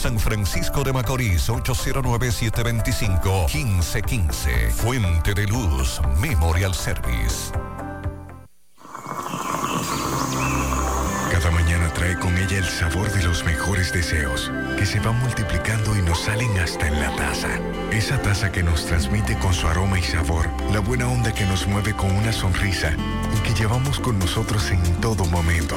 San Francisco de Macorís 809-725-1515. Fuente de Luz Memorial Service. Cada mañana trae con ella el sabor de los mejores deseos, que se van multiplicando y nos salen hasta en la taza. Esa taza que nos transmite con su aroma y sabor, la buena onda que nos mueve con una sonrisa y que llevamos con nosotros en todo momento.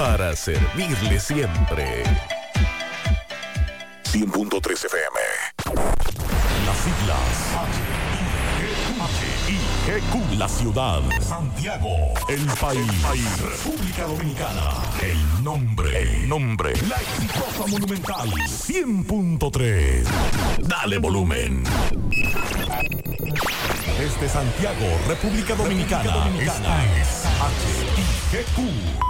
Para servirle siempre. 100.3 FM. Las siglas H-I-G-Q. La ciudad. Santiago. El país. República Dominicana. El nombre. El nombre. La exitosa monumental. 100.3. Dale volumen. Desde Santiago, República Dominicana. Esta es HIGQ.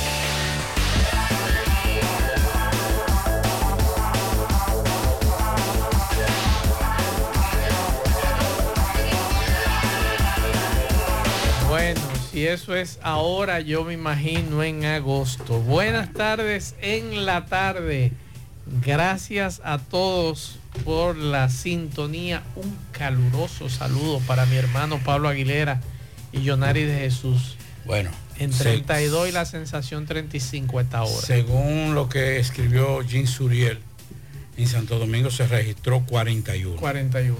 Si eso es ahora, yo me imagino en agosto. Buenas tardes en la tarde. Gracias a todos por la sintonía. Un caluroso saludo para mi hermano Pablo Aguilera y Jonari de Jesús. Bueno. En se- 32 y la sensación 35 a esta hora. Según lo que escribió Jean Suriel, en Santo Domingo se registró 41. 41.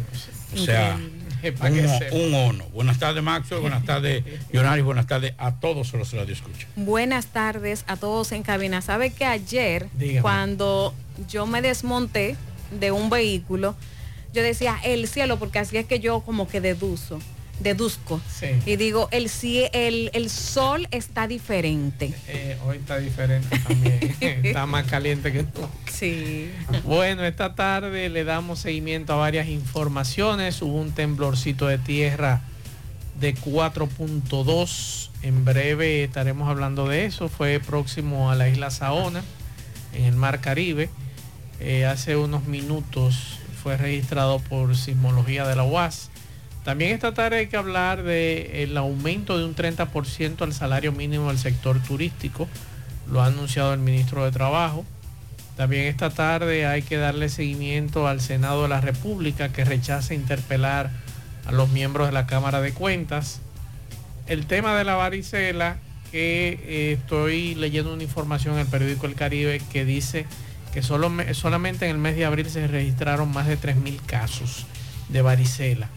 O sea, un, un ono. Buenas tardes, Maxwell. Buenas tardes, Leonardo. Buenas tardes a todos los radio escucha. Buenas tardes a todos en cabina. Sabe que ayer, Dígame. cuando yo me desmonté de un vehículo, yo decía el cielo, porque así es que yo como que deduzo, deduzco. Sí. Y digo, el, el, el sol está diferente. Eh, hoy está diferente también. está más caliente que tú. Sí. Bueno, esta tarde le damos seguimiento a varias informaciones. Hubo un temblorcito de tierra de 4.2. En breve estaremos hablando de eso. Fue próximo a la isla Saona, en el Mar Caribe. Eh, hace unos minutos fue registrado por Sismología de la UAS. También esta tarde hay que hablar del aumento de un 30% al salario mínimo del sector turístico. Lo ha anunciado el ministro de Trabajo. También esta tarde hay que darle seguimiento al Senado de la República que rechaza interpelar a los miembros de la Cámara de Cuentas. El tema de la varicela, que eh, estoy leyendo una información en el periódico El Caribe que dice que solo me- solamente en el mes de abril se registraron más de 3.000 casos de varicela.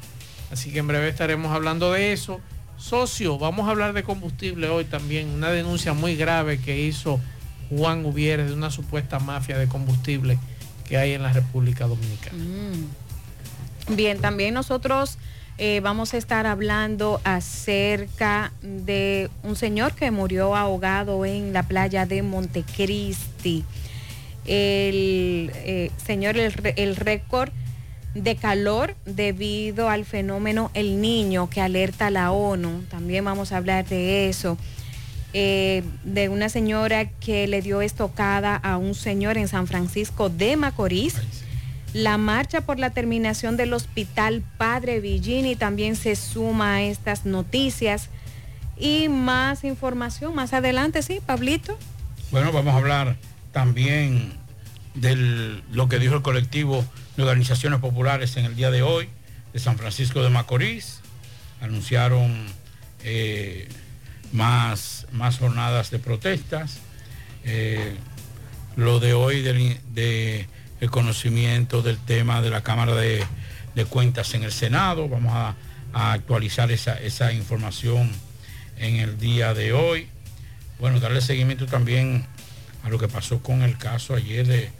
Así que en breve estaremos hablando de eso. Socio, vamos a hablar de combustible hoy también. Una denuncia muy grave que hizo Juan Uvieres de una supuesta mafia de combustible que hay en la República Dominicana. Mm. Bien, también nosotros eh, vamos a estar hablando acerca de un señor que murió ahogado en la playa de Montecristi. El eh, señor, el, el récord de calor debido al fenómeno El Niño que alerta a la ONU. También vamos a hablar de eso. Eh, de una señora que le dio estocada a un señor en San Francisco de Macorís. La marcha por la terminación del hospital Padre Villini también se suma a estas noticias. Y más información más adelante, sí, Pablito. Bueno, vamos a hablar también de lo que dijo el colectivo de organizaciones populares en el día de hoy de San Francisco de Macorís. Anunciaron eh, más, más jornadas de protestas. Eh, lo de hoy del de conocimiento del tema de la Cámara de, Cuentas en el Senado. Vamos a, actualizar esa, esa, información en el día de hoy. Bueno, darle seguimiento también a lo que pasó con el caso ayer de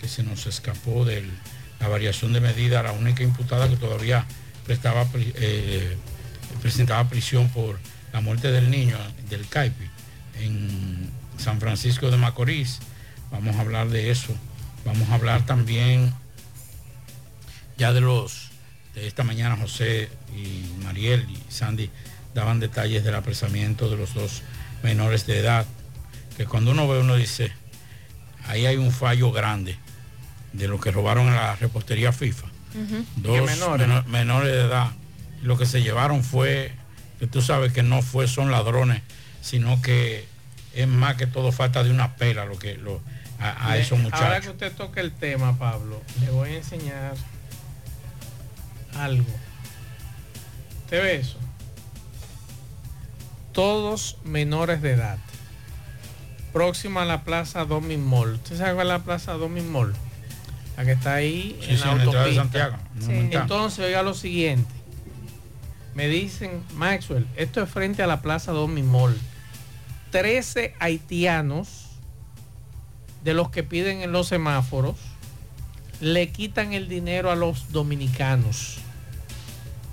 que se nos escapó de la variación de medida, la única imputada que todavía prestaba, eh, presentaba prisión por la muerte del niño, del CAIPI, en San Francisco de Macorís. Vamos a hablar de eso. Vamos a hablar también ya de los de esta mañana José y Mariel y Sandy daban detalles del apresamiento de los dos menores de edad, que cuando uno ve uno dice, ahí hay un fallo grande de lo que robaron en la repostería FIFA. Dos menores? menores de edad. Lo que se llevaron fue, que tú sabes que no fue, son ladrones, sino que es más que todo falta de una pela lo que lo, a, esos muchachos. Ahora que usted toque el tema, Pablo, le voy a enseñar algo. ¿Usted ve eso? Todos menores de edad. Próxima a la Plaza Domin Mall. ¿Usted sabe cuál es la Plaza Domin Mall? La que está ahí en la autopista. De Santiago. Entonces, oiga lo siguiente. Me dicen, Maxwell, esto es frente a la Plaza Domin Mall. 13 haitianos de los que piden en los semáforos le quitan el dinero a los dominicanos.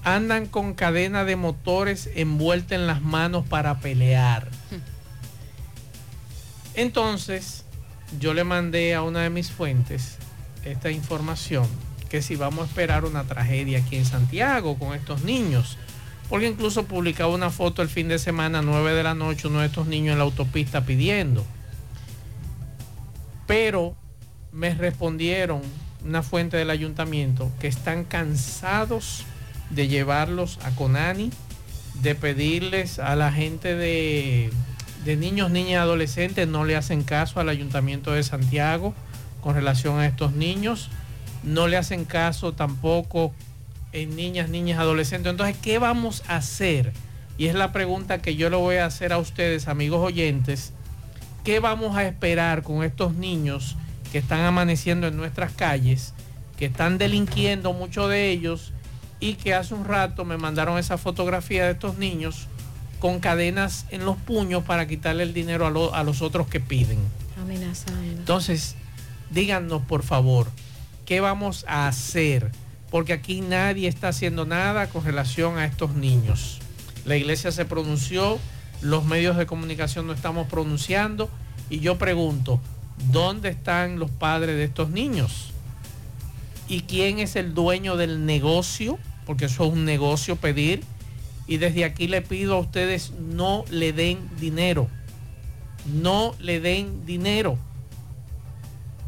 Andan con cadena de motores envuelta en las manos para pelear. Entonces, yo le mandé a una de mis fuentes esta información, que si vamos a esperar una tragedia aquí en Santiago con estos niños, porque incluso publicaba una foto el fin de semana, 9 de la noche, uno de estos niños en la autopista pidiendo. Pero me respondieron una fuente del ayuntamiento que están cansados de llevarlos a Conani, de pedirles a la gente de, niños, niñas adolescentes, no le hacen caso al ayuntamiento de Santiago con relación a estos niños, no le hacen caso tampoco en niñas, niñas, adolescentes. Entonces, ¿qué vamos a hacer? Y es la pregunta que yo le voy a hacer a ustedes, amigos oyentes, ¿Qué vamos a esperar con estos niños que están amaneciendo en nuestras calles, que están delinquiendo muchos de ellos y que hace un rato me mandaron esa fotografía de estos niños con cadenas en los puños para quitarle el dinero a, los otros que piden? Amenazando. Entonces, díganos por favor, ¿qué vamos a hacer? Porque aquí nadie está haciendo nada con relación a estos niños. La iglesia se pronunció los medios de comunicación no estamos pronunciando y yo pregunto, ¿dónde están los padres de estos niños? ¿Y quién es el dueño del negocio? Porque eso es un negocio pedir. Y desde aquí le pido a ustedes no le den dinero. No le den dinero.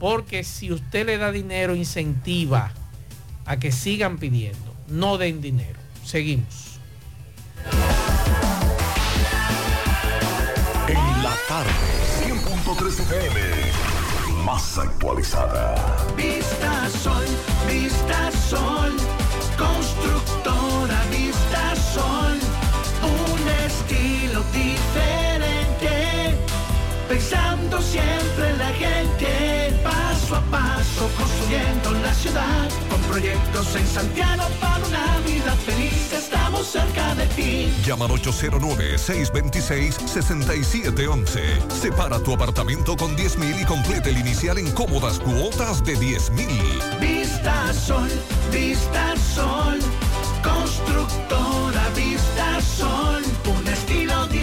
Porque si usted le da dinero, incentiva a que sigan pidiendo. No den dinero. Seguimos. tarde. 100.3 FM. Más actualizada. Vista Sol, Vista Sol. Constructora Vista Sol. Un estilo diferente. Pensando siempre ciudad. Con proyectos en Santiago para una vida feliz. Estamos cerca de ti. Llama al 809-626-6711. Separa tu apartamento con 10 mil y complete el inicial en cómodas cuotas de 10 mil. Vista Sol, Vista Sol. Constructora Vista Sol. Un estilo diferente.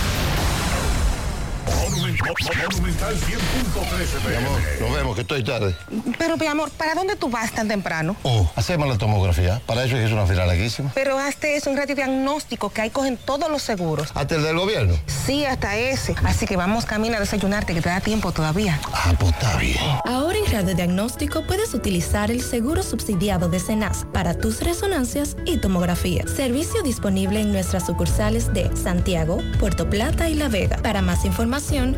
Monumental 100.13 Mi amor, nos vemos, que estoy tarde. Pero, mi amor, ¿para dónde tú vas tan temprano? Oh, hacemos la tomografía. Para eso es una fila larguísima. Pero hazte es un radiodiagnóstico que ahí cogen todos los seguros. ¿Hasta el del gobierno? Sí, hasta ese. Así que vamos camino a desayunarte, que te da tiempo todavía. Ah, pues está bien. Ahora en radiodiagnóstico puedes utilizar el seguro subsidiado de CENAS para tus resonancias y tomografía. Servicio disponible en nuestras sucursales de Santiago, Puerto Plata y La Vega. Para más información,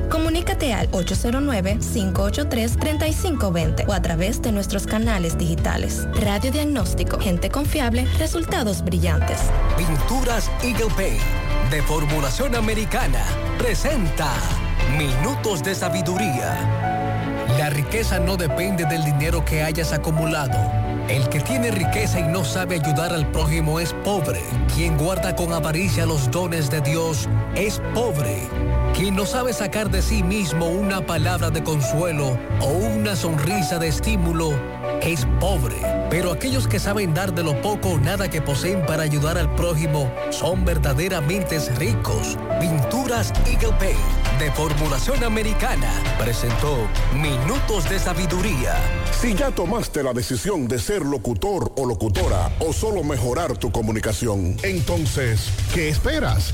comunícate al 809-583-3520 o a través de nuestros canales digitales. Radiodiagnóstico, gente confiable, resultados brillantes. Pinturas Eagle Paint de formulación americana presenta Minutos de Sabiduría. La riqueza no depende del dinero que hayas acumulado. El que tiene riqueza y no sabe ayudar al prójimo es pobre. Quien guarda con avaricia los dones de Dios es pobre. Quien no sabe sacar de sí mismo una palabra de consuelo o una sonrisa de estímulo es pobre. Pero aquellos que saben dar de lo poco o nada que poseen para ayudar al prójimo son verdaderamente ricos. Pinturas Eagle Paint de formulación americana presentó Minutos de Sabiduría. Si ya tomaste la decisión de ser locutor o locutora o solo mejorar tu comunicación, entonces, ¿qué esperas?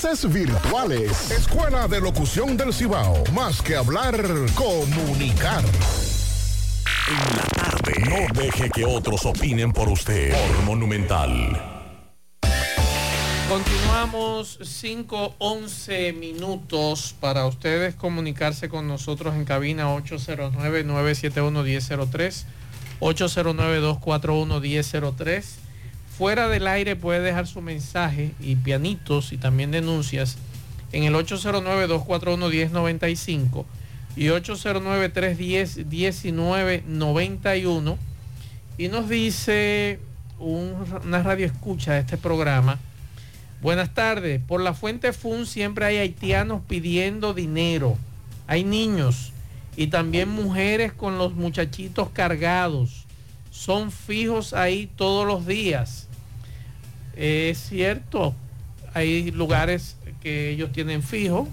virtuales. Escuela de Locución del Cibao. Más que hablar, comunicar. En la tarde. No deje que otros opinen por usted. Por Monumental. Continuamos 5-11 minutos para ustedes comunicarse con nosotros en cabina 809-971-1003, 809-241-1003. Fuera del aire puede dejar su mensaje y pianitos y también denuncias en el 809-241-1095 y 809-310-1991. Y nos dice un- una radio escucha de este programa. Buenas tardes. Por la fuente FUN siempre hay haitianos pidiendo dinero. Hay niños y también mujeres con los muchachitos cargados. Son fijos ahí todos los días. Es cierto, hay lugares que ellos tienen fijo.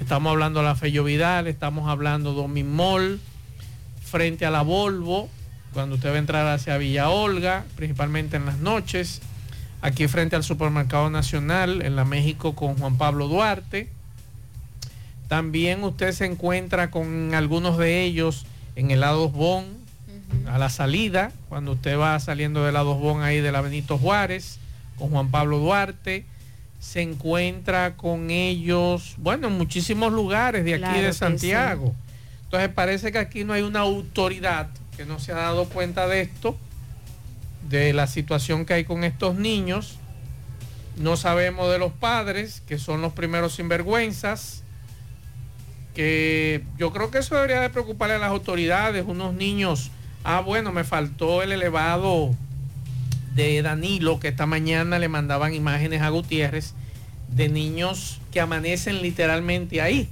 Estamos hablando de la Fello Vidal, estamos hablando de Mall, frente a la Volvo, cuando usted va a entrar hacia Villa Olga, principalmente en las noches, aquí frente al Supermercado Nacional, en la México con Juan Pablo Duarte. También usted se encuentra con algunos de ellos en el lado Bon, a la salida, cuando usted va saliendo del lado Bon ahí de la Benito Juárez, con Juan Pablo Duarte. Se encuentra con ellos, bueno, en muchísimos lugares de aquí Claro de Santiago. Entonces parece que aquí no hay una autoridad que no se ha dado cuenta de esto, de la situación que hay con estos niños. No sabemos de los padres, que son los primeros sinvergüenzas, que yo creo que eso debería de preocuparle a las autoridades, unos niños. Ah, bueno, me faltó el elevado de Danilo, que esta mañana le mandaban imágenes a Gutiérrez de niños que amanecen literalmente ahí.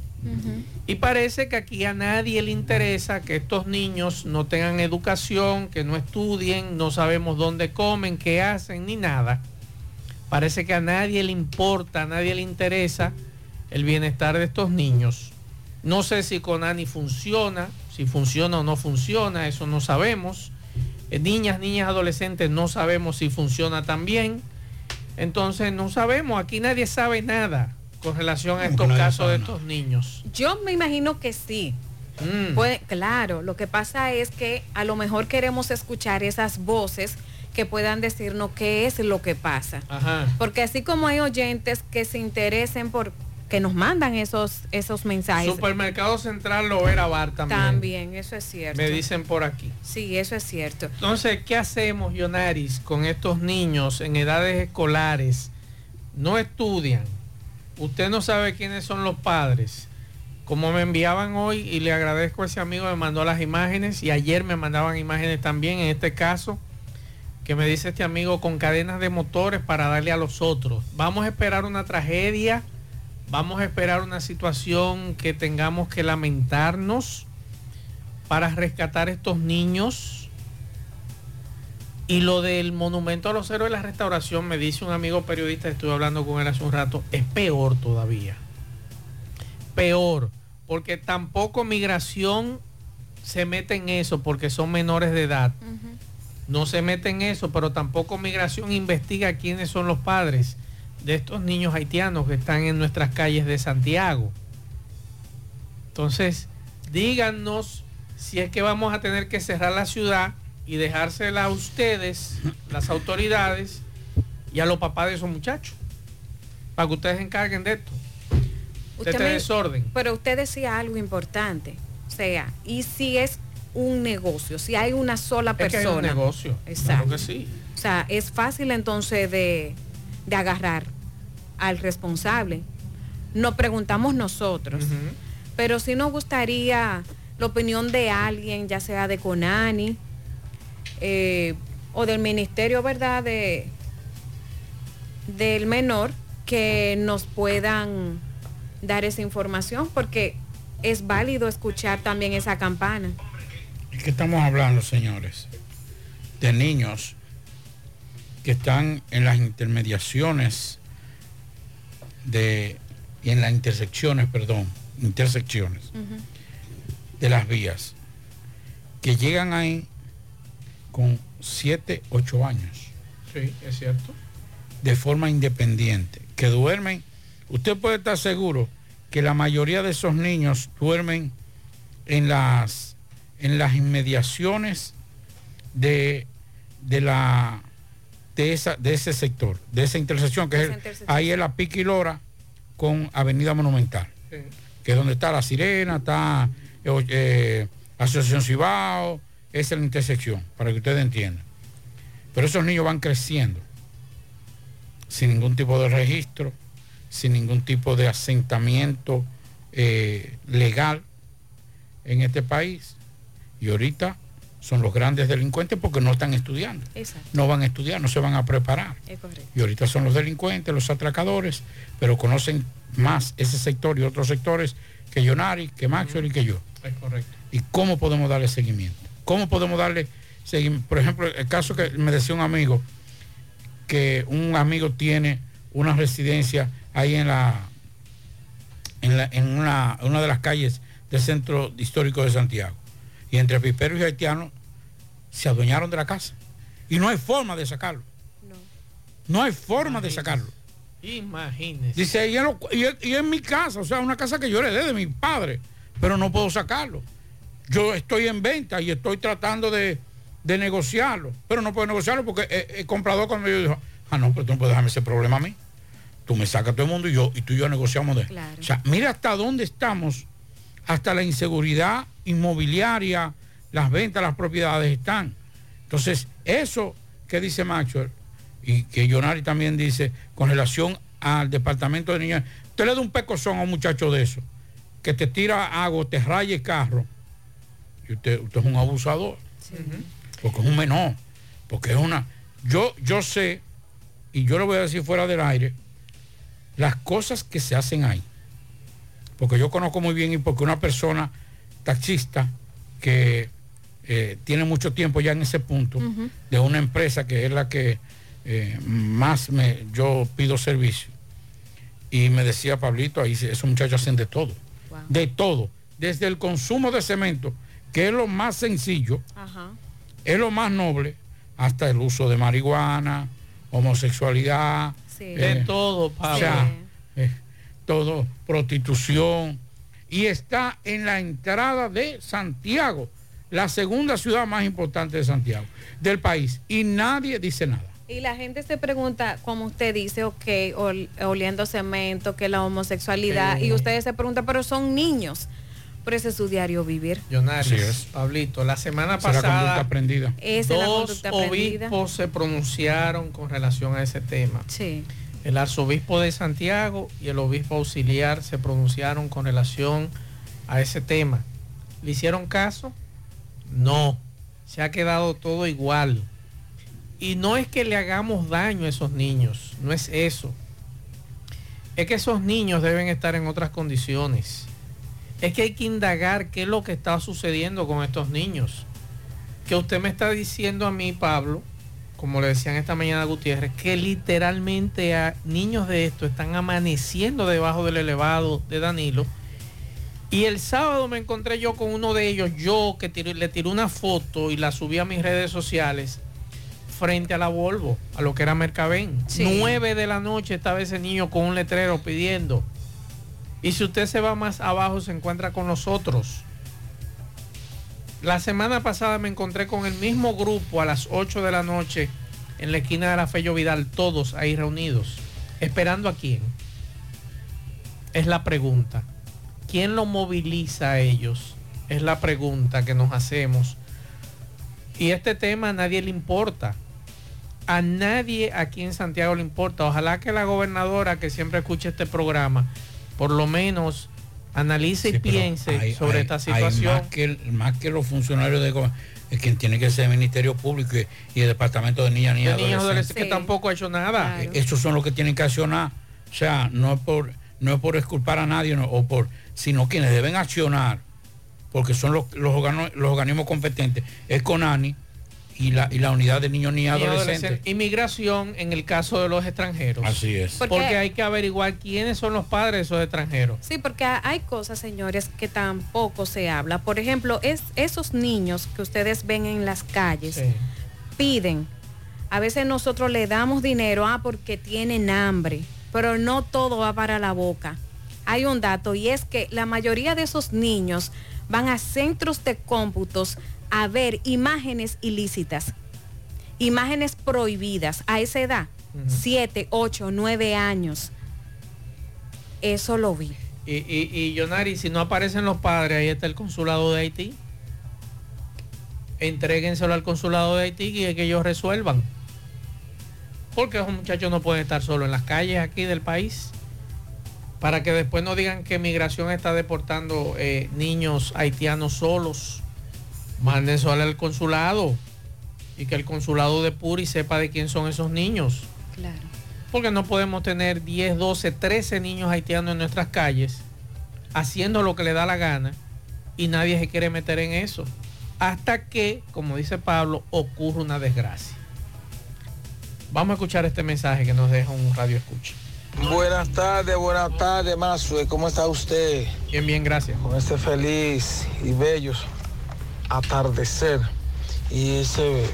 Y parece que aquí a nadie le interesa que estos niños no tengan educación, que no estudien, no sabemos dónde comen, qué hacen, ni nada. Parece que a nadie le importa, a nadie le interesa el bienestar de estos niños. No sé si Conani funciona, si funciona o no funciona, eso no sabemos. Eh, niñas, niñas, adolescentes, no sabemos si funciona también. Entonces no sabemos, aquí nadie sabe nada con relación a estos casos sabe de estos niños. Yo me imagino que sí. Mm. Claro, lo que pasa es que a lo mejor queremos escuchar esas voces que puedan decirnos qué es lo que pasa. Ajá. Porque así como hay oyentes que se interesen por que nos mandan esos esos mensajes. Supermercado Central Lovera Bar también. También, eso es cierto. Me dicen por aquí. Sí, eso es cierto. Entonces, ¿qué hacemos, Yonaris, con estos niños en edades escolares? No estudian. Usted no sabe quiénes son los padres. Como me enviaban hoy, y le agradezco a ese amigo, me mandó las imágenes, y ayer me mandaban imágenes también, en este caso, que me dice este amigo, con cadenas de motores para darle a los otros. Vamos a esperar una tragedia, vamos a esperar una situación que tengamos que lamentarnos para rescatar estos niños. Y lo del monumento a los héroes de la restauración, me dice un amigo periodista, estuve hablando con él hace un rato, es peor todavía. Peor, porque tampoco migración se mete en eso porque son menores de edad. No se mete en eso, pero tampoco migración investiga quiénes son los padres de estos niños haitianos que están en nuestras calles de Santiago. Entonces, díganos si es que vamos a tener que cerrar la ciudad y dejársela a ustedes, las autoridades, y a los papás de esos muchachos, para que ustedes se encarguen de esto. De este me- desorden. Pero usted decía algo importante. O sea, y si es un negocio, si hay una sola Es que hay persona. un negocio. Exacto. Claro que sí. O sea, es fácil entonces de, de agarrar al responsable. Nos preguntamos nosotros. Pero sí nos gustaría la opinión de alguien, ya sea de Conani eh, o del Ministerio, ¿verdad? De, del menor, que nos puedan dar esa información, porque es válido escuchar también esa campana. Es que estamos hablando, señores, de niños que están en las intermediaciones de y en las intersecciones, perdón, intersecciones de las vías, que llegan ahí con 7, 8 años, Sí, es cierto. de forma independiente, que duermen. Usted puede estar seguro que la mayoría de esos niños duermen en las, en las inmediaciones de, de la de esa de ese sector, de esa intersección, que es el- ahí es la Pica y Lora con Avenida Monumental, que es donde está la Sirena, está eh, eh, Asociación Cibao, esa es la intersección, para que ustedes entiendan. Pero esos niños van creciendo sin ningún tipo de registro, sin ningún tipo de asentamiento eh, legal en este país. Y ahorita son los grandes delincuentes porque no están estudiando. Exacto. No van a estudiar, no se van a preparar. Es correcto. Y ahorita son los delincuentes, los atracadores, pero conocen más ese sector y otros sectores que Yonari, que Maxwell y que yo. Es correcto. ¿Y cómo podemos darle seguimiento? ¿Cómo podemos darle seguimiento? Por ejemplo, el caso que me decía un amigo, que un amigo tiene una residencia ahí en la en, la- en una, una de las calles del centro histórico de Santiago. Y entre piperos y haitianos se adueñaron de la casa. Y no hay forma de sacarlo. No hay forma de sacarlo. Imagínese. Dice, y en, lo- y en- y en mi casa, o sea, una casa que yo heredé de mi padre, pero no puedo sacarlo. Yo estoy en venta y estoy tratando de, de negociarlo, pero no puedo negociarlo porque el, el comprador cuando yo dijo, ah, no, pero tú no puedes dejarme ese problema a mí. Tú me sacas todo el mundo y yo y tú y yo negociamos de. O sea, mira hasta dónde estamos, hasta la inseguridad inmobiliaria, las ventas, las propiedades están. Entonces, eso que dice Maxwell y que Jonari también dice con relación al departamento de niños, usted le da un pecozón a un muchacho de eso, que te tira agua, te raya el carro, y usted, usted es un abusador, porque es un menor, porque es una... Yo, yo sé, y yo lo voy a decir fuera del aire, las cosas que se hacen ahí, porque yo conozco muy bien y porque una persona taxista que eh, tiene mucho tiempo ya en ese punto, de una empresa que es la que eh, más me, yo pido servicio. Y me decía Pablito, ahí esos muchachos hacen de todo. De todo. Desde el consumo de cemento, que es lo más sencillo, es lo más noble, hasta el uso de marihuana, homosexualidad. De todo, Pablo. O sea, eh, todo, prostitución. Y está en la entrada de Santiago, la segunda ciudad más importante de Santiago, del país. Y nadie dice nada. Y la gente se pregunta, como usted dice, ok, ol- oliendo cemento, que la homosexualidad, Sí. y ustedes se preguntan, pero son niños. Pero ese es su diario vivir. Yonaris, Así es. Pablito, la semana es la pasada conducta aprendida. Esa es la dos conducta aprendida. obispos se pronunciaron con relación a ese tema. Sí. El arzobispo de Santiago y el obispo auxiliar se pronunciaron con relación a ese tema. ¿Le hicieron caso? No. Se ha quedado todo igual. Y no es que le hagamos daño a esos niños, no es eso. Es que esos niños deben estar en otras condiciones. Es que hay que indagar qué es lo que está sucediendo con estos niños. Que usted me está diciendo a mí, Pablo, como le decían esta mañana a Gutiérrez, que literalmente a niños de esto están amaneciendo debajo del elevado de Danilo. Y el sábado me encontré yo con uno de ellos, yo que tiré- le tiré una foto y la subí a mis redes sociales frente a la Volvo, a lo que era Mercabén. Sí. 9 de la noche estaba ese niño con un letrero pidiendo. Y si usted se va más abajo se encuentra con nosotros. La semana pasada me encontré con el mismo grupo a las 8 de la noche en la esquina de la Fello Vidal, todos ahí reunidos. ¿Esperando a quién? Es la pregunta. ¿Quién lo moviliza a ellos? Es la pregunta que nos hacemos. Y este tema a nadie le importa. A nadie aquí en Santiago le importa. Ojalá que la gobernadora que siempre escucha este programa, por lo menos analice y Sí, pero piense hay- sobre hay- esta hay situación. más, que, más que los funcionarios de es quien tiene que ser el Ministerio Público y, y el Departamento de Niñas, y niños Adolescentes. adolescentes que tampoco ha hecho nada. Eh, Esos son los que tienen que accionar. O sea, no es por, no es por exculpar a nadie, no, o por, sino quienes deben accionar, porque son los, los, organo- los organismos competentes, es CONANI y la, y la unidad de niños ni adolescentes. Inmigración en el caso de los extranjeros. Así es. Porque, Porque- hay que averiguar quiénes son los padres de esos extranjeros. Sí, porque hay cosas, señores, que tampoco se habla. Por ejemplo, es esos niños que ustedes ven en las calles piden. A veces nosotros le damos dinero, ah, porque tienen hambre, pero no todo va para la boca. Hay un dato y es que la mayoría de esos niños van a centros de cómputos a ver imágenes ilícitas, imágenes prohibidas a esa edad, 7, 8, 9 años. Eso lo vi. Y, y, y Yonari, si no aparecen los padres, ahí está el consulado de Haití. Entréguenselo al consulado de Haití y que ellos resuelvan. Porque esos muchachos no pueden estar solo en las calles aquí del país. Para que después no digan que migración está deportando eh, niños haitianos solos. Mándense al consulado. Y que el consulado de Puri sepa de quién son esos niños. Claro. Porque no podemos tener 10, 12, 13 niños haitianos en nuestras calles haciendo lo que le da la gana y nadie se quiere meter en eso. Hasta que, como dice Pablo, ocurre una desgracia. Vamos a escuchar este mensaje que nos deja un radio escucha. Buenas tardes, buenas tardes, Mazue. ¿Cómo está usted? Bien, bien, gracias. Con este feliz y bello atardecer. y ese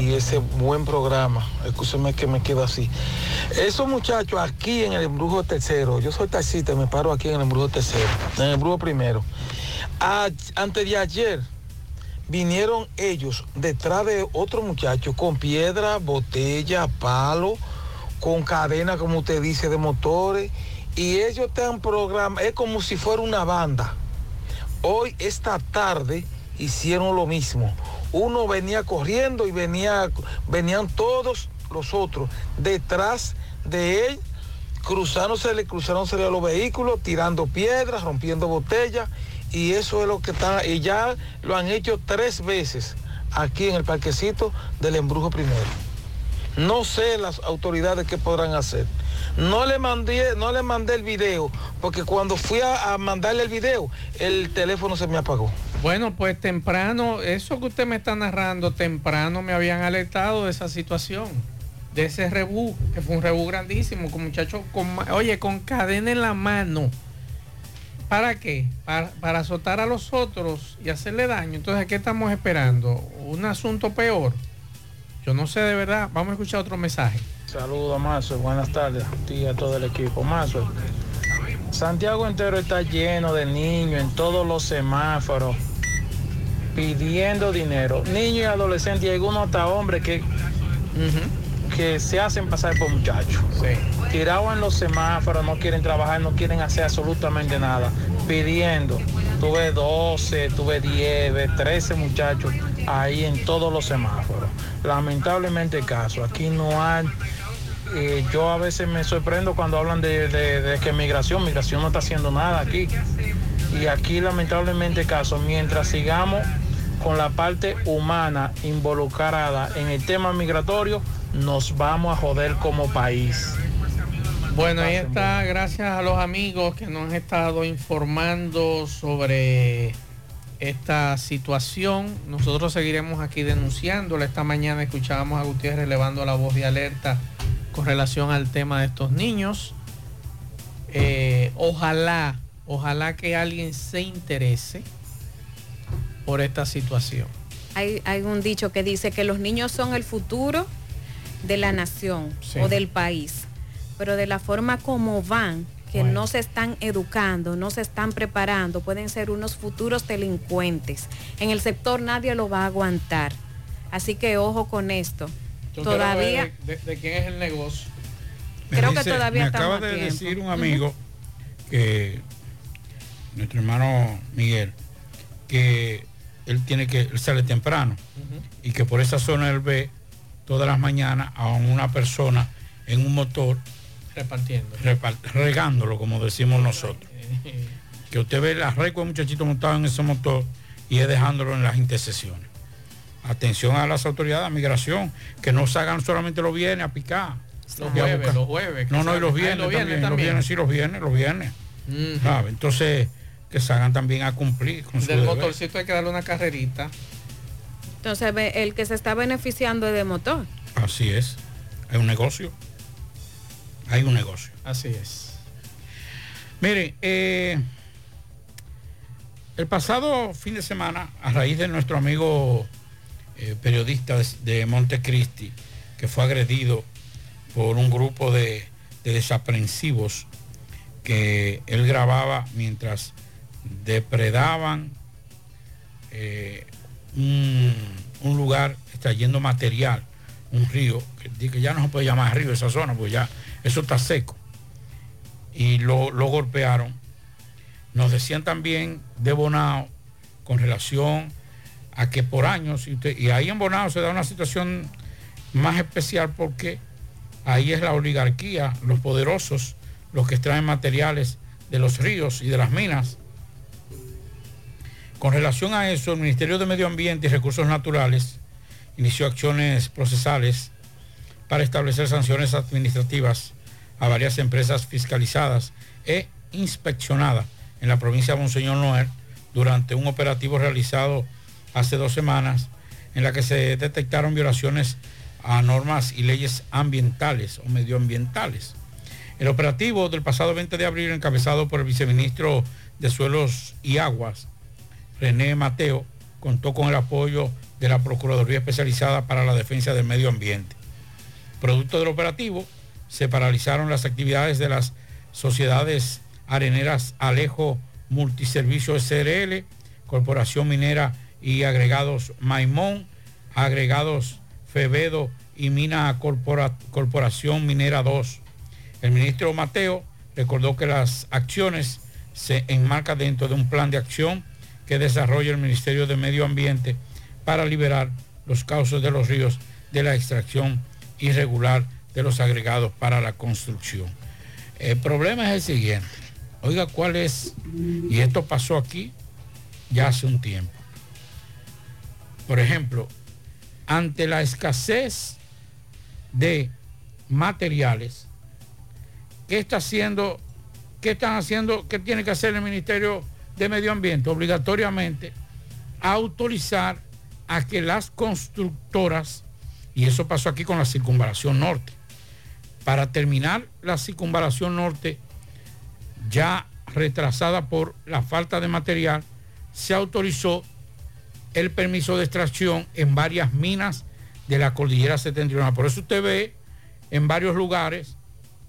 y ese buen programa. Escúcheme que me quedo así. Esos muchachos aquí en el embrujo tercero, yo soy taxista, me paro aquí en el embrujo tercero, en el embrujo primero. A- antes de ayer vinieron ellos detrás de otro muchacho con piedra, botella, palo, con cadena, como usted dice, de motores. Y ellos están programa, es como si fuera una banda. Hoy, esta tarde, hicieron lo mismo. Uno venía corriendo y venía, venían todos los otros detrás de él, cruzándose, cruzándose los vehículos, tirando piedras, rompiendo botellas. Y eso es lo que está, y ya lo han hecho tres veces aquí en el parquecito del embrujo primero. No sé las autoridades qué podrán hacer. No le mandé, no le mandé el video, porque cuando fui a, mandarle el video, el teléfono se me apagó. Bueno, pues temprano, eso que usted me está narrando, temprano me habían alertado de esa situación, de ese rebú, que fue un rebú grandísimo, con muchachos, oye, con cadena en la mano. ¿Para qué? Para, para azotar a los otros y hacerle daño. Entonces, ¿qué estamos esperando? ¿Un asunto peor? Yo no sé de verdad. Vamos a escuchar otro mensaje. Saludos, Mazo. Buenas tardes a ti y a todo el equipo. Mazo. Santiago entero está lleno de niños en todos los semáforos pidiendo dinero. Niños y adolescentes y algunos hasta hombres que, que se hacen pasar por muchachos. Tirados en los semáforos, no quieren trabajar, no quieren hacer absolutamente nada. Pidiendo. Tuve 12, tuve 10, ve 13 muchachos ahí en todos los semáforos. Lamentablemente el caso. Aquí no hay eh, yo a veces me sorprendo cuando hablan de, de- de que migración, migración no está haciendo nada aquí. Y aquí lamentablemente caso, mientras sigamos con la parte humana involucrada en el tema migratorio, nos vamos a joder como país. Bueno, ahí está, gracias a los amigos que nos han estado informando sobre esta situación. Nosotros seguiremos aquí denunciándola. Esta mañana escuchábamos a Gutiérrez elevando la voz de alerta con relación al tema de estos niños. Eh, ojalá, ojalá que alguien se interese por esta situación. Hay, hay un dicho que dice que los niños son el futuro de la nación Sí. o del país, pero de la forma como van, que Bueno. no se están educando, no se están preparando, pueden ser unos futuros delincuentes. En el sector nadie lo va a aguantar. Así que ojo con esto. Todavía, de, de quién es el negocio. Me Creo que todavía me acaba de tiempo. decir un amigo que nuestro hermano Miguel que él tiene que él sale temprano y que por esa zona él ve todas las mañanas a una persona en un motor Repartiendo. repar- regándolo como decimos nosotros que usted ve la recua de muchachito montado en ese motor y es dejándolo en las intersecciones atención a las autoridades de migración que no salgan solamente los viernes a picar Los jueves, los jueves. No, no, y salen. los Ah, viernes, los también, Los viernes, sí, los viernes, los viernes. Entonces, que salgan también a cumplir con su Del deber. motorcito hay que darle una carrerita. entonces ve- el que se está beneficiando es de motor. Así es. Hay un negocio. Hay un negocio. Así es. Miren, eh, el pasado fin de semana, a raíz de nuestro amigo eh, periodista de, Montecristi, que fue agredido por un grupo de, de desaprensivos que él grababa mientras depredaban eh, un, lugar extrayendo material, un río, que, que ya no se puede llamar río esa zona, pues ya eso está seco. Y lo, lo golpearon. Nos decían también de Bonao con relación a que por años, y, ahí en Bonao se da una situación más especial porque ahí es la oligarquía, los poderosos, los que extraen materiales de los ríos y de las minas. Con relación a eso, el Ministerio de Medio Ambiente y Recursos Naturales inició acciones procesales para establecer sanciones administrativas a varias empresas fiscalizadas e inspeccionadas en la provincia de Monseñor Noel durante un operativo realizado hace dos semanas en la que se detectaron violaciones a normas y leyes ambientales o medioambientales. El operativo del pasado 20 de abril, encabezado por el viceministro de Suelos y Aguas, René Mateo, contó con el apoyo de la Procuraduría Especializada para la Defensa del Medio Ambiente. Producto del operativo, se paralizaron las actividades de las sociedades areneras Alejo Multiservicio SRL, Corporación Minera y Agregados Maimón, Agregados Fevedo y Mina Corpora- Corporación Minera 2. El ministro Mateo recordó que las acciones se enmarcan dentro de un plan de acción que desarrolla el Ministerio de Medio Ambiente para liberar los cauces de los ríos de la extracción irregular de los agregados para la construcción. El problema es el siguiente. Oiga, ¿cuál es? Y esto pasó aquí ya hace un tiempo. Por ejemplo, ante la escasez de materiales, ¿qué está haciendo? ¿Qué están haciendo? ¿Qué tiene que hacer el Ministerio de Medio Ambiente? Obligatoriamente autorizar a que las constructoras, y eso pasó aquí con la circunvalación norte, para terminar la circunvalación norte ya retrasada por la falta de material, se autorizó el permiso de extracción en varias minas de la cordillera septentrional. Por eso usted ve en varios lugares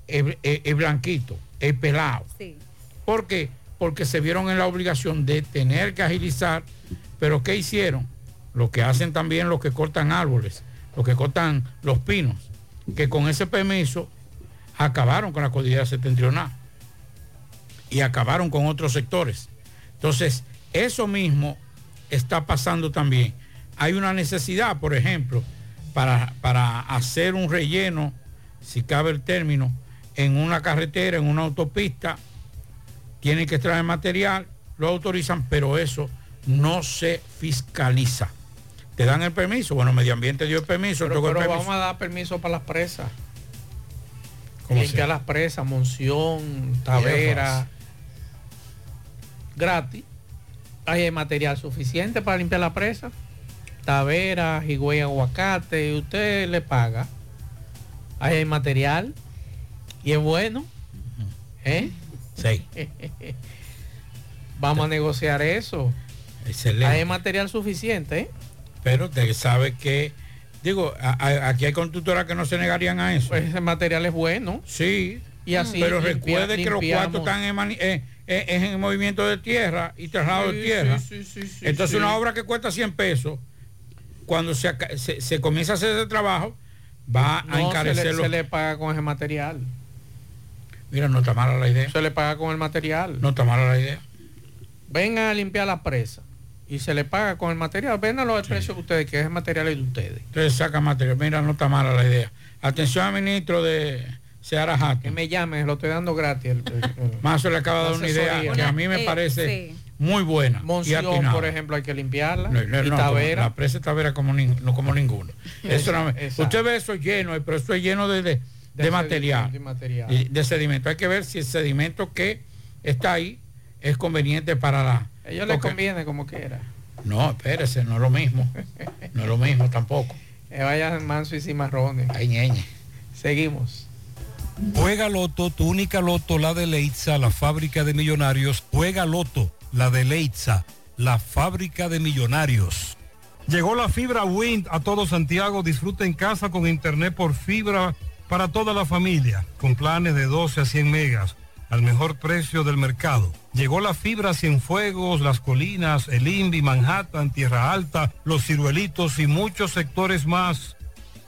el, el- el blanquito, el pelado. ¿Por qué? Porque se vieron en la obligación de tener que agilizar, pero ¿qué hicieron? Lo que hacen también los que cortan árboles, los que cortan los pinos, que con ese permiso acabaron con la cordillera septentrional y acabaron con otros sectores. Entonces, eso mismo está pasando también. Hay una necesidad, por ejemplo, para, para hacer un relleno, si cabe el término, en una carretera, en una autopista, tienen que traer material, lo autorizan, pero eso no se fiscaliza. Te dan el permiso, bueno, Medio Ambiente dio el permiso, Pero, el permiso. vamos a dar permiso para las presas. ¿Cómo Limpiar así? las presas, Monción, Tavera. Gratis. Hay material suficiente para limpiar la presa. Tavera, Higüey, Aguacate. y Usted le paga. Ahí hay material. Y es bueno. ¿Eh? Sí. Vamos a negociar eso. Excelente. Hay material suficiente. ¿eh? Pero usted sabe que, digo, a- a- aquí hay constructoras que no se negarían a eso. Pues ese material es bueno. Sí. Y así Pero recuerde que los cuartos están en, eh, eh, es en movimiento de tierra y traslado de Sí, tierra. sí, sí, sí, sí, Entonces sí. una obra que cuesta 100 pesos, cuando se, se, se comienza a hacer ese trabajo, va a No, se le, los- se le paga con ese material. Mira, no está mala la idea. Se le paga con el material. No está mala la idea. Vengan a limpiar la presa y se le paga con el material. Vénalo al precio que ustedes, que ese material es de ustedes. Entonces saca material. Mira, no está mala la idea. Atención al ministro de Seara Jato. Que me llame, lo estoy dando gratis. el- el- el- Mazo le acaba de dar una idea que a mí me Eh, parece sí. muy buena. Monción, por ejemplo, hay que limpiarla. No, no, y no, Tavera. La presa de Tavera como, nin- no como ninguno. Eso usted ve eso lleno, eh, pero eso es lleno de, de- de De material. sedimento y material. y de sedimento. Hay que ver si el sedimento que está ahí es conveniente para la... A ellos les conviene como quiera. No, espérese, no es lo mismo. No es lo mismo tampoco. Que vayan manso y cimarrones. Ay, ñeñe. Seguimos. Juega Loto, tu única Loto, la de Leitza, la fábrica de millonarios. Juega Loto, la de Leitza, la fábrica de millonarios. Llegó la fibra Wind a todo Santiago. Disfruta en casa con internet por fibra para toda la familia, con planes de 12 a 100 megas, al mejor precio del mercado. Llegó la fibra Cienfuegos, Las Colinas, El Invi, Manhattan, Tierra Alta, Los Ciruelitos y muchos sectores más.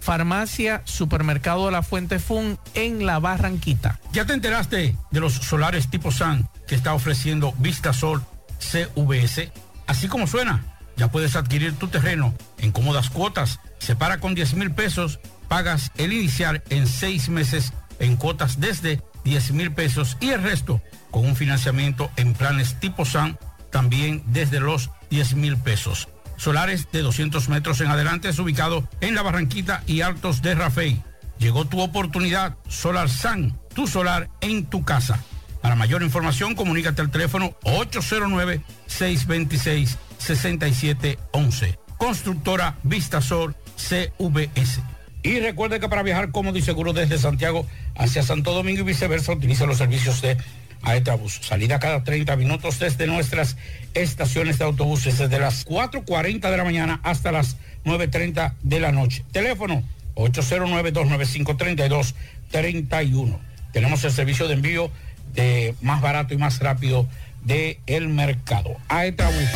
Farmacia Supermercado la Fuente Fun en La Barranquita. ¿Ya te enteraste de los solares tipo SAN que está ofreciendo Vistasol CVS? Así como suena, ya puedes adquirir tu terreno en cómodas cuotas. Separa con 10 mil pesos, pagas el inicial en seis meses en cuotas desde 10 mil pesos y el resto con un financiamiento en planes tipo SAN también desde los 10 mil pesos. Solares de 200 metros en adelante es ubicado en la Barranquita y Altos de Rafey. Llegó tu oportunidad, Solar San, tu solar en tu casa. Para mayor información, comunícate al teléfono 809-626-6711. Constructora Vistasol CVS. Y recuerde que para viajar cómodo y seguro desde Santiago hacia Santo Domingo y viceversa, utiliza los servicios de Aetrabús. Salida cada 30 minutos desde nuestras estaciones de autobuses, desde las 4.40 de la mañana hasta las 9.30 de la noche. Teléfono 809-295-3231. Tenemos el servicio de envío de más barato y más rápido del el mercado. Aetrabús.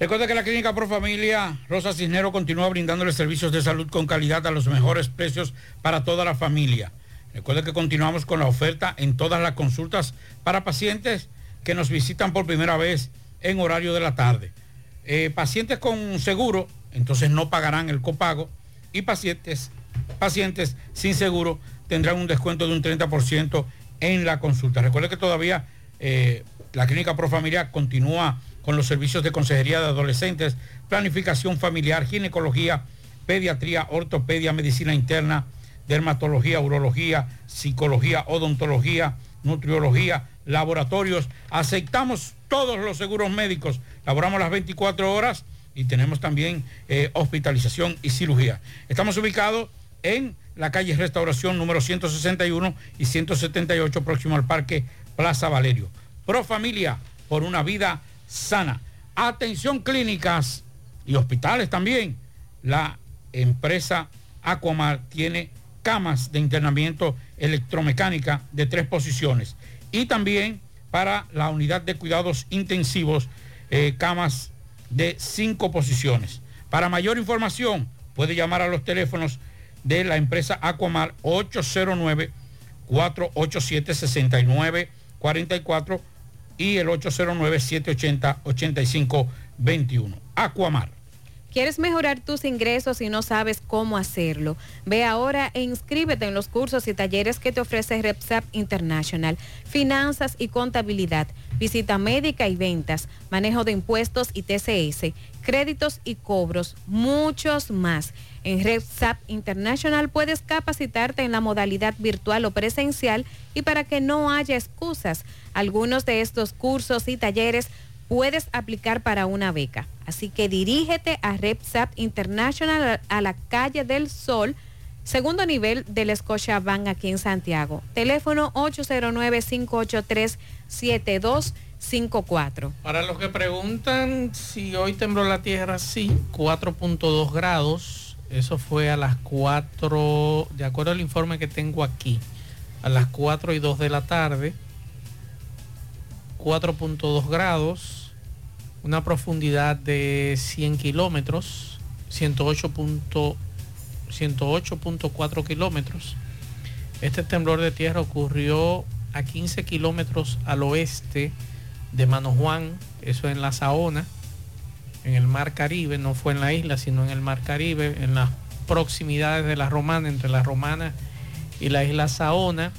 Recuerda que la Clínica Pro Familia Rosa Cisnero continúa brindándole servicios de salud con calidad a los mejores precios para toda la familia. Recuerda que continuamos con la oferta en todas las consultas para pacientes que nos visitan por primera vez en horario de la tarde. Eh, pacientes con seguro, entonces no pagarán el copago y pacientes, pacientes sin seguro tendrán un descuento de un 30% en la consulta. Recuerde que todavía eh, la Clínica Pro Familia continúa con los servicios de consejería de adolescentes, planificación familiar, ginecología, pediatría, ortopedia, medicina interna, dermatología, urología, psicología, odontología, nutriología, laboratorios. Aceptamos todos los seguros médicos. Laboramos las 24 horas y tenemos también eh, hospitalización y cirugía. Estamos ubicados en la calle Restauración número 161 y 178 próximo al Parque Plaza Valerio. Pro Familia por una vida sana. Atención clínicas y hospitales también. La empresa Aquamar tiene camas de internamiento electromecánica de tres posiciones y también para la unidad de cuidados intensivos eh, camas de cinco posiciones. Para mayor información puede llamar a los teléfonos de la empresa Aquamar 809 487 6944 y el 809-780-8521. Aquamar. ¿Quieres mejorar tus ingresos y no sabes cómo hacerlo? Ve ahora e inscríbete en los cursos y talleres que te ofrece RepSap International. Finanzas y contabilidad, visita médica y ventas, manejo de impuestos y TCS, créditos y cobros, muchos más. En RepSap International puedes capacitarte en la modalidad virtual o presencial y para que no haya excusas, algunos de estos cursos y talleres puedes aplicar para una beca. Así que dirígete a RepSap International a la calle del Sol, segundo nivel del Scotia Bank aquí en Santiago. Teléfono 809-583-7254. Para los que preguntan si hoy tembló la tierra, sí, 4.2 grados. Eso fue a las 4, de acuerdo al informe que tengo aquí, a las 4 y 2 de la tarde. 4.2 grados una profundidad de 100 kilómetros, 108.4 kilómetros. Este temblor de tierra ocurrió a 15 kilómetros al oeste de Mano Juan, eso en la Saona, en el Mar Caribe, no fue en la isla, sino en el Mar Caribe, en las proximidades de la Romana, entre la Romana y la isla Saona.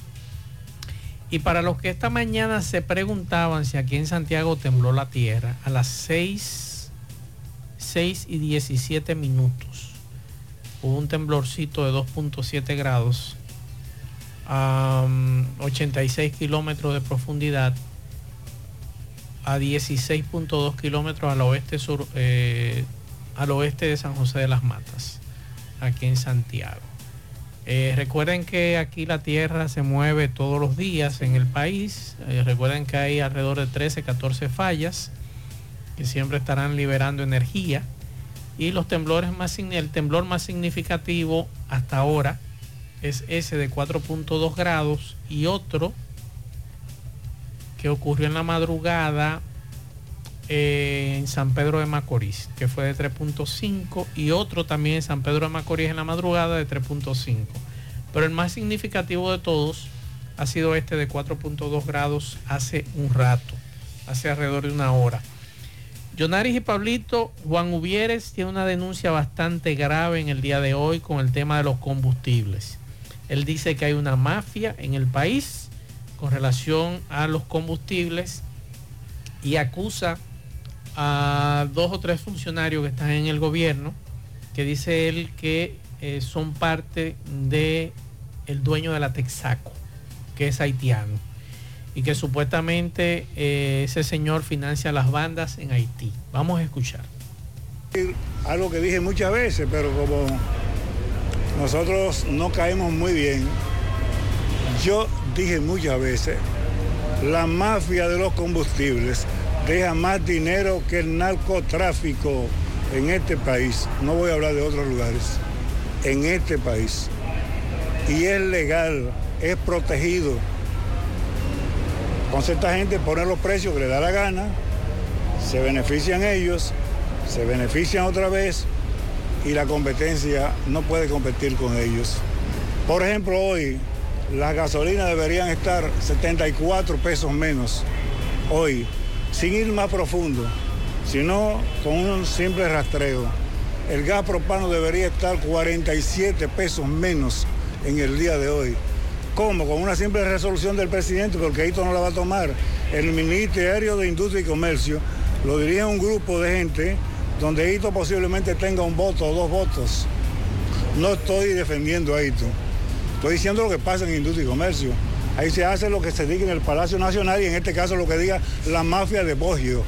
Y para los que esta mañana se preguntaban si aquí en Santiago tembló la tierra, a las 6, 6 y 17 minutos hubo un temblorcito de 2.7 grados, a 86 kilómetros de profundidad, a 16.2 kilómetros al oeste, sur, eh, al oeste de San José de las Matas, aquí en Santiago. Eh, recuerden que aquí la tierra se mueve todos los días en el país. Eh, recuerden que hay alrededor de 13, 14 fallas que siempre estarán liberando energía. Y los temblores más, el temblor más significativo hasta ahora es ese de 4.2 grados y otro que ocurrió en la madrugada en San Pedro de Macorís, que fue de 3.5, y otro también en San Pedro de Macorís en la madrugada de 3.5. Pero el más significativo de todos ha sido este de 4.2 grados hace un rato, hace alrededor de una hora. Yonaris y Pablito, Juan Uvieres tiene una denuncia bastante grave en el día de hoy con el tema de los combustibles. Él dice que hay una mafia en el país con relación a los combustibles y acusa a dos o tres funcionarios que están en el gobierno que dice él que eh, son parte de el dueño de la Texaco, que es haitiano, y que supuestamente eh, ese señor financia las bandas en Haití. Vamos a escuchar. Algo que dije muchas veces, pero como nosotros no caemos muy bien, yo dije muchas veces, la mafia de los combustibles deja más dinero que el narcotráfico en este país. No voy a hablar de otros lugares. En este país. Y es legal, es protegido. Con esta gente pone los precios que le da la gana, se benefician ellos, se benefician otra vez y la competencia no puede competir con ellos. Por ejemplo, hoy las gasolinas deberían estar 74 pesos menos hoy, sin ir más profundo, sino con un simple rastreo. El gas propano debería estar 47 pesos menos en el día de hoy. ¿Cómo? Con una simple resolución del presidente, porque esto no la va a tomar. El Ministerio de Industria y Comercio lo dirige un grupo de gente donde Hito posiblemente tenga un voto o dos votos. No estoy defendiendo a Hito. Estoy diciendo lo que pasa en Industria y Comercio. Ahí se hace lo que se diga en el Palacio Nacional y en este caso lo que diga la mafia de Bogio.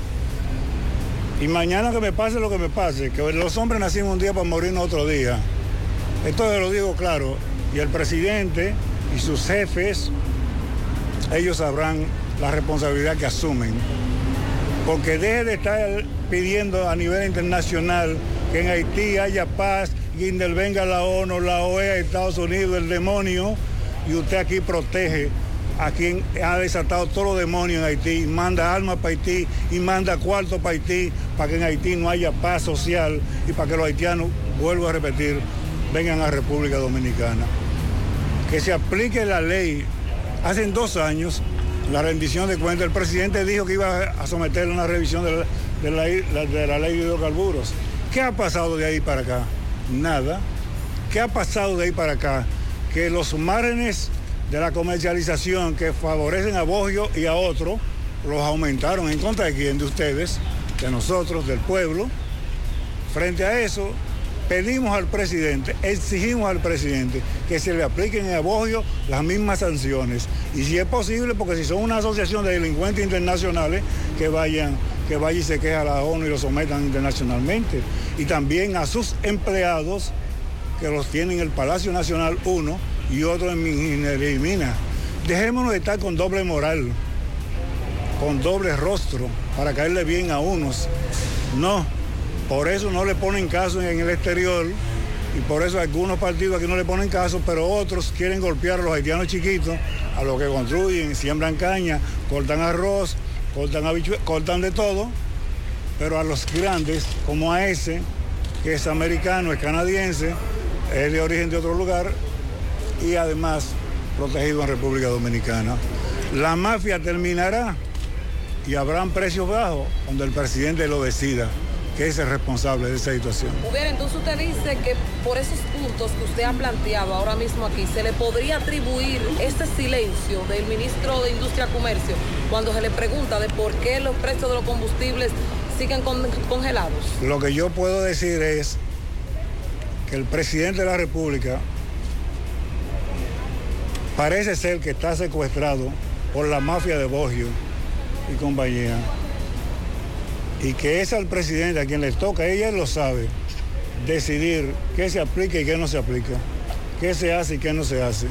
Y mañana que me pase lo que me pase, que los hombres nacimos un día para morirnos otro día. Esto lo digo claro. Y el presidente y sus jefes, ellos sabrán la responsabilidad que asumen. Porque deje de estar pidiendo a nivel internacional que en Haití haya paz y intervenga la ONU, la OEA, Estados Unidos, el demonio, y usted aquí protege a quien ha desatado todos los demonios en Haití, manda armas para Haití y manda cuartos para Haití, para que en Haití no haya paz social y para que los haitianos, vuelvo a repetir, vengan a República Dominicana. Que se aplique la ley. Hace dos años, la rendición de cuentas, el presidente dijo que iba a someter una revisión de la, ley de hidrocarburos. ¿Qué ha pasado de ahí para acá? Nada. ¿Qué ha pasado de ahí para acá? Que los márgenes de la comercialización que favorecen a Bogio y a otros los aumentaron. ¿En contra de quién? De ustedes, de nosotros, del pueblo. Frente a eso, pedimos al presidente, exigimos al presidente que se le apliquen a Bogio las mismas sanciones. Y si es posible, porque si son una asociación de delincuentes internacionales, que vayan, que vaya y se queje a la ONU y lo sometan internacionalmente. Y también a sus empleados, que los tienen en el Palacio Nacional uno y otro en Minería y Mina. Dejémonos de estar con doble moral, con doble rostro, para caerle bien a unos. No, por eso no le ponen caso en el exterior y por eso algunos partidos aquí no le ponen caso, pero otros quieren golpear a los haitianos chiquitos, a los que construyen, siembran caña, cortan arroz, cortan cortan de todo, pero a los grandes, como a ese, que es americano, es canadiense, es de origen de otro lugar y además protegido en República Dominicana. La mafia terminará y habrán precios bajos cuando el presidente lo decida, que es el responsable de esa situación. Hubiera, entonces usted dice que por esos puntos que usted ha planteado ahora mismo aquí, se le podría atribuir este silencio del ministro de Industria y Comercio cuando se le pregunta de por qué los precios de los combustibles siguen con- congelados. Lo que yo puedo decir es que el presidente de la República parece ser que está secuestrado por la mafia de Bogio y compañía. Y que es al presidente a quien le toca, ella lo sabe, decidir qué se aplica y qué no se aplica, qué se hace y qué no se hace.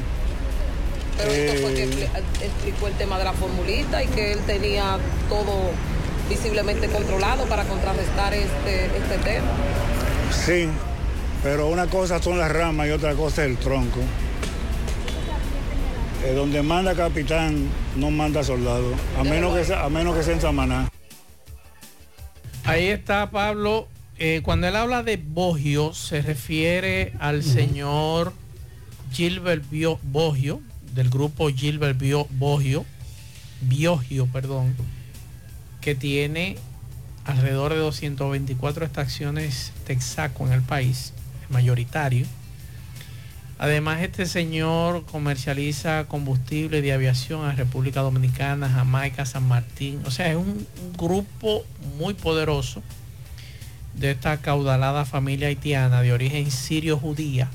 Pero esto fue que Eh, expli- explicó el tema de la formulita y que él tenía todo visiblemente controlado para contrarrestar este, este tema. Sí, pero una cosa son las ramas y otra cosa es el tronco. Eh, donde manda capitán, no manda soldado, a menos que sea, a menos que sea en Samaná. Ahí está Pablo. Eh, cuando él habla de Bogio, se refiere al señor Gilbert Bio- Bogio, del grupo Gilbert Bio- Bogio, Biogio, perdón, que tiene alrededor de 224 estaciones Texaco en el país, mayoritario. Además, este señor comercializa combustible de aviación a República Dominicana, Jamaica, San Martín. O sea, es un, grupo muy poderoso de esta caudalada familia haitiana de origen sirio-judía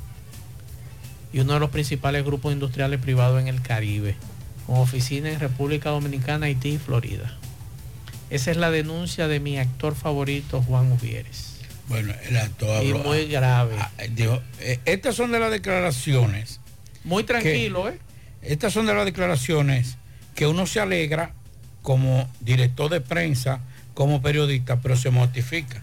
y uno de los principales grupos industriales privados en el Caribe, con oficina en República Dominicana, Haití y Florida. Esa es la denuncia de mi actor favorito, Juan Uvieres. Bueno, el actor Y habló- muy grave. ah, dijo, eh, estas son de las declaraciones. Muy tranquilo, ¿eh? Estas son de las declaraciones que uno se alegra como director de prensa, como periodista, pero se mortifica.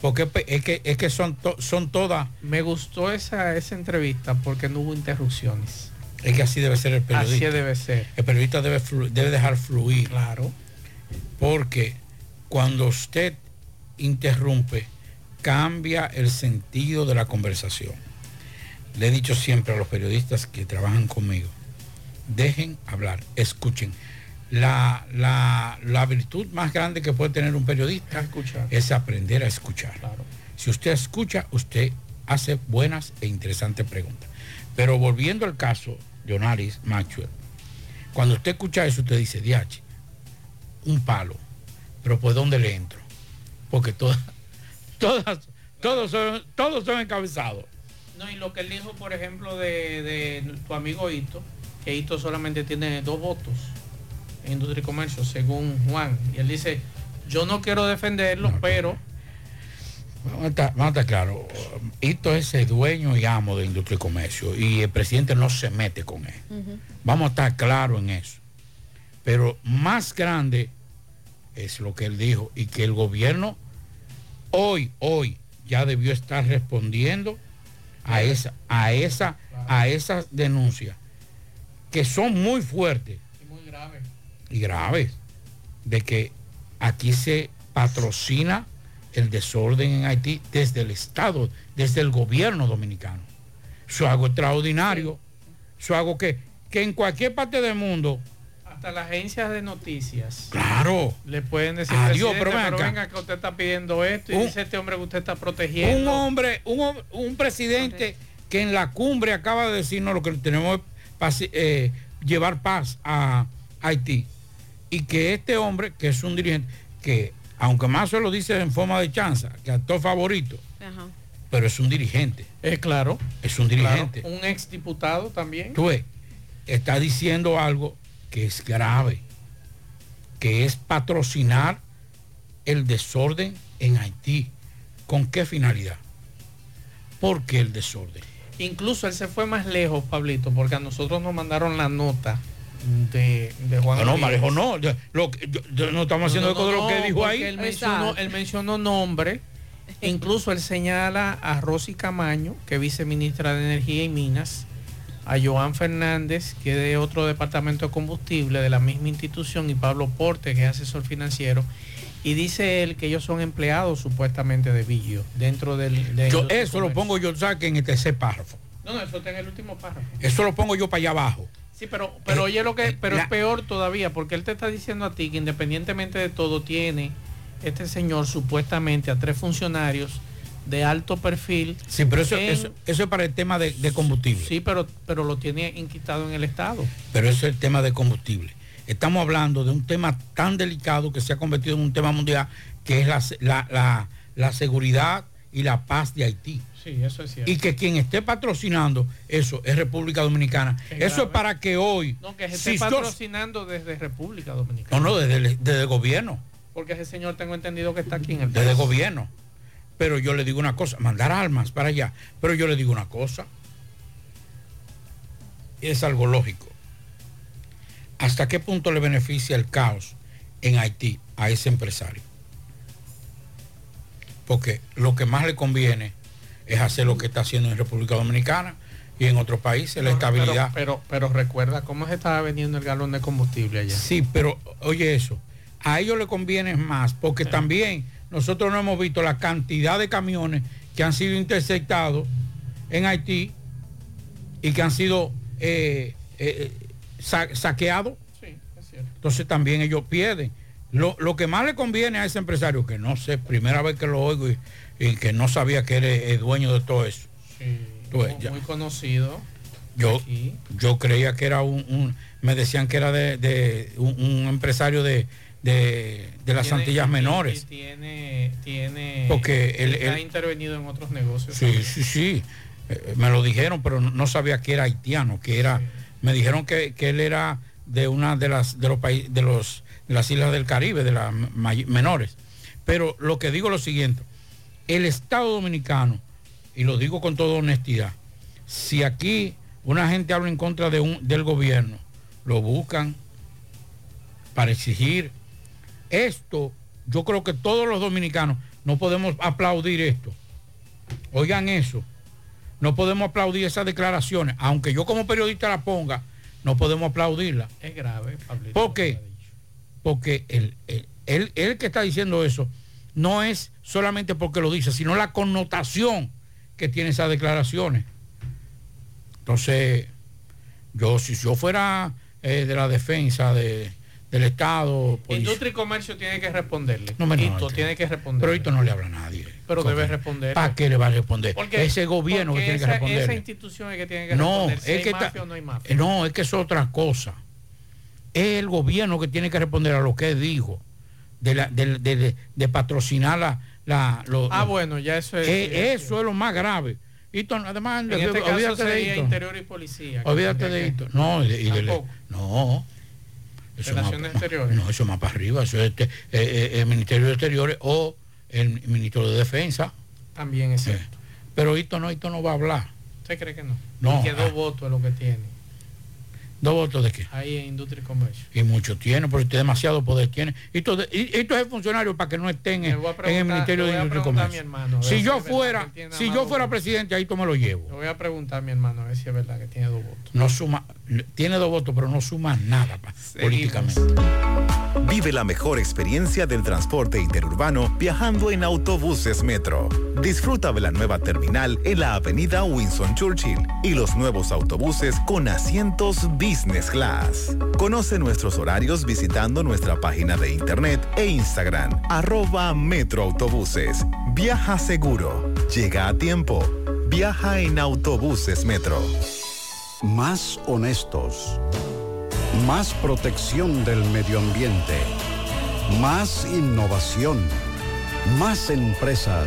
Porque es que, es que son, to- son todas. Me gustó esa, esa entrevista porque no hubo interrupciones. Es que así debe ser el periodista. Así debe ser. El periodista debe, debe dejar fluir. Claro. Porque cuando usted interrumpe, cambia el sentido de la conversación. Le he dicho siempre a los periodistas que trabajan conmigo, dejen hablar, escuchen. La, la- la virtud más grande que puede tener un periodista es aprender a escuchar. Si usted escucha, usted hace buenas e interesantes preguntas. Pero volviendo al caso, Jonaris Maxwell, cuando usted escucha eso, usted dice, diache, un palo, pero ¿por dónde le entro? Porque todas, todas, todos son, todos son encabezados. No, y lo que él dijo, por ejemplo, de, de tu amigo Hito, que Hito solamente tiene dos votos en industria y comercio, según Juan. Y él dice, yo no quiero defenderlo, pero Vamos a estar, vamos a estar claros. Esto es el dueño y amo de industria y comercio y el presidente no se mete con él. Vamos a estar claros en eso. Pero más grande es lo que él dijo y que el gobierno hoy, hoy ya debió estar respondiendo a esa, a esa, a esas denuncias que son muy fuertes muy grave. y graves de que aquí se patrocina el desorden en Haití desde el Estado, desde el gobierno dominicano. Eso es algo extraordinario. Eso es algo que, que en cualquier parte del mundo, Hasta las agencias de noticias claro, le pueden decir, Adiós, "Presidente, pero venga que usted está pidiendo esto y Un- dice este hombre que usted está un protegiendo. hombre, un, un presidente que en la cumbre acaba de decirnos lo que tenemos es pasi- eh, llevar paz a Haití. Y que este hombre, que es un dirigente, que aunque más se lo dice en forma de chanza, que actor favorito, Ajá. pero es un dirigente. Es claro. Es un dirigente. Claro, Un ex diputado también. Tú ves, está diciendo algo que es grave, que es patrocinar el desorden en Haití. ¿Con qué finalidad? ¿Por qué el desorden? Incluso él se fue más lejos, Pablito, porque a nosotros nos mandaron la nota de, de Juan No, no. Marejo, no. yo- lo que- yo- yo no estamos haciendo eco de lo que dijo ahí. Él mencionó, él mencionó nombre. Incluso él señala a Rosy Camaño, que es viceministra de Energía y Minas, a Joan Fernández, que es de otro departamento de combustible de la misma institución, y Pablo Porte, que es asesor financiero. Y dice él que ellos son empleados supuestamente de Villo dentro del... de Yo, eso lo pongo yo, ¿sabes? que en el tercer párrafo. No, no, eso está en el último párrafo. Eso lo pongo yo para allá abajo. Sí, pero, pero Eh, oye lo que, eh, pero la- es peor todavía, porque él te está diciendo a ti que independientemente de todo tiene este señor supuestamente a tres funcionarios de alto perfil. Sí, pero eso, en- eso, eso es para el tema de, de combustible. Sí, pero, pero lo tiene inquitado en el Estado. Pero eso es el tema de combustible. Estamos hablando de un tema tan delicado que se ha convertido en un tema mundial, que es la, la- la- la seguridad y la paz de Haití. Sí, eso es cierto. Y que quien esté patrocinando eso es República Dominicana. Qué Eso es para que hoy... No, que se si esté esto- patrocinando desde República Dominicana. no, no, desde el, desde el gobierno. Porque ese señor tengo entendido que está aquí en el desde el gobierno. Pero yo le digo una cosa, mandar armas para allá. Pero yo le digo una cosa. Es algo lógico. ¿Hasta qué punto le beneficia el caos en Haití a ese empresario? Porque lo que más le conviene es hacer lo que está haciendo en República Dominicana y en otros países, la estabilidad. Pero, pero, pero recuerda cómo se estaba vendiendo el galón de combustible allá. Sí, pero oye eso, a ellos le conviene más, porque también nosotros no hemos visto la cantidad de camiones que han sido interceptados en Haití y que han sido eh, eh, sa- saqueados. Sí, es cierto. Entonces también ellos pierden. Lo, lo que más le conviene a ese empresario, que no sé, primera vez que lo oigo y, y que no sabía que era el dueño de todo eso. Ves, Muy, ya. conocido. Yo, aquí. yo creía que era un, un- me decían que era de, de un, un empresario de, de, de las Tiene- Antillas Menores. tiene, tiene, Porque él- ha intervenido en otros negocios. Sí, sí, sí. Eh, me lo dijeron, pero no, sabía que era haitiano, que era, me dijeron que, que él era de una de las de los países de los de las islas del Caribe, de las menores. Pero lo que digo es lo siguiente, el Estado Dominicano, y lo digo con toda honestidad, si aquí una gente habla en contra de un, del gobierno, lo buscan para exigir esto, yo creo que todos los dominicanos no podemos aplaudir esto. Oigan eso. No podemos aplaudir esas declaraciones. Aunque yo como periodista la ponga, no podemos aplaudirla. Es grave, Pablito. ¿Por qué? Porque el, el, el- el que está diciendo eso no es solamente porque lo dice, sino la connotación que tiene esas declaraciones. Entonces, yo si yo fuera eh, de la defensa de- del Estado, pues, Industria y comercio tiene que responderle. No me Hito notes. tiene que responder. pero esto no le habla a nadie. Pero debe responder. ¿Para qué le va a responder? Porque- Ese gobierno que porque tiene que esa- responder. Esa institución es que tiene que No, responder. si es hay que mafia está- o no hay mafia. No, es que es otra cosa. Es el gobierno que tiene que responder a lo que dijo, de, la- de, de- de- de patrocinar la... la- lo- Ah, lo- bueno, ya eso es. Eh, eso es lo más grave. Y además, en este caso olvídate de sería esto. interior y policía. que Olvídate de que- esto. No, y de- y de- no. Eso es más- Relaciones exteriores. No, eso es más para arriba. Eso es este, eh, eh, el Ministerio de Exteriores o el Ministro de Defensa. También es cierto. Pero esto no, esto no va a hablar. ¿Usted cree que no? No, Y que dos ah. votos es lo que tiene. ¿Dos votos de qué? Ahí en industria y comercio. Y mucho tiene, porque usted demasiado poder tiene. Y esto, de- y esto es funcionario para que no estén en, el Ministerio de Industria y Comercio. mi hermano, a ver si yo fuera, si yo fuera presidente, ahí tú me lo llevo. Le voy a preguntar a mi hermano a ver si es verdad que tiene dos votos. No suma, tiene dos votos, pero no suma nada pa- políticamente. Vive la mejor experiencia del transporte interurbano viajando en autobuses Metro. Disfruta de la nueva terminal en la avenida Winston Churchill y los nuevos autobuses con asientos Business Class. Conoce nuestros horarios visitando nuestra página de internet e Instagram, arroba Metroautobuses. Viaja seguro. Llega a tiempo. Viaja en autobuses Metro. Más honestos. Más protección del medio ambiente. Más innovación. Más empresas.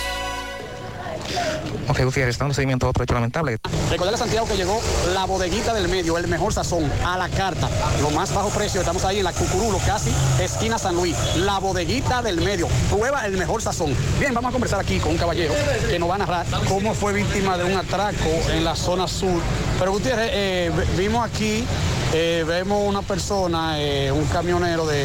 Ok, Gutiérrez, dando seguimiento a otro hecho lamentable. Recordarle a Santiago que llegó la bodeguita del medio, el mejor sazón, a la carta, lo más bajo precio. Estamos ahí en la Cucurulo, casi esquina San Luis. La bodeguita del medio. Prueba el mejor sazón. Bien, vamos a conversar aquí con un caballero que nos va a narrar cómo fue víctima de un atraco en la zona sur. Pero Gutiérrez, eh, vimos aquí, eh, vemos una persona, eh, un camionero de,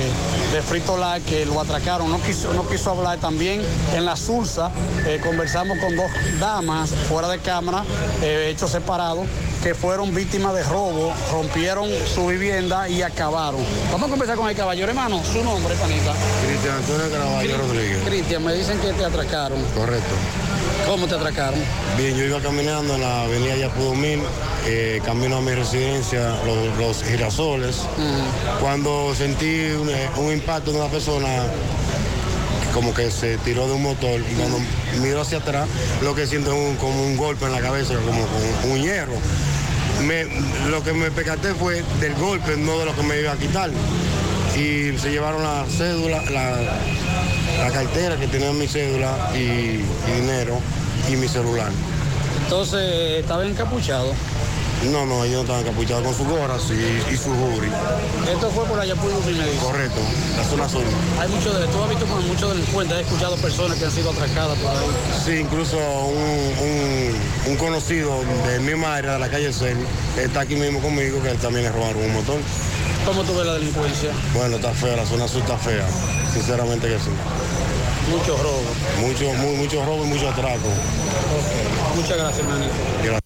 de Frito Lay que lo atracaron. No quiso, no quiso hablar también en la Sursa. eh, conversamos con dos damas fuera de cámara, hechos separados, que fueron víctimas de robo, rompieron su vivienda y acabaron. Vamos a conversar con el caballero, hermano. Su nombre, panita. Cristian Antonio Caraballo Rodríguez. Cristian, me dicen que te atracaron. Correcto. ¿Cómo te atracaron? Bien, yo iba caminando en la avenida Yapudumil, eh, camino a mi residencia, los, los girasoles, cuando sentí un, eh, un impacto de una persona como que se tiró de un motor y cuando miro hacia atrás lo que siento es un- como un golpe en la cabeza, como un hierro. Me- lo que me percaté fue del golpe, no de lo que me iba a quitar. Y se llevaron la cédula, la, la cartera que tenía mi cédula y, y dinero y mi celular. Entonces, ¿estaba encapuchado? No, no, ellos no estaban encapuchados con sus gorras y, y su jury. Esto fue por allá por me dice. Correcto, la zona sur. Hay muchos de, tú has visto con muchos delincuentes, he escuchado personas que han sido atracadas por ahí. Sí, incluso un, un- un conocido de mi área, de la calle Cel, está aquí mismo conmigo, que también le robaron un motor. ¿Cómo tú ves la delincuencia? Bueno, está fea, la zona sur está fea, sinceramente que sí. Mucho robo. Mucho, muy, mucho robo y mucho atraco. Muchas gracias, hermanito. Gracias.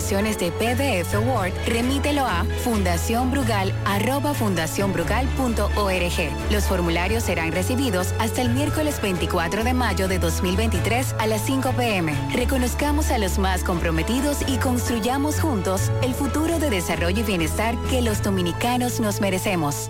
de PDF o Word, remítelo a fundacionbrugal.org. Los formularios serán recibidos hasta el miércoles 24 de mayo de 2023 a las 5 pm. Reconozcamos a los más comprometidos y construyamos juntos el futuro de desarrollo y bienestar que los dominicanos nos merecemos.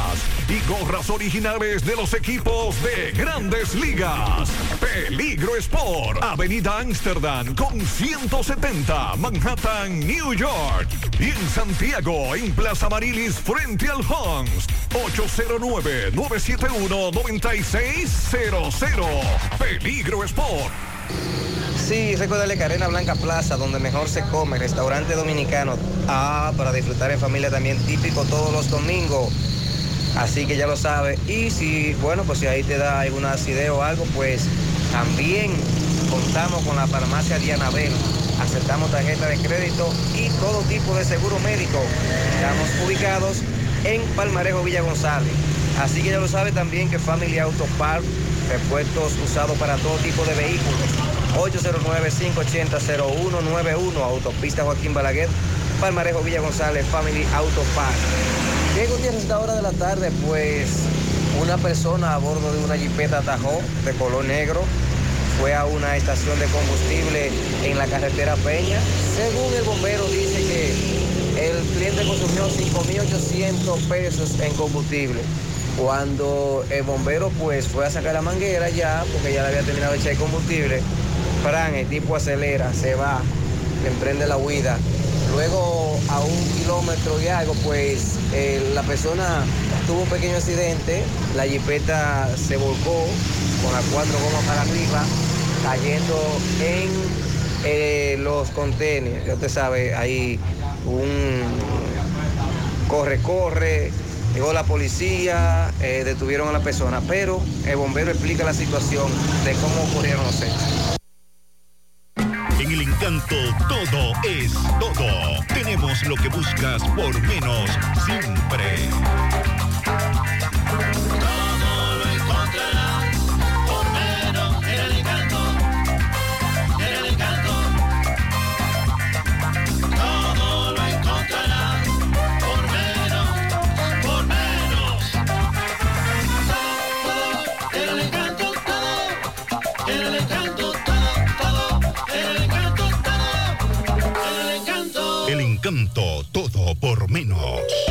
y gorras originales de los equipos de grandes ligas. Peligro Sport, Avenida Amsterdam con 170, Manhattan, New York. Y en Santiago, en Plaza Marilis, frente al Hans, 809-971-9600. Peligro Sport. Sí, recuérdale que Arena Blanca Plaza, donde mejor se come, restaurante dominicano. Ah, para disfrutar en familia también típico todos los domingos. Así que ya lo sabes. Y si, bueno, pues si ahí te da alguna acidez o algo, pues también contamos con la farmacia Dianabel. Aceptamos tarjeta de crédito y todo tipo de seguro médico. Estamos ubicados en Palmarejo Villa González. Así que ya lo sabe también que Family Auto Park, repuestos usados para todo tipo de vehículos. 809-580-0191, Autopista Joaquín Balaguer, Palmarejo Villa González, Family Auto Park. ¿Qué Gutiérrez esta hora de la tarde? Pues una persona a bordo de una jipeta Tajo de color negro fue a una estación de combustible en la carretera Peña. Según el bombero dice que el cliente consumió 5.800 pesos en combustible. Cuando el bombero pues fue a sacar la manguera ya, porque ya le había terminado de echar el combustible, Fran, el tipo acelera, se va, emprende la huida. Luego a un kilómetro y algo, pues eh, la persona tuvo un pequeño accidente, la jipeta se volcó con las cuatro gomas para arriba, cayendo en eh, los contenedores. Ya usted sabe, hay un corre-corre, llegó la policía, eh, detuvieron a la persona, pero el bombero explica la situación de cómo ocurrieron los hechos. Encanto todo es todo. Tenemos lo que buscas por menos siempre. Por menos.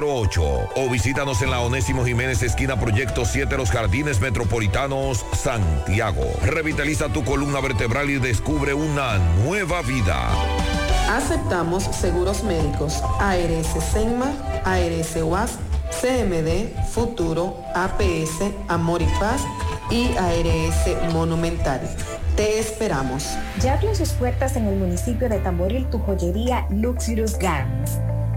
809-582-5408 o visítanos en la Onésimo Jiménez esquina Proyecto 7 Los Jardines Metropolitanos, Santiago. Revitaliza tu columna vertebral y descubre una nueva vida. Aceptamos seguros médicos ARS Senma, ARS UAS, CMD, Futuro, APS, Amor y Paz y ARS Monumental. Te esperamos. Ya abrió sus puertas en el municipio de Tamboril tu joyería Luxurious Garments,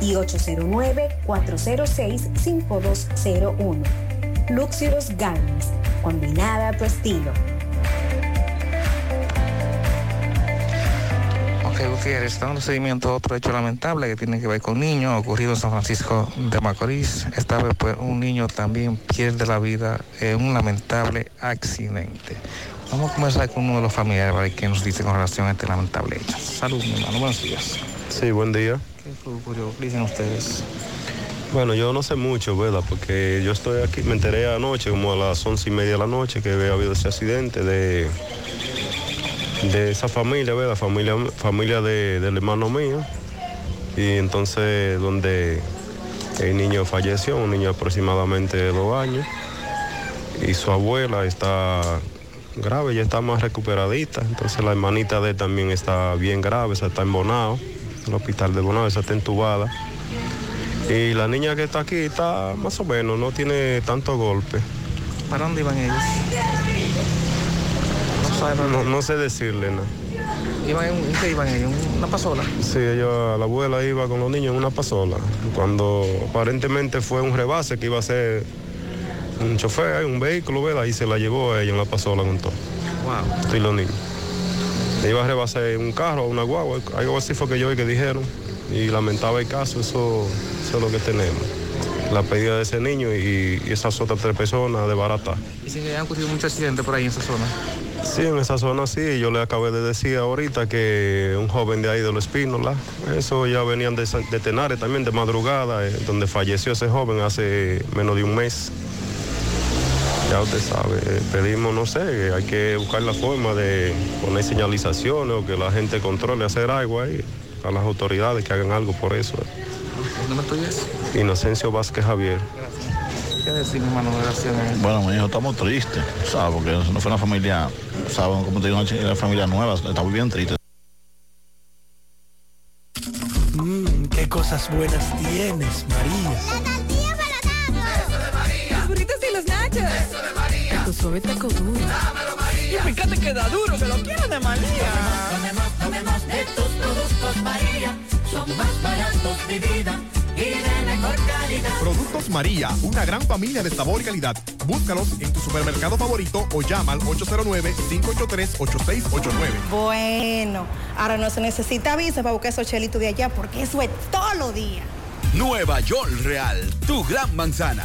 y 809-406-5201. Luxurious Garments, combinada a tu estilo. Ok, Gutiérrez, está dando seguimiento a otro hecho lamentable que tiene que ver con niños, ocurrido en San Francisco de Macorís. Esta vez pues, un niño también pierde la vida en un lamentable accidente. Vamos a comenzar con uno de los familiares qué nos dice con relación a este lamentable hecho. Salud, mi hermano, buenos días. Sí, buen día. ¿Qué? ¿Qué dicen ustedes? Bueno, yo no sé mucho, ¿verdad? Porque yo estoy aquí, me enteré anoche, como a las once y media de la noche, que había habido ese accidente de, de esa familia, ¿verdad? Familia, familia de- del hermano mío. Y entonces, donde el niño falleció, un niño aproximadamente de dos años. Y su abuela está grave, ya está más recuperadita. Entonces, la hermanita de él también está bien grave, esa está en El hospital de Bonao, esa está entubada. Y la niña que está aquí está más o menos, no tiene tanto golpe. ¿Para dónde iban ellos? No, no sé decirle nada. ¿Iban en, ¿En qué iban ellos? ¿En ¿Una pasola? Sí, ella, la abuela iba con los niños en una pasola, cuando aparentemente fue un rebase que iba a ser un chofer, un vehículo, ¿verdad? Y se la llevó a ella en la pasola con todo. Wow. Y los niños. Le iba a rebasar un carro, una guagua, algo así fue que yo oí que dijeron. Y lamentaba el caso, eso, eso es lo que tenemos. La pedida de ese niño y, y esas otras tres personas de barata. Dicen que han ocurrido muchos accidentes por ahí en esa zona. Sí, en esa zona sí, yo le acabé de decir ahorita que un joven de ahí de los Espínola, eso ya venían de, de Tenares también de madrugada, eh, donde falleció ese joven hace menos de un mes. Ya usted sabe, eh, pedimos, no sé, hay que buscar la forma de poner señalizaciones o que la gente controle, hacer algo ahí, a las autoridades que hagan algo por eso. ¿El nombre tuyo es? Inocencio Vázquez Javier. ¿Qué decir, mi hermano, a Bueno, mi hijo, estamos tristes, ¿sabes? Porque no fue una familia, ¿sabes? Como te digo, una familia nueva, estamos bien tristes. Mmm, qué cosas buenas tienes, María. Los y nachos. Eso de María. Tu suave taco duro. Y fíjate que da duro, que lo quiero de María. Tomemos de tus productos María, son más baratos de vida y de mejor calidad. Productos María, una gran familia de sabor y calidad. Búscalos en tu supermercado favorito o llama al 809-583-8689. Bueno, ahora no se necesita visa para buscar esos chelitos de allá porque eso es todo lo día. Nueva York Real, tu gran manzana.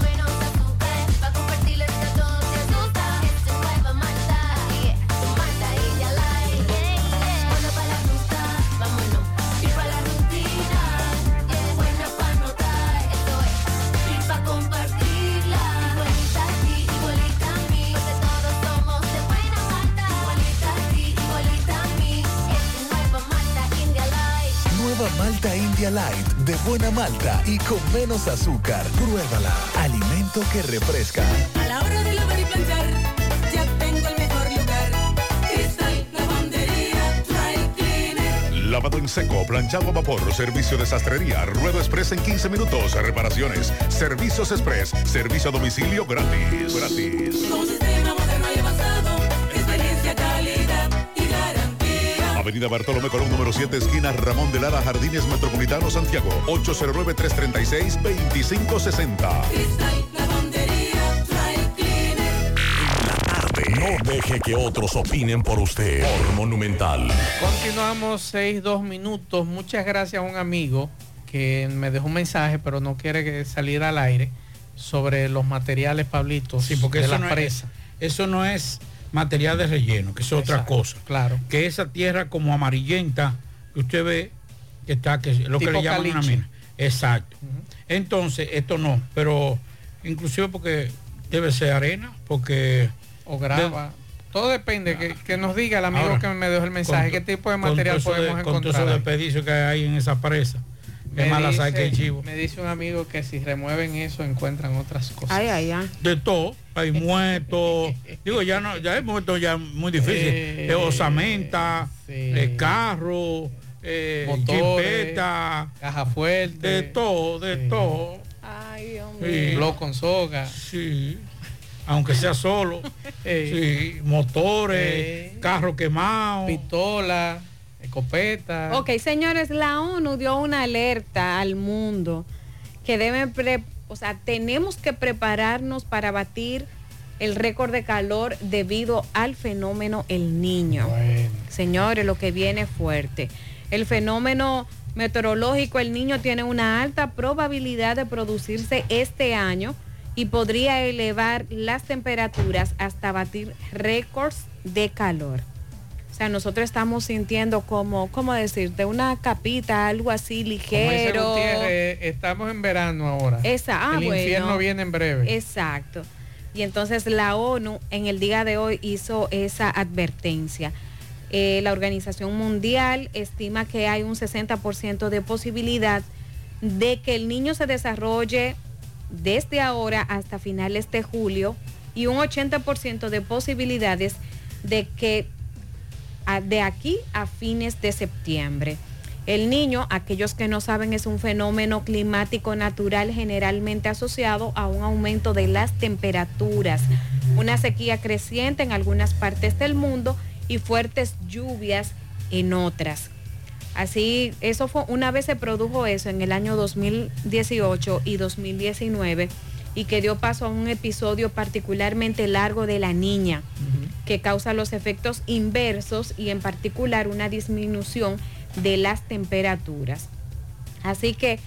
Malta India Light, de buena malta y con menos azúcar. Pruébala. Alimento que refresca. A la hora de lavar y planchar, ya tengo el mejor lugar. Cristal, lavandería, dry cleaner. Lavado en seco, planchado a vapor, servicio de sastrería, ruedo express en 15 minutos, reparaciones, servicios express, servicio a domicilio gratis. Gratis. Avenida Bartolomé Colón, número 7, esquina Ramón de Lara, Jardines Metropolitano, Santiago. 809-336-2560. Cristal, lavandería, dry cleaner. No deje que otros opinen por usted. Por Monumental. Continuamos 6, 2 minutos. Muchas gracias a un amigo que me dejó un mensaje, pero no quiere que salir al aire sobre los materiales, Pablito, Sí, porque de eso las no, es, presas. eso no es material de relleno, que es otra cosa. Claro. Que esa tierra como amarillenta que usted ve que está, que es lo que le llaman una mina. Exacto. Entonces, esto no, pero inclusive porque debe ser arena, porque... O grava. Todo depende, que, que nos diga el amigo Ahora, que me dejó el mensaje, con qué tipo de material de- podemos Con todo encontrar. eso que hay en esa presa. Me Es mala sabe que hay dice, chivo. me dice un amigo que si remueven eso encuentran otras cosas. Ay, ay, ay. De todo, hay muertos. Digo, ya no, ya hay muertos ya muy difícil. Eh, Eh, osamenta, sí. eh, carro, eh, Motores, jipeta, caja fuerte, de todo, de todo. Ay, Dios Sí. blog con soga. Sí. Aunque sea solo. sí. Motores, Eh. carro quemado. Pistola, escopeta. Ok, señores, la ONU dio una alerta al mundo que deben, pre- o sea, tenemos que prepararnos para batir el récord de calor debido al fenómeno El Niño. Señores, lo que viene fuerte. El fenómeno meteorológico El Niño tiene una alta probabilidad de producirse este año y podría elevar las temperaturas hasta batir récords de calor. Sea, nosotros estamos sintiendo como, ¿cómo decirte? Una capita, algo así Como dice ligero. Gutiérrez, estamos en verano ahora. Esa, ah, el bueno. infierno viene en breve. Exacto. Y entonces la ONU en el día de hoy hizo esa advertencia. Eh, la Organización Mundial estima que hay un 60% de posibilidad de que el niño se desarrolle desde ahora hasta finales de julio y un 80% de posibilidades de que de aquí a fines de septiembre. El niño, aquellos que no saben, es un fenómeno climático natural generalmente asociado a un aumento de las temperaturas, una sequía creciente en algunas partes del mundo y fuertes lluvias en otras. Así, eso fue, una vez se produjo eso en el año 2018 y 2019 y que dio paso a un episodio particularmente largo de la niña, que causa los efectos inversos y en particular una disminución de las temperaturas. Así que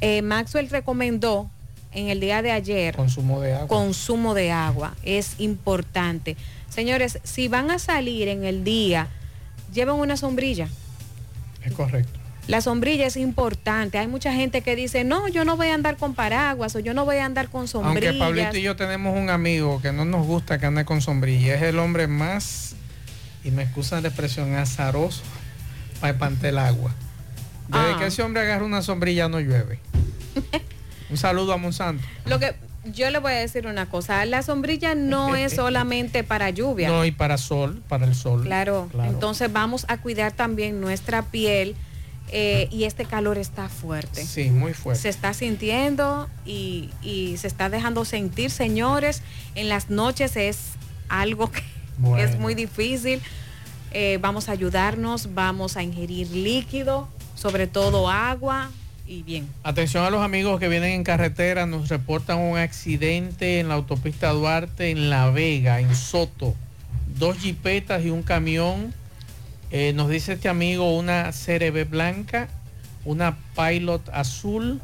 eh, Maxwell recomendó en el día de ayer Consumo de agua. consumo de agua. Es importante. Señores, si van a salir en el día, lleven una sombrilla. Es correcto. La sombrilla es importante. Hay mucha gente que dice, no, yo no voy a andar con paraguas o yo no voy a andar con Aunque sombrillas. Pablito y yo tenemos un amigo que no nos gusta que ande con sombrilla. Es el hombre más, y me excusan la expresión, azaroso para espantar el agua. Desde Ah. que ese hombre agarra una sombrilla no llueve. un saludo a Monsanto. Lo que yo le voy a decir una cosa, la sombrilla no es solamente para lluvia. No, y para sol, para el sol. Claro, Claro. entonces vamos a cuidar también nuestra piel eh, y este calor está fuerte. Sí, muy fuerte. Se está sintiendo y, y se está dejando sentir, señores. En las noches es algo que Bueno. es muy difícil. Eh, vamos a ayudarnos, vamos a ingerir líquido, sobre todo agua y bien. Atención a los amigos que vienen en carretera, nos reportan un accidente en la autopista Duarte en La Vega, en Soto. Dos jipetas y un camión. Eh, nos dice este amigo una CRB blanca, una Pilot azul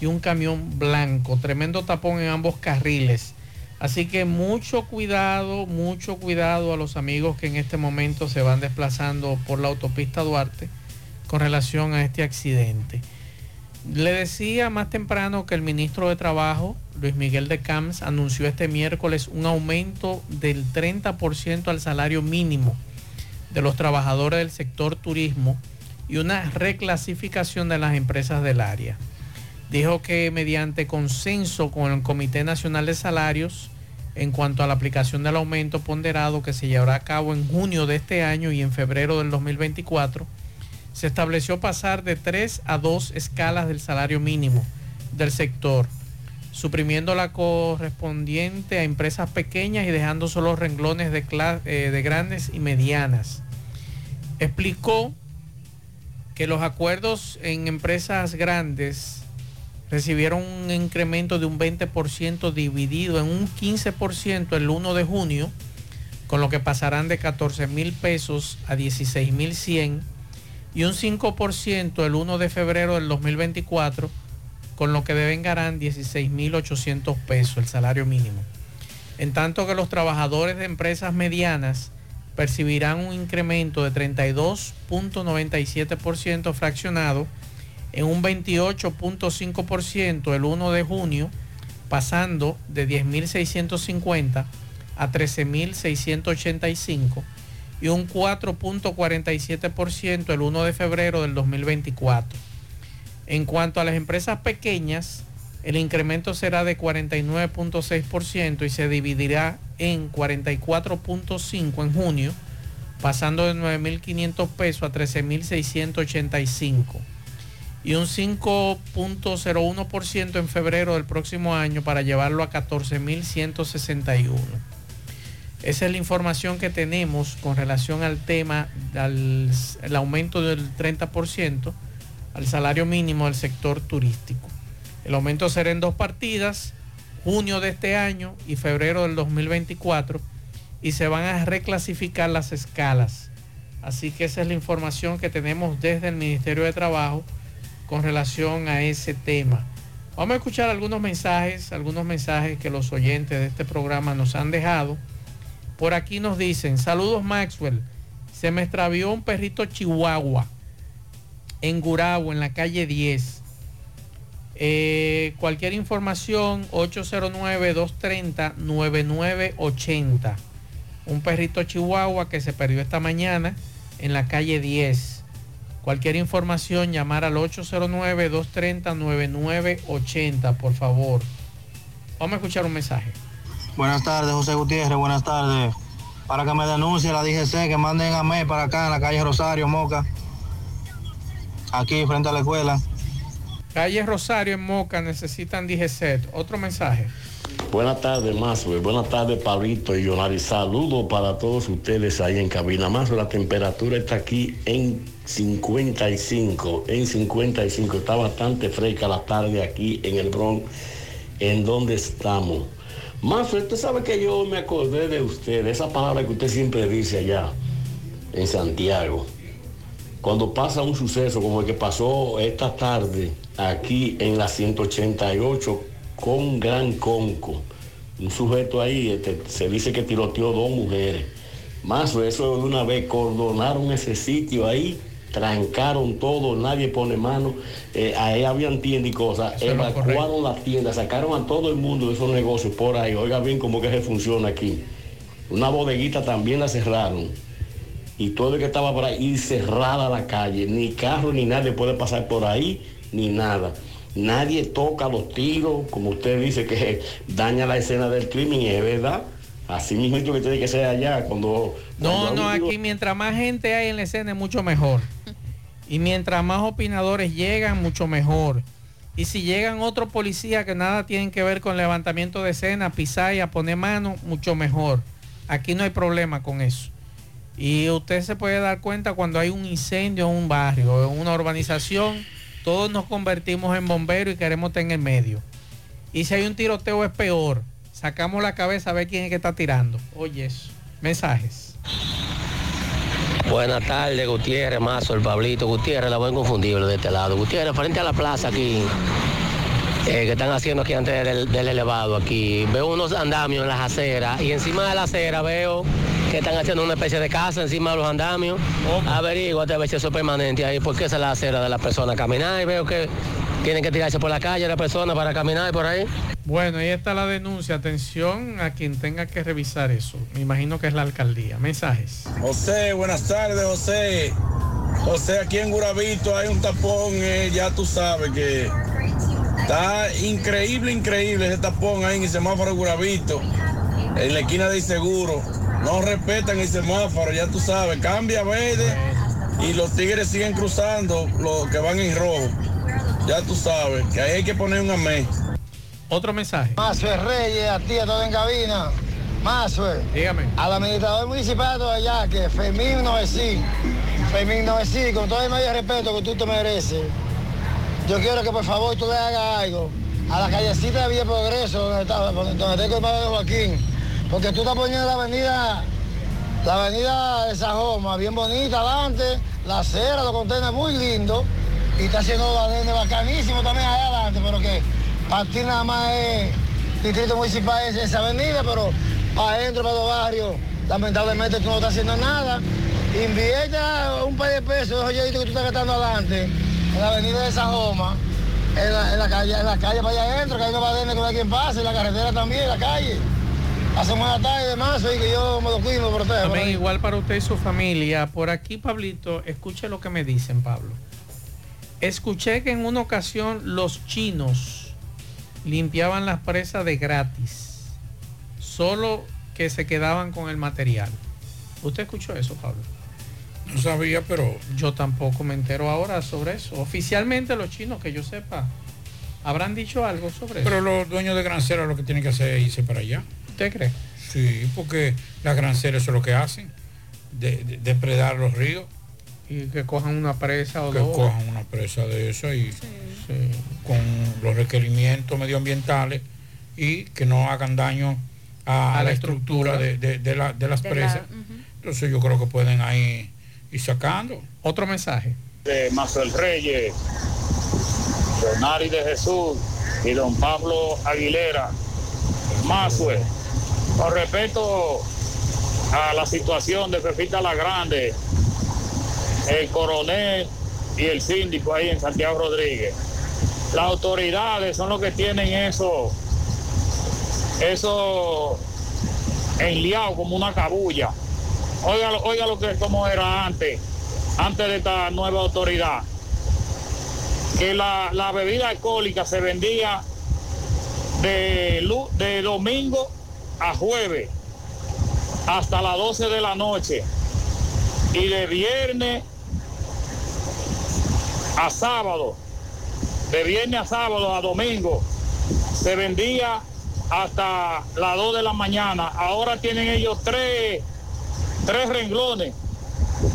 y un camión blanco. Tremendo tapón en ambos carriles. Así que mucho cuidado, mucho cuidado a los amigos que en este momento se van desplazando por la autopista Duarte con relación a este accidente. Le decía más temprano que el ministro de Trabajo, Luis Miguel de Camps, anunció este miércoles un aumento del 30% al salario mínimo de los trabajadores del sector turismo y una reclasificación de las empresas del área. Dijo que mediante consenso con el Comité Nacional de Salarios, en cuanto a la aplicación del aumento ponderado que se llevará a cabo en junio de este año y en febrero del 2024, se estableció pasar de tres a dos escalas del salario mínimo del sector, suprimiendo la correspondiente a empresas pequeñas y dejando solo renglones de, eh, de grandes y medianas. Explicó que los acuerdos en empresas grandes recibieron un incremento de un 20% dividido en un 15% el 1 de junio, con lo que pasarán de 14 mil pesos a 16 mil 100 y un 5% el 1 de febrero del 2024, con lo que devengarán 16 mil 800 pesos el salario mínimo. en tanto que los trabajadores de empresas medianas percibirán un incremento de 32.97% fraccionado en un 28.5% el 1 de junio, pasando de 10.650 a 13.685 y un 4.47% el 1 de febrero del 2024. En cuanto a las empresas pequeñas, el incremento será de 49.6% y se dividirá en 44.5 en junio, pasando de 9.500 pesos a 13.685 y un 5.01% en febrero del próximo año para llevarlo a 14.161. Esa es la información que tenemos con relación al tema del el aumento del 30% al salario mínimo del sector turístico. El aumento será en dos partidas, junio de este año y febrero del 2024, y se van a reclasificar las escalas. Así que esa es la información que tenemos desde el Ministerio de Trabajo con relación a ese tema. Vamos a escuchar algunos mensajes, algunos mensajes que los oyentes de este programa nos han dejado. Por aquí nos dicen, saludos Maxwell, se me extravió un perrito chihuahua en Gurabo, en la calle 10. Eh, cualquier información, 809-230-9980. Un perrito chihuahua que se perdió esta mañana en la calle 10. Cualquier información, llamar al 809-230-9980, por favor. Vamos a escuchar un mensaje. Buenas tardes, José Gutiérrez, buenas tardes. Para que me denuncie la DGC, que manden a mí para acá en la calle Rosario, Moca. Aquí frente a la escuela. Calle Rosario en Moca necesitan DGCET. Otro mensaje. Buenas tardes, Mazue. Buenas tardes, Pablito y Yolari. Saludos para todos ustedes ahí en cabina. Más la temperatura está aquí en 55. En 55. Está bastante fresca la tarde aquí en el Bronx, en donde estamos. Más, usted sabe que yo me acordé de usted, esa palabra que usted siempre dice allá en Santiago. Cuando pasa un suceso como el que pasó esta tarde aquí en la 188 con Gran Conco. Un sujeto ahí este, se dice que tiroteó dos mujeres. Más eso de una vez cordonaron ese sitio ahí, trancaron todo, nadie pone mano. Eh, ahí habían tiendas y cosas. Eso Evacuaron las tiendas, sacaron a todo el mundo de esos negocios por ahí. Oiga bien cómo que se funciona aquí. Una bodeguita también la cerraron. Y todo el que estaba por ahí cerrada la calle. Ni carro ni nadie puede pasar por ahí, ni nada. Nadie toca los tiros, como usted dice, que daña la escena del crimen, y es verdad. Así mismo que tiene que ser allá cuando... No, cuando no, tiro- aquí mientras más gente hay en la escena es mucho mejor. Y mientras más opinadores llegan, mucho mejor. Y si llegan otros policías que nada tienen que ver con levantamiento de escena, pisar y a poner mano, mucho mejor. Aquí no hay problema con eso. Y usted se puede dar cuenta cuando hay un incendio en un barrio, en una urbanización, todos nos convertimos en bomberos y queremos estar en el medio. Y si hay un tiroteo es peor. Sacamos la cabeza a ver quién es que está tirando. Oye, eso. Mensajes. Buenas tardes, Gutiérrez, Mazo, el Pablito, Gutiérrez, la buen confundible de este lado. Gutiérrez, frente a la plaza aquí, eh, que están haciendo aquí antes del, del elevado aquí. Veo unos andamios en las aceras y encima de la acera veo que están haciendo una especie de casa encima de los andamios. Averíguate a ver si eso es permanente ahí, porque esa es la acera de las personas caminar y veo que tienen que tirarse por la calle las personas para caminar por ahí. Bueno, ahí está la denuncia. Atención a quien tenga que revisar eso. Me imagino que es la alcaldía. Mensajes. José, buenas tardes, José. José, aquí en Guravito hay un tapón, eh, ya tú sabes que está increíble, increíble ese tapón ahí en el semáforo Guravito, en la esquina de Inseguro. No respetan el semáforo, ya tú sabes, cambia verde y los tigres siguen cruzando los que van en rojo. Ya tú sabes, que ahí hay que poner un amén. Otro mensaje. Mazue Reyes, a ti, a todo en cabina. Mazue. Dígame. Al administrador municipal de allá, que Fermín Novecí. Fermín Novecí, con todo el medio respeto que tú te mereces. Yo quiero que por favor tú le hagas algo a la callecita de Villa Progreso, donde está, donde está el colmado de Joaquín. Porque tú estás poniendo la avenida, la avenida de Sajoma, bien bonita adelante, la acera, los contenedores muy lindos. Y está haciendo los andenes bacanísimos también allá adelante, pero que para ti nada más es distrito municipal es esa avenida, pero para adentro, para los barrios, lamentablemente tú no estás haciendo nada. Invierta un par de pesos, esos hoyitos que tú estás gastando adelante, en la avenida de Sajoma, en la, en la calle, en la calle para allá adentro, que ahí no va a tener que ver quién pase, en la carretera también, en la calle. Hace buena tarde y demás, y que yo me lo cuido por También ahí. igual para usted y su familia. Por aquí, Pablito, escuche lo que me dicen, Pablo. Escuché que en una ocasión los chinos limpiaban las presas de gratis. Solo que se quedaban con el material. ¿Usted escuchó eso, Pablo? No sabía, pero... Yo tampoco me entero ahora sobre eso. Oficialmente los chinos, que yo sepa, habrán dicho algo sobre Pero eso. los dueños de granceras lo que tienen que hacer es irse para allá. ¿Usted cree? Sí, porque las granceras eso es lo que hacen, de, de- depredar los ríos. Y que cojan una presa o que dos. cojan una presa de eso y con los requerimientos medioambientales y que no hagan daño a, A la la estructura de, de- de la- de las De la- presas. Entonces yo creo que pueden ahí ir sacando. Otro mensaje. de Mazuel Reyes, Donari de Jesús y don Pablo Aguilera. Mazue, con respecto a la situación de Pepita la Grande, el coronel y el síndico ahí en Santiago Rodríguez. Las autoridades son los que tienen eso, eso enliado como una cabulla. Oiga, oiga lo que como era antes, antes de esta nueva autoridad. Que la, la bebida alcohólica se vendía de, de domingo a jueves hasta las 12 de la noche y de viernes a sábado, de viernes a sábado a domingo se vendía hasta las 2 de la mañana. Ahora tienen ellos tres, tres renglones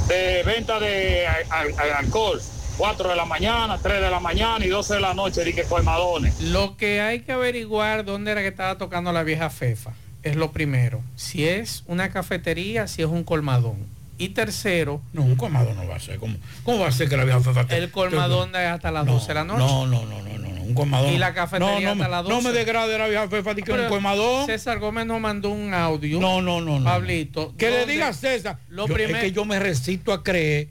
de venta de al- al- alcohol. 4 de la mañana, 3 de la mañana y 12 de la noche, di que colmadones. Lo que hay que averiguar dónde era que estaba tocando la vieja Fefa es lo primero. Si es una cafetería, si es un colmadón. Y tercero, No, un colmadón no va a ser. ¿Cómo, cómo va a ser que la vieja fefa te- el colmadón es hasta las 12 de la noche. No, no, no, no, no, no, un colmadón. Y la cafetería no, no, hasta me- las No 12. me degrade la vieja fefa que un colmadón. César Gómez nos mandó un audio. No, no, no, no. Pablito. Que le diga César. Lo Yo- primero- Es que yo me recito a creer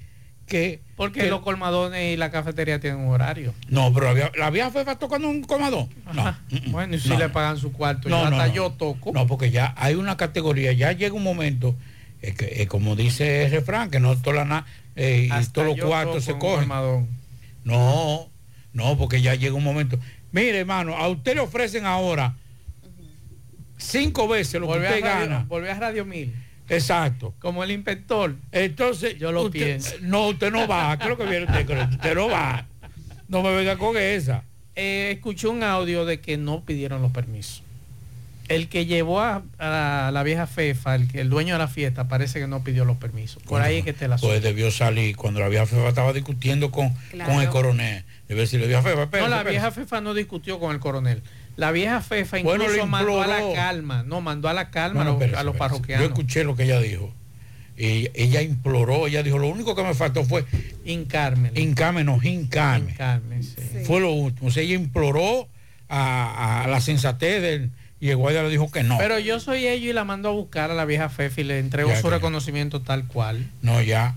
que. Porque que- los colmadones y la cafetería tienen un horario. No, pero la vieja, fefa tocando un colmadón. No. Bueno, y si No. le pagan su cuarto, No, no, hasta no. yo toco. No, porque ya hay una categoría, ya llega un momento, es que, como dice el refrán, que no toda la na- eh, y todos los cuartos se cogen. No, no, porque ya llega un momento. Mire, hermano, a usted le ofrecen ahora cinco veces lo que Volví a, usted radio, gana. volví a Radio 1000. Exacto. Como el inspector. Entonces, Yo lo usted- pienso. No, usted no va. ¿Qué es lo que viene usted? Usted no va. No me venga con esa. Eh, escuché un audio de que no pidieron los permisos. El que llevó a, a la vieja Fefa, el, que- el dueño de la fiesta, parece que no pidió los permisos. Por ahí es que te la Pues debió salir cuando la vieja fefa estaba discutiendo con, Claro. con el coronel. Debe decirle, vieja fefa, espérate, No, la espérate". vieja Fefa no discutió con el coronel. La vieja Fefa incluso mandó a la calma. No, mandó a la calma a los, espérese, a los espérese. parroquianos. Yo escuché lo que ella dijo. Y ella imploró, ella dijo, lo único que me faltó fue hincarme. Hincarme, no, hincarme. Hincarme, sí. Fue lo último. O sea, ella imploró a, a la sensatez del, y el guardia le dijo que no. Pero yo soy ella y la mando a buscar a la vieja Fefa y le entrego Ya, su reconocimiento tal cual. No, ya.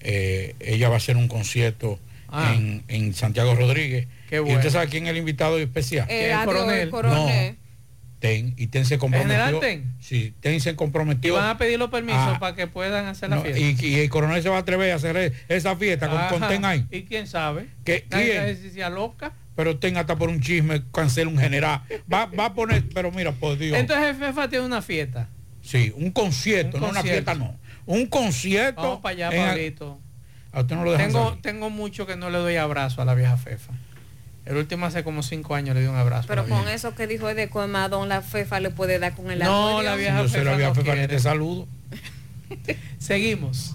eh, ella va a hacer un concierto Ah. en, en Santiago Rodríguez. Qué ¿Y bueno. usted sabe quién es el invitado especial? Eh, El del coronel. No. Ten, y Ten se comprometió. Sí, Ten se Y comprometió. van a pedir los permisos para que puedan hacer la no, fiesta. y, y el coronel se va a atrever a hacer esa fiesta con. Ten ahí. ¿Y quién sabe? ¿Qué- Nadie quién? si se aloca. Pero Ten hasta por un chisme cancela un general. Va, va a poner, pero mira, por Dios. Entonces el Fefa tiene una fiesta. sí, un concierto, Un no una fiesta, no. Un concierto. Vamos para allá, en- Pablito. A usted no lo dejan Tengo, salir. tengo mucho que no le doy abrazo a la vieja Fefa. El último hace como cinco años le di un abrazo. a Pero con vieja. eso que dijo de colmadón, la fefa le puede dar con el No, amor, la vieja Yo soy la Fefa vieja no Fefa, ni quiere. te saludo. Seguimos.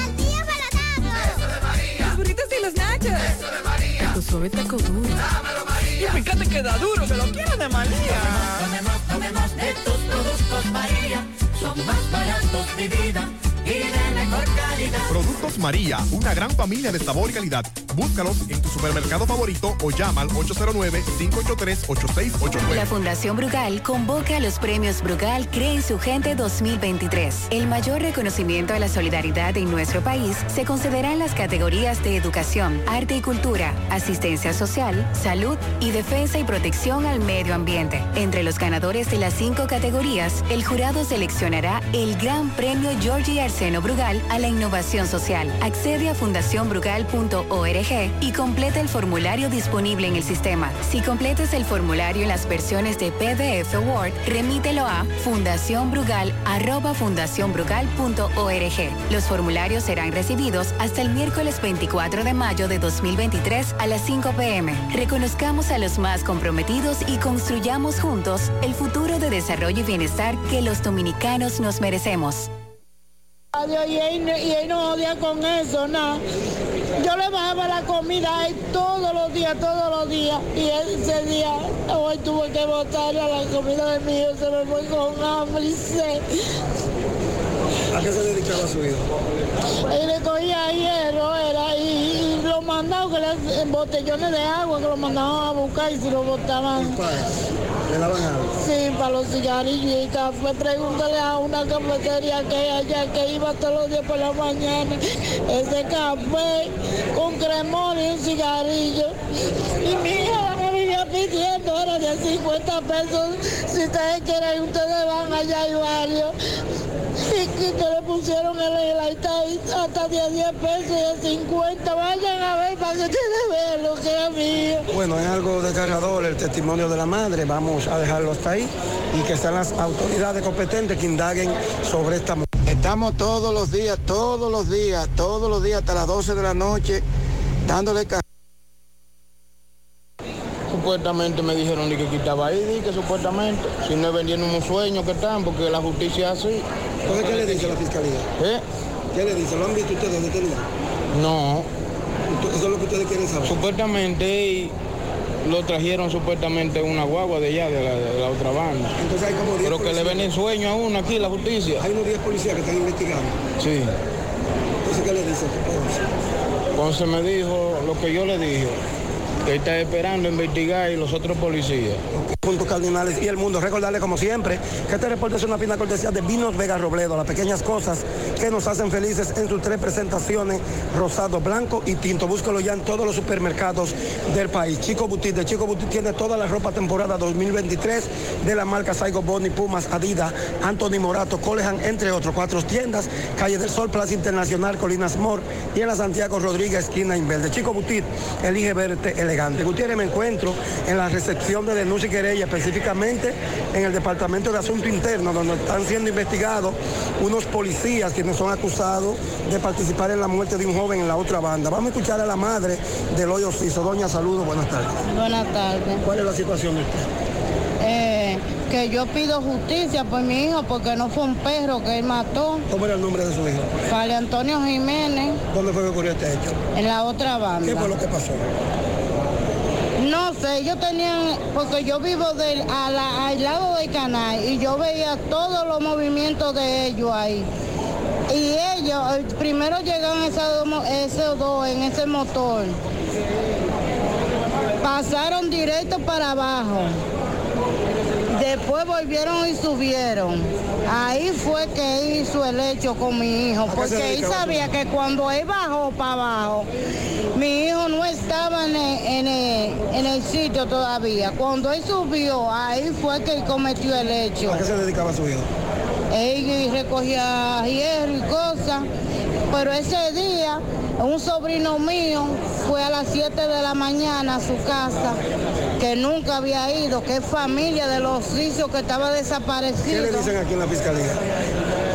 Suave taco duro. Dámelo, María. Y fíjate que da duro, que lo quiero de María. Tomemos, tomemos de tus productos, María. Son más baratos de vida y de mejor calidad. Productos María, una gran familia de sabor y calidad. Búscalos en tu supermercado favorito o llama al 809-583-8689. La Fundación Brugal convoca a los premios Brugal Cree en su Gente 2023. El mayor reconocimiento a la solidaridad en nuestro país se concederá en las categorías de educación, arte y cultura, asistencia social, salud y defensa y protección al medio ambiente. Entre los ganadores de las cinco categorías, el jurado seleccionará el Gran Premio Georgie Arseno Brugal a la innovación social. Accede a fundacionbrugal.org y completa el formulario disponible en el sistema. Si completas el formulario en las versiones de PDF Word, remítelo a fundacionbrugal@fundacionbrugal.org. Los formularios serán recibidos hasta el miércoles 24 de mayo de 2023 a las 5 pm. Reconozcamos a los más comprometidos y construyamos juntos el futuro de desarrollo y bienestar que los dominicanos nos merecemos. Y él, no- odia con eso. Yo le bajaba la comida a él todos los días, todos los días. Y ese día, hoy tuve que botar a la comida de mi hijo, se me fue con hambre y sed. ¿A qué se dedicaba su hijo? Él le cogía hierro, era, y, y lo mandaban que le- en botellones de agua, que lo mandaban a buscar y si lo botaban. Sí, para los cigarrillos y café. Pregúntale a una cafetería que hay allá que iba todos los días por la mañana. Ese café con cremón y un cigarrillo. Y mi hija me vivía pidiendo, era de 50 pesos. Si ustedes quieren, ustedes van allá y varios. Y que le pusieron el, el hasta, hasta de a 10 pesos y de 50. Vayan a ver para que ustedes vean lo que era mío. Bueno, es algo desgarrador el testimonio de la madre. Vamos a dejarlo hasta ahí y que sean las autoridades competentes que indaguen sobre esta mujer. Estamos todos los días, todos los días, todos los días hasta las 12 de la noche dándole ca- Supuestamente me dijeron que quitaba ahí, que supuestamente, si no es vendiendo un sueño que están, porque la justicia es así. Entonces, ¿qué le dice la fiscalía? ¿Eh? ¿Qué le dice? ¿Lo han visto ustedes detenido? No. Eso es lo que ustedes quieren saber. Supuestamente y lo trajeron supuestamente una guagua de allá, de la, de la otra banda. Entonces hay como 10 Pero que le policías. venden sueño a uno aquí, la justicia. Hay unos 10 policías que están investigando. Sí. Entonces, ¿qué le dice? Entonces me dijo lo que yo le dije, que está esperando investigar y los otros policías. Puntos cardinales y el mundo. Recordarle como siempre que este reporte es una fina cortesía de Vinos Vega Robledo, las pequeñas cosas que nos hacen felices en sus tres presentaciones, rosado, blanco y tinto. Búscalo ya en todos los supermercados del país. Chico Butit, de Chico Butit tiene toda la ropa temporada 2023 de la marca Saigo Boni, Pumas, Adidas, Anthony Morato, Colehan, entre otros. Cuatro tiendas, Calle del Sol, Plaza Internacional, Colinas Mor y en la Santiago Rodríguez, esquina Inverde. Chico Butit, elige verte elegante. Gutiérrez, me encuentro en la recepción de denuncia y querella, específicamente en el Departamento de Asunto Interno, donde están siendo investigados unos policías quienes son acusados de participar en la muerte de un joven en la otra banda. Vamos a escuchar a la madre del hoyo Ciso. Doña, saludos, buenas tardes. Buenas tardes. ¿Cuál es la situación de usted? Eh, que yo pido justicia por mi hijo porque no fue un perro que él mató. ¿Cómo era el nombre de su hijo? Fale Antonio Jiménez, ¿Dónde fue que ocurrió este hecho? en la otra banda. ¿Qué fue lo que pasó? No sé, ellos tenían, porque yo vivo del, la- al lado del canal y yo veía todos los movimientos de ellos ahí. Y ellos, eh, primero llegaron esos dos en ese motor. Pasaron directo para abajo. Después volvieron y subieron. Ahí fue que hizo el hecho con mi hijo, porque él sabía que cuando él bajó para abajo, mi hijo no estaba en el, en el- en el sitio todavía. Cuando él subió, ahí fue que él cometió el hecho. ¿A qué se dedicaba su hijo? Él recogía hierro y cosas, pero ese día un sobrino mío fue a las 7 de la mañana a su casa, que nunca había ido, que es familia de los sitios que estaba ¿Qué desaparecido. le dicen aquí en la fiscalía?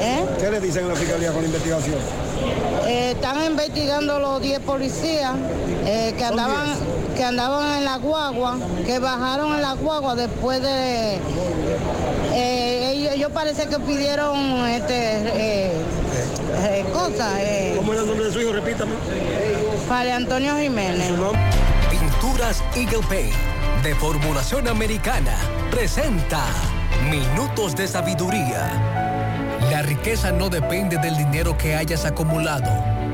¿Eh? ¿Qué le dicen en la fiscalía con la investigación? Eh, están investigando los 10 policías eh, que andaban que andaban en la guagua, que bajaron en la guagua después de Eh, ellos, ellos parece que pidieron este, eh, eh, cosas. Eh, ¿Cómo es el nombre de su hijo? Repítame. Padre Antonio Jiménez. Pinturas Eagle Paint de formulación americana presenta Minutos de Sabiduría. La riqueza no depende del dinero que hayas acumulado.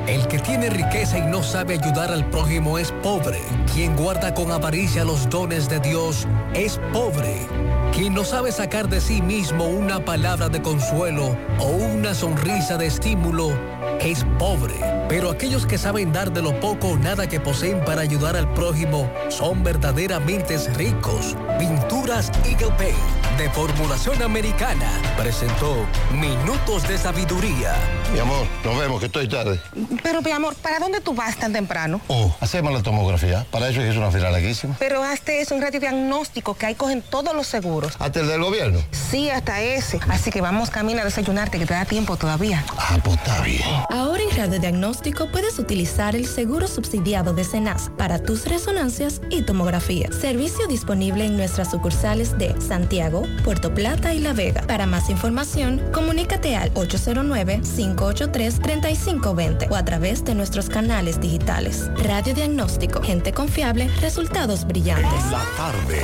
El que tiene riqueza y no sabe ayudar al prójimo es pobre. Quien guarda con avaricia los dones de Dios es pobre. Quien no sabe sacar de sí mismo una palabra de consuelo o una sonrisa de estímulo es pobre. Pero aquellos que saben dar de lo poco o nada que poseen para ayudar al prójimo son verdaderamente ricos. Pinturas Eagle Paint de formulación americana presentó Minutos de Sabiduría. Mi amor, nos vemos, que estoy tarde. Pero, mi amor, ¿para dónde tú vas tan temprano? Oh, hacemos la tomografía. Para eso es es una fila larguísima. Pero hazte eso, un radiodiagnóstico que ahí cogen todos los seguros. ¿Hasta el del gobierno? Sí, hasta ese. Así que vamos camino a desayunarte, que te da tiempo todavía. Ah, pues está bien. Ahora en radiodiagnóstico puedes utilizar el seguro subsidiado de Cenas para tus resonancias y tomografías. Servicio disponible en nuestras sucursales de Santiago, Puerto Plata y La Vega. Para más información, comunícate al 809-583-3520 o a través de nuestros canales digitales. Radiodiagnóstico, gente confiable, resultados brillantes. La tarde.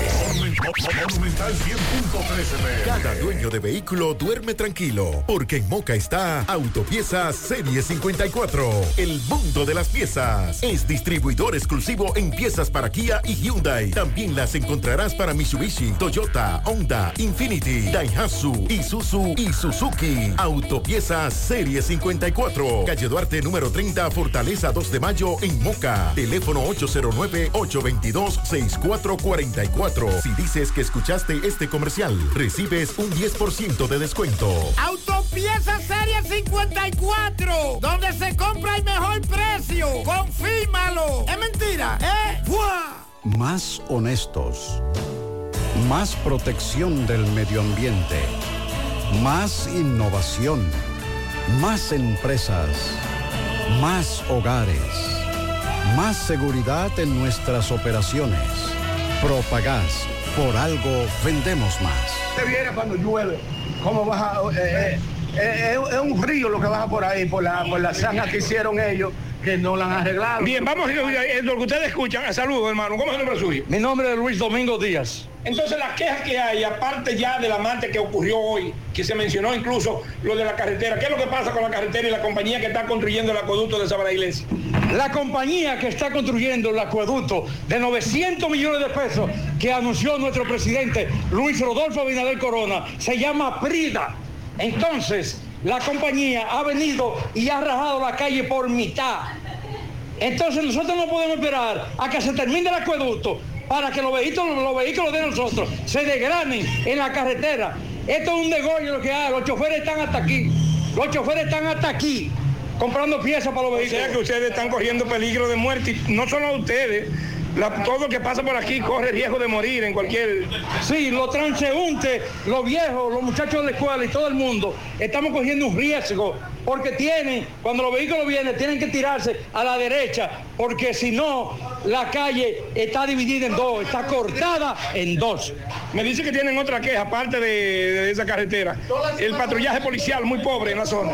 Monumental 100.13 Cada dueño de vehículo duerme tranquilo, porque en Moca está Autopiezas Serie 54, el mundo de las piezas. Es distribuidor exclusivo en piezas para Kia y Hyundai. También las encontrarás para Mitsubishi, Toyota, Honda, Infinity, Daihatsu, Isuzu y Suzuki. Autopiezas Serie 54, calle Duarte número 30, Fortaleza 2 de Mayo en Moca. Teléfono 809-822-6444. Si dices que escuchaste este comercial, recibes un 10% de descuento. Autopieza Serie 54, donde se compra el mejor precio. Confírmalo. Es mentira, ¿eh? ¡Fua! Más honestos. Más protección del medio ambiente. Más innovación. Más empresas. Más hogares. Más seguridad en nuestras operaciones. Propagás. Por algo vendemos más. Usted viera cuando llueve, cómo baja, eh, eh, eh, es un río lo que baja por ahí, por la, por que hicieron ellos, que no la han arreglado. Bien, vamos a eh, lo que ustedes escuchan. Saludos, hermano. ¿Cómo es el nombre suyo? Mi nombre es Luis Domingo Díaz. Entonces las quejas que hay, aparte ya de la marcha que ocurrió hoy, que se mencionó incluso lo de la carretera, ¿qué es lo que pasa con la carretera y la compañía que está construyendo el acueducto de Sabana Iglesia? La compañía que está construyendo el acueducto de 900 millones de pesos que anunció nuestro presidente Luis Rodolfo Abinader Corona se llama Prida. Entonces, la compañía ha venido y ha rajado la calle por mitad. Entonces nosotros no podemos esperar a que se termine el acueducto para que los vehículos, los vehículos de nosotros se desgranen en la carretera. Esto es un negocio lo que hay. Los choferes están hasta aquí. Los choferes están hasta aquí comprando piezas para los O vehículos. sea que ustedes están corriendo peligro de muerte, no solo ustedes, la- todo lo que pasa por aquí corre riesgo de morir en cualquier... Sí, los transeúntes, los viejos, los muchachos de la escuela y todo el mundo, estamos cogiendo un riesgo porque tienen, cuando los vehículos vienen, tienen que tirarse a la derecha porque si no, la calle está dividida en dos, está cortada en dos. Me dice que tienen otra queja, aparte de esa carretera. El patrullaje policial muy pobre en la zona.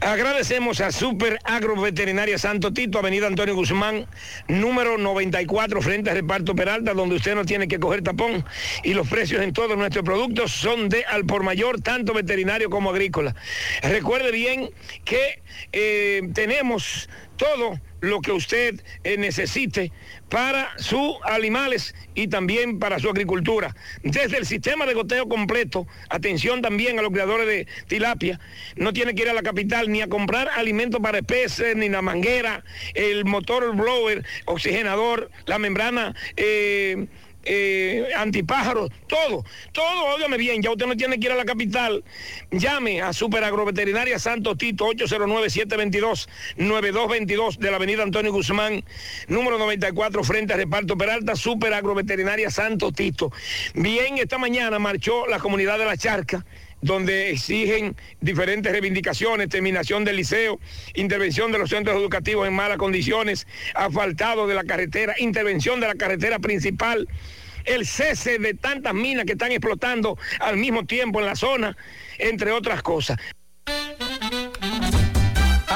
Agradecemos a Super Agroveterinaria Santo Tito, Avenida Antonio Guzmán, número 94, frente a Reparto Peralta, donde usted no tiene que coger tapón y los precios en todos nuestros productos son de al por mayor, tanto veterinario como agrícola. Recuerde bien que eh, tenemos todo lo que usted eh, necesite para sus animales y también para su agricultura. Desde el sistema de goteo completo, atención también a los criadores de tilapia, no tiene que ir a la capital ni a comprar alimentos para peces, ni la manguera, el motor blower, oxigenador, la membrana. eh, eh, antipájaros, todo, todo, óigame bien, ya usted no tiene que ir a la capital, llame a Super Agroveterinaria Santo Tito 809-722-9222 de la avenida Antonio Guzmán, número 94, frente a Reparto Peralta, Super Agroveterinaria Santo Tito. Bien, esta mañana marchó la comunidad de la Charca donde exigen diferentes reivindicaciones, terminación del liceo, intervención de los centros educativos en malas condiciones, asfaltado de la carretera, intervención de la carretera principal el cese de tantas minas que están explotando al mismo tiempo en la zona, entre otras cosas.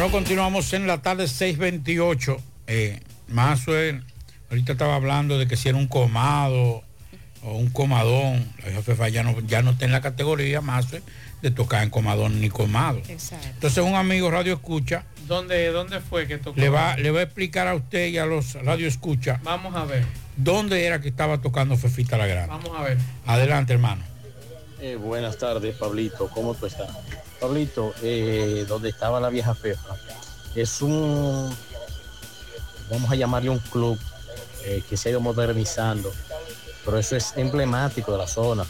Bueno, continuamos en la tarde 628. Eh, Mazue, ahorita estaba hablando de que si era un comado o un comadón. La jefa ya no, ya no está en la categoría Mazue de tocar en comadón ni comado. Exacto. Entonces un amigo radio escucha ¿Dónde, ¿Dónde fue que tocó? le va, le va a explicar a usted y a los radio escucha Vamos a ver, dónde era que estaba tocando Fefita la Grande. vamos a ver. Adelante, hermano. Eh, buenas tardes, Pablito. ¿Cómo tú estás? Pablito, eh, donde estaba la vieja Fefa, es un, vamos a llamarle un club eh, que se ha ido modernizando, pero eso es emblemático de la zona.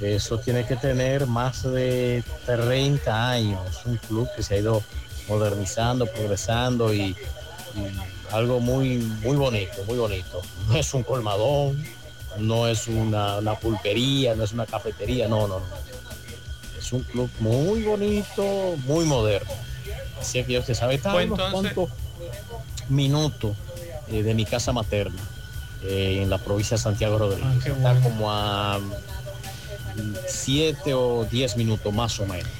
Eso tiene que tener más de 30 años, un club que se ha ido modernizando, progresando y, algo muy, muy bonito, muy bonito. No es un colmadón, no es una, una pulpería, no es una cafetería, no, no, no. Es un club muy bonito, muy moderno. Así que usted sabe, está a Pues unos entonces- cuantos minutos eh, de mi casa materna, eh, en la provincia de Santiago Rodríguez. Ah, Está como a 7 o 10 minutos más o menos.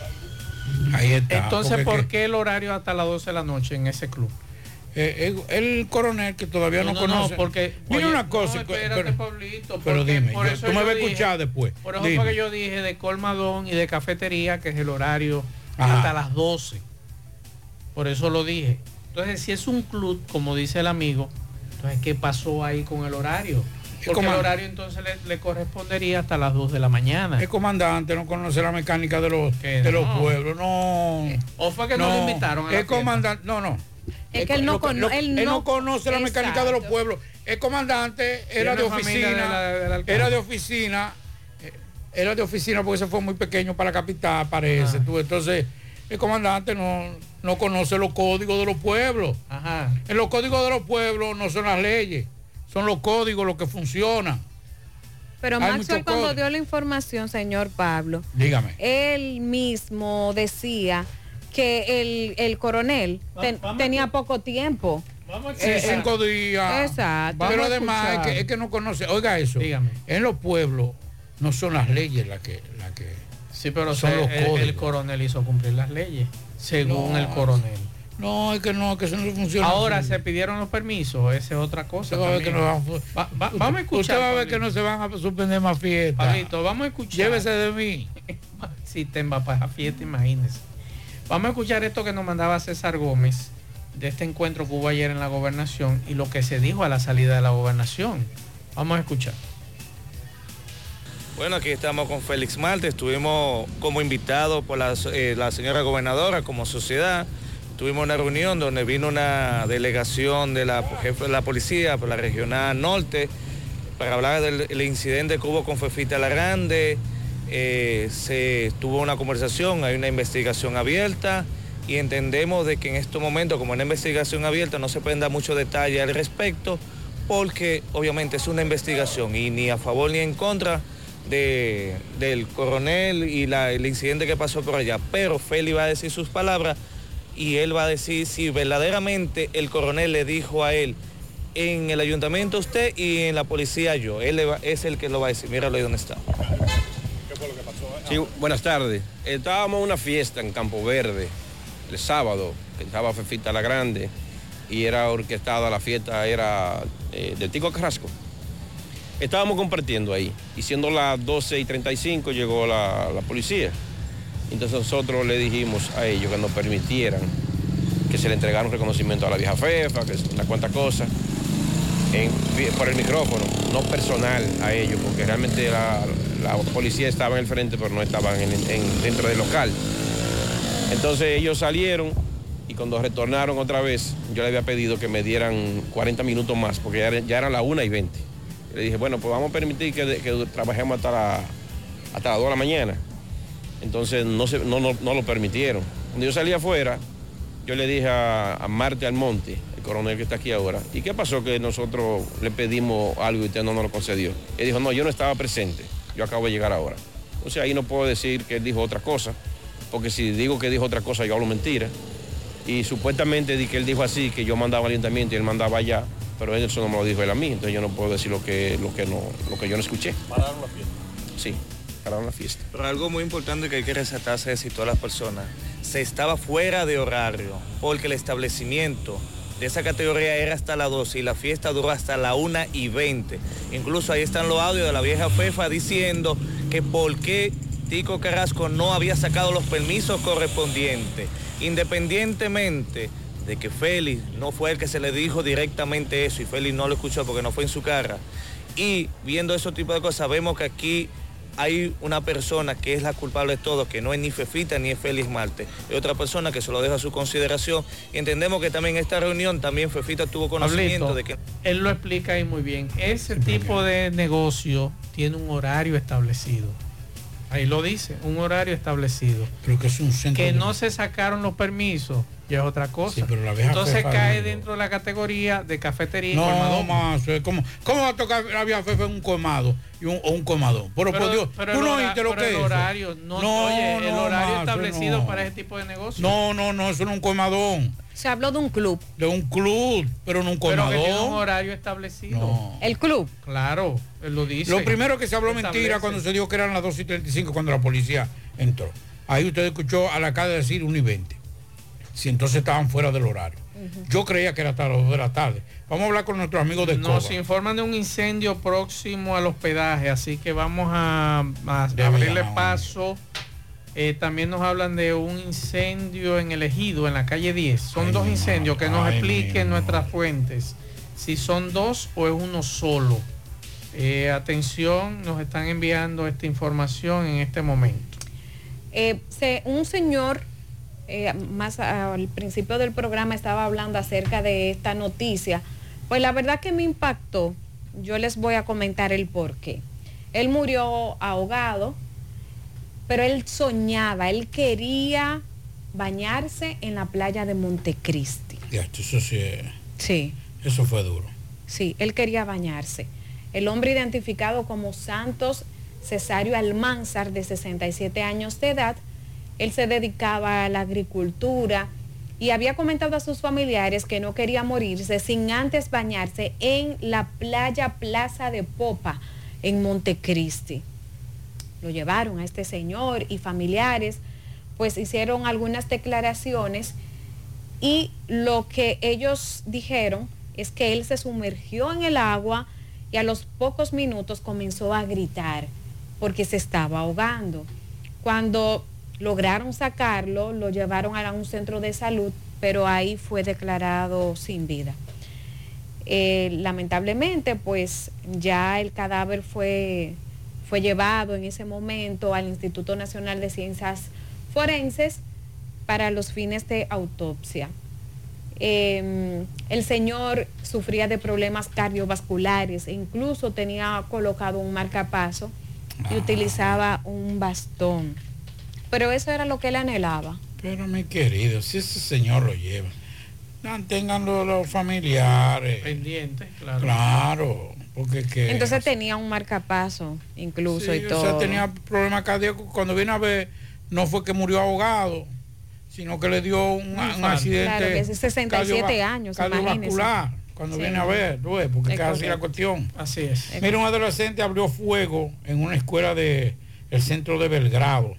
Ahí está. Entonces, porque ¿por qué el horario hasta las 12 de la noche en ese club? Eh, el, el coronel que todavía no, No, no, no, conoce. porque- Mira una cosa. espérate, pero, Pablito, pero dime, por yo- eso tú me vas a escuchar después. Por eso Dime. fue que yo dije de colmadón y de cafetería, que es el horario Ajá. hasta las 12. Por eso lo dije. Entonces, si es un club, como dice el amigo, entonces, ¿qué pasó ahí con el horario? Porque el horario entonces le, le correspondería hasta las 2 de la mañana. El comandante no conoce la mecánica de los, de los pueblos, no. ¿O fue que no lo invitaron a la El comandante, no, no. Es que él no cono- él él no- no conoce la mecánica de los pueblos. El comandante era de oficina, de la- era de oficina, eh, era de oficina porque se fue muy pequeño para la capital, parece. tú. Entonces, el comandante no, no conoce los códigos de los pueblos. Ajá. En los códigos de los pueblos no son las leyes, son los códigos los que funcionan. Pero Hay Maxwell cuando dio la información, señor Pablo, Dígame. él mismo decía que el, el coronel ten- tenía poco tiempo. Sí, cinco días. Exacto. Pero Vamos además es que, es que no conoce. Oiga eso. En los pueblos no son las leyes las que, las que Sí, pero son se- los el, códigos. el coronel hizo cumplir las leyes, según No, el coronel. No, es que no, que eso no funciona. Ahora así. se pidieron los permisos, esa es otra cosa. Usted va a ver que no van a- Va- va- vamos a escuchar. Usted va a ver Pablito. que no se van a suspender más fiestas. Pablito, vamos a escuchar. Llévese de mí. Si te va para la fiesta, imagínese. Vamos a escuchar esto que nos mandaba César Gómez de este encuentro que hubo ayer en la gobernación y lo que se dijo a la salida de la gobernación. Vamos a escuchar. Bueno, aquí estamos con Félix Marte, estuvimos como invitados por la, eh, la señora gobernadora como sociedad. Tuvimos una reunión donde vino una delegación de la jefe de la policía por la regional norte para hablar del el incidente que hubo con Fefita La Grande. Eh, se tuvo una conversación, hay una investigación abierta y entendemos de que en estos momentos, como una investigación abierta, no se pueden dar mucho detalle al respecto, porque obviamente es una investigación y ni a favor ni en contra de- del coronel y el incidente que pasó por allá. Pero Feli va a decir sus palabras y él va a decir si verdaderamente el coronel le dijo a él en el ayuntamiento usted y en la policía yo. Él es el que lo va a decir. Míralo ahí donde está. Sí, buenas tardes. Estábamos en una fiesta en Campo Verde el sábado, que estaba Fefita la Grande y era orquestada la fiesta, era eh, de Tico Carrasco. Estábamos compartiendo ahí y siendo las 12 y 35 llegó la, policía. Entonces nosotros le dijimos a ellos que nos permitieran que se le entregara un reconocimiento a la vieja Fefa, que es una cuanta cosa, en- por el micrófono, no personal a ellos, porque realmente la, la policía estaba en el frente, pero no estaban en- en- dentro del local. Entonces ellos salieron y cuando retornaron otra vez, yo le había pedido que me dieran 40 minutos más, porque ya, ya eran las 1 y 20. Le dije, bueno, pues vamos a permitir que, que trabajemos hasta, la, hasta las 2 de la mañana. Entonces no, se- no, no, no lo permitieron. Cuando yo salí afuera, yo le dije a, a Marte Almonte, el coronel que está aquí ahora, ¿y qué pasó que nosotros le pedimos algo y usted no nos lo concedió? Él dijo, no, yo no estaba presente, yo acabo de llegar ahora. Entonces ahí no puedo decir que él dijo otra cosa, porque si digo que dijo otra cosa, yo hablo mentira. Y supuestamente di que él dijo así, que yo mandaba al ayuntamiento y él mandaba allá, pero eso no me lo dijo él a mí, entonces yo no puedo decir lo que, lo que, no, lo que yo no escuché. Pararon la fiesta. Sí, pararon la fiesta. Pero algo muy importante que hay que resaltarse es si todas las personas se estaba fuera de horario, porque el establecimiento de esa categoría era hasta las 12 y la fiesta duró hasta la 1 y 20. Incluso ahí están los audios de la vieja FEFA diciendo que por qué Tico Carrasco no había sacado los permisos correspondientes, independientemente de que Félix no fue el que se le dijo directamente eso y Félix no lo escuchó porque no fue en su cara. Y viendo ese tipo de cosas, vemos que aquí hay una persona que es la culpable de todo, que no es ni Fefita ni es Félix Marte. Es otra persona que se lo deja a su consideración. Y entendemos que también en esta reunión también Fefita tuvo conocimiento Pablito, de que... Él lo explica ahí muy bien. Ese tipo de negocio tiene un horario establecido. Ahí lo dice, un horario establecido. Creo que es un centro. Que de- no se sacaron los permisos, ya es otra cosa. Sí, pero la Entonces cae dentro de la categoría de cafetería No, más, ¿cómo, ¿cómo va a tocar la vieja un colmado y un, o un comadón? Pero, por Dios, pero tú el no oíste lo que el es. horario, no, oye, el horario establecido para ese tipo de negocio. No, no, no, eso no es un colmadón. Se habló de un club. De un club, pero no un Pero que tiene un horario establecido. El club. Claro, él lo dice. Lo primero que se habló Establece. mentira cuando se dijo que eran las 2 y 35 cuando la policía entró. Ahí usted escuchó a la calle decir 1 y 20. Si entonces estaban fuera del horario. Yo creía que era hasta las 2 de la tarde. Vamos a hablar con nuestros amigos de Nos Coba. informan de un incendio próximo al hospedaje, así que vamos a, abrirle paso. Eh, también nos hablan de un incendio en el ejido, en la calle 10. Son dos incendios que nos ay, expliquen nuestras fuentes si son dos o es uno solo. Eh, atención, nos están enviando esta información en este momento. Eh, se- un señor, eh, más al principio del programa estaba hablando acerca de esta noticia. Pues la verdad que me impactó. Yo les voy a comentar el por qué. Él murió ahogado, pero él soñaba, él quería bañarse en la playa de Montecristi. Ya, eso sí, eh, Sí. eso fue duro. Sí, él quería bañarse. El hombre identificado como Santos Cesario Almanzar, de 67 años de edad, él se dedicaba a la agricultura y había comentado a sus familiares que no quería morirse sin antes bañarse en la playa Plaza de Popa, en Montecristi. Lo llevaron a este señor y familiares, pues hicieron algunas declaraciones y lo que ellos dijeron es que él se sumergió en el agua y a los pocos minutos comenzó a gritar porque se estaba ahogando. Cuando lograron sacarlo, lo llevaron a un centro de salud, pero ahí fue declarado sin vida. Eh, lamentablemente, pues ya el cadáver fue, fue llevado en ese momento al Instituto Nacional de Ciencias Forenses para los fines de autopsia. Eh, el señor sufría de problemas cardiovasculares e incluso tenía colocado un marcapaso y utilizaba un bastón. Pero eso era lo que él anhelaba, Pero mi querido, si ese señor lo lleva, manténganlo los familiares. Pendiente, claro. Claro, porque que... Entonces tenía un marcapaso incluso Sí, y o todo. sea, tenía problemas cardíacos. Cuando viene a ver, no fue que murió ahogado, sino que le dio un, accidente. Claro, que es 67 años, Cardiovascular. imagínese. Cuando Sí. viene a ver, tú ves, porque Es es así la cuestión. Así es. Mira, un adolescente abrió fuego en una escuela del centro de Belgrado.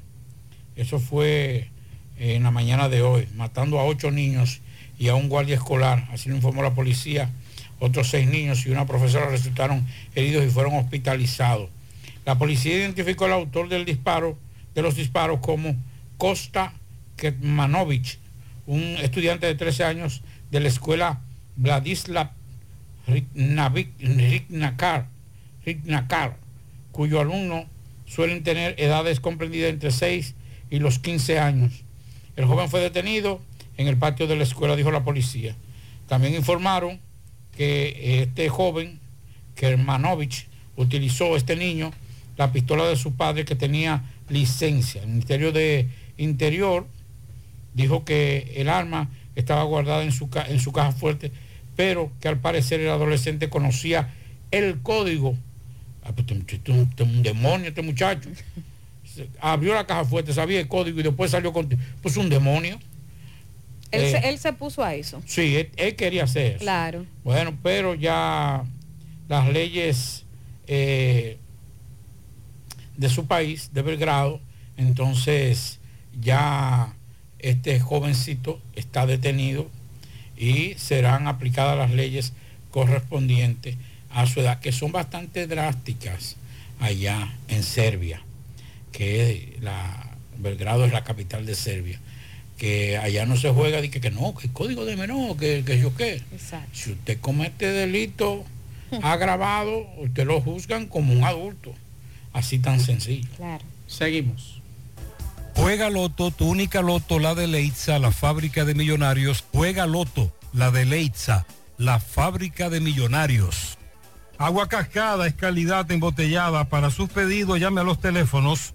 Eso fue eh, en la mañana de hoy, matando a ocho niños y a un guardia escolar. Así lo informó la policía. Otros seis niños y una profesora resultaron heridos y fueron hospitalizados. La policía identificó al autor del disparo, de los disparos como Costa Ketmanovic, un estudiante de 13 años de la escuela Vladislav Ritnakar, Ritnakar, cuyo alumno suelen tener edades comprendidas entre 6 y los 15 años. El joven fue detenido en el patio de la escuela, dijo la policía. También informaron que este joven, Kermanovich, utilizó este niño la pistola de su padre que tenía licencia. El Ministerio de Interior dijo que el arma estaba guardada en su, en su caja fuerte, pero que al parecer el adolescente conocía el código. Ah, pues este este es un demonio, este muchacho. Abrió la caja fuerte, sabía el código y después salió con... Pues un demonio. Él, Eh, se, él se puso a eso. Sí, él, él quería hacer eso. Claro. Bueno, pero ya las leyes eh, de su país, de Belgrado, entonces ya este jovencito está detenido y serán aplicadas las leyes correspondientes a su edad, que son bastante drásticas allá en Serbia, que la, Belgrado es la capital de Serbia, que allá no se juega de que, que no, que el código de menor, que, que yo qué. Exacto. Si usted comete delito agravado, usted lo juzgan como un adulto. Así tan sencillo. Claro. Seguimos. Juega Loto, tu única Loto, la de Leitza, la fábrica de millonarios. Juega Loto, la de Leitza, la fábrica de millonarios. Agua cascada es calidad embotellada. Para sus pedidos llame a los teléfonos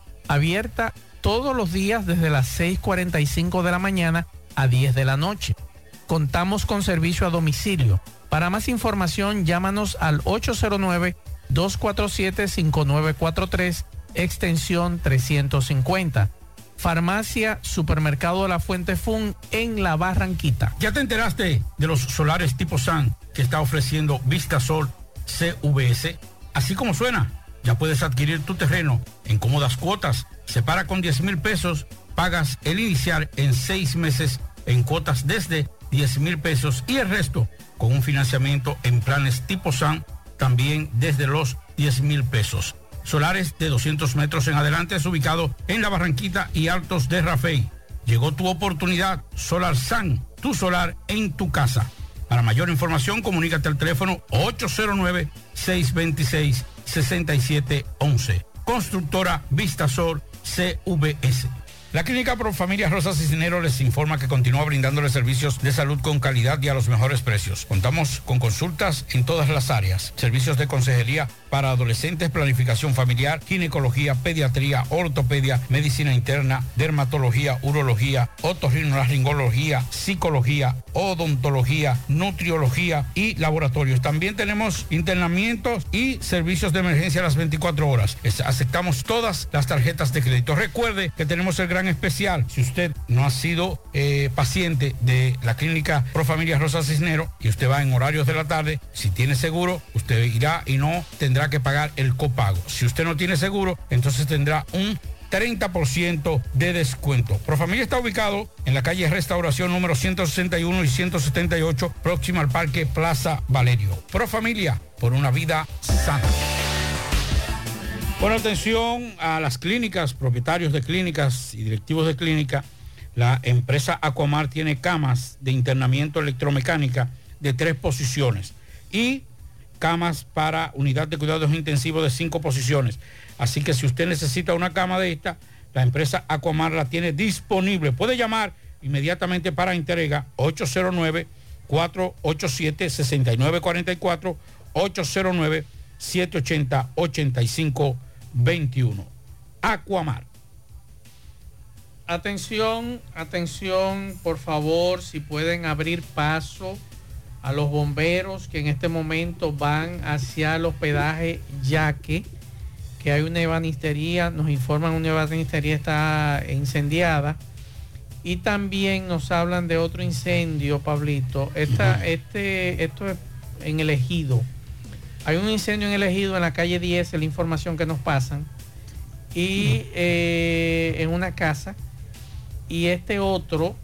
Abierta todos los días desde las 6.45 de la mañana a 10 de la noche. Contamos con servicio a domicilio. Para más información llámanos al 809-247-5943 extensión 350. Farmacia Supermercado La Fuente Fun en La Barranquita. ¿Ya te enteraste de los solares tipo SAN que está ofreciendo Vistasol CVS? Así como suena, ya puedes adquirir tu terreno en cómodas cuotas. Separa con 10 mil pesos, pagas el inicial en seis meses en cuotas desde 10 mil pesos y el resto con un financiamiento en planes tipo SAN también desde los 10 mil pesos. Solares de 200 metros en adelante es ubicado en la Barranquita y Altos de Rafey. Llegó tu oportunidad, Solar San, tu solar en tu casa. Para mayor información, comunícate al teléfono 809-626-6711. Constructora Vistasol CVS. La Clínica Pro Familia Rosa Cisneros les informa que continúa brindándoles servicios de salud con calidad y a los mejores precios. Contamos con consultas en todas las áreas, servicios de consejería para adolescentes, planificación familiar, ginecología, pediatría, ortopedia, medicina interna, dermatología, urología, otorrinolaringología, psicología, odontología, nutriología y laboratorios. También tenemos internamientos y servicios de emergencia a las 24 horas. Aceptamos todas las tarjetas de crédito. Recuerde que tenemos el gran especial. Si usted no ha sido eh, paciente de la clínica Profamilia Rosa Cisnero y usted va en horarios de la tarde, si tiene seguro, usted irá y no tendrá que pagar el copago. Si usted no tiene seguro, entonces tendrá un 30% de descuento. Profamilia está ubicado en la calle Restauración número 161 y 178, próxima al Parque Plaza Valerio. Profamilia, por una vida sana. Bueno, atención a las clínicas, propietarios de clínicas y directivos de clínica. La empresa Aquamar tiene camas de internamiento electromecánica de tres posiciones y camas para unidad de cuidados intensivos de cinco posiciones. Así que si usted necesita una cama de esta, la empresa Aquamar la tiene disponible. Puede llamar inmediatamente para entrega 809-487-6944, 809-780-8521. Aquamar. Atención, atención, por favor, si pueden abrir paso a los bomberos que en este momento van hacia el hospedaje Yaque, que hay una ebanistería, nos informan una ebanistería está incendiada. Y también nos hablan de otro incendio, Pablito. Esta, este, esto es en el ejido. Hay un incendio en el ejido en la calle 10, es la información que nos pasan. Y eh, en una casa. Y este otro,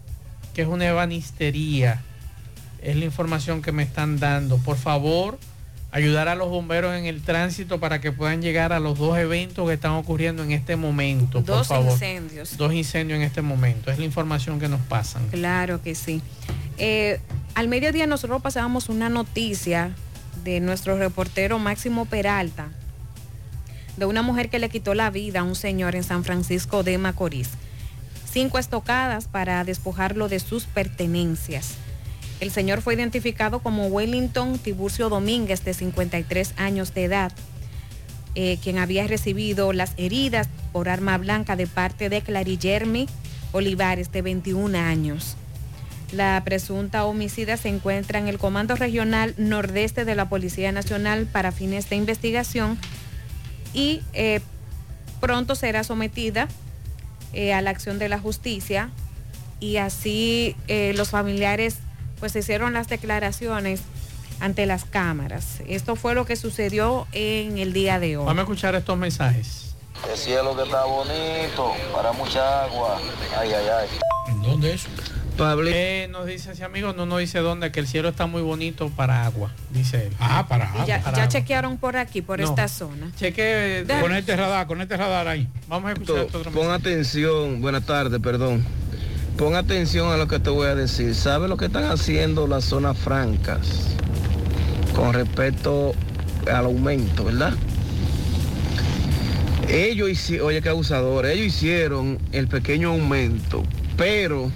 que es una ebanistería, es la información que me están dando. Por favor, ayudar a los bomberos en el tránsito para que puedan llegar a los dos eventos que están ocurriendo en este momento. por Dos favor. incendios. Dos incendios en este momento. Es la información que nos pasan. Claro que sí. Eh, al mediodía nosotros pasábamos una noticia de nuestro reportero Máximo Peralta, de una mujer que le quitó la vida a un señor en San Francisco de Macorís. Cinco estocadas para despojarlo de sus pertenencias. El señor fue identificado como Wellington Tiburcio Domínguez, de 53 años de edad, eh, quien había recibido las heridas por arma blanca de parte de Clarillermi Olivares, de 21 años. La presunta homicida se encuentra en el Comando Regional Nordeste de la Policía Nacional para fines de investigación y eh, pronto será sometida eh, a la acción de la justicia y así los familiares pues hicieron las declaraciones ante las cámaras. Esto fue lo que sucedió en el día de hoy. Vamos a escuchar estos mensajes. El cielo que está bonito, para mucha agua. Ay, ay, ay. ¿Dónde es? Pablo. Eh, nos dice ese amigo, no nos dice dónde, que el cielo está muy bonito para agua, dice él. Ah, para Y ya, ya chequearon por aquí, por No. esta zona. Cheque. Con este radar, con este radar ahí. Vamos a escuchar esto otro Pon atención, buenas tardes, perdón. Pon atención a lo que te voy a decir. ¿Sabe lo que están haciendo las zonas francas con respecto al aumento, verdad? Ellos hicieron, oye, qué abusadores, ellos hicieron el pequeño aumento, pero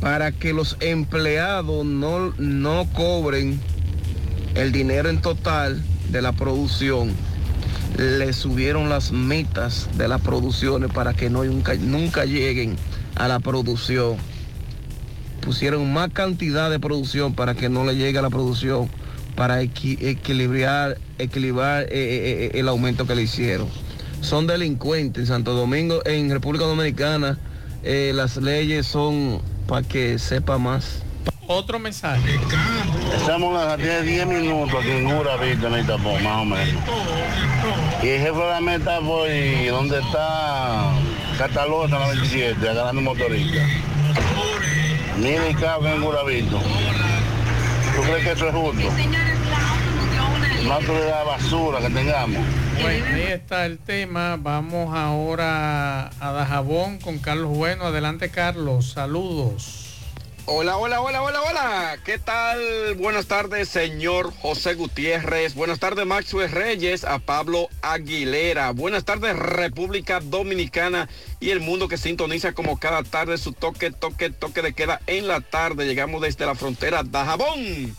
para que los empleados no, no cobren el dinero en total de la producción, le subieron las metas de las producciones para que no, nunca, nunca lleguen a la producción. Pusieron más cantidad de producción para que no le llegue a la producción, para equi- equilibrar, equilibrar eh, eh, eh, el aumento que le hicieron. Son delincuentes en Santo Domingo, en República Dominicana, eh, las leyes son para que sepa más. Otro mensaje. Estamos a las 10 minutos aquí en en el tapón, más o menos. Y el jefe de la meta voy donde está Catalota, la 27, agarrando motorista. Ni mi carro en Juravito. ¿Tú crees que eso es justo? Autoridad de basura que tengamos. Bueno, ahí está el tema. Vamos ahora a Dajabón con Carlos Bueno. Adelante, Carlos. Saludos. Hola, hola, hola, hola, hola. ¿Qué tal? Buenas tardes, señor José Gutiérrez. Buenas tardes, Maxwell Reyes, a Pablo Aguilera. Buenas tardes, República Dominicana y el mundo que sintoniza como cada tarde su toque, toque, toque de queda en la tarde. Llegamos desde la frontera Dajabón.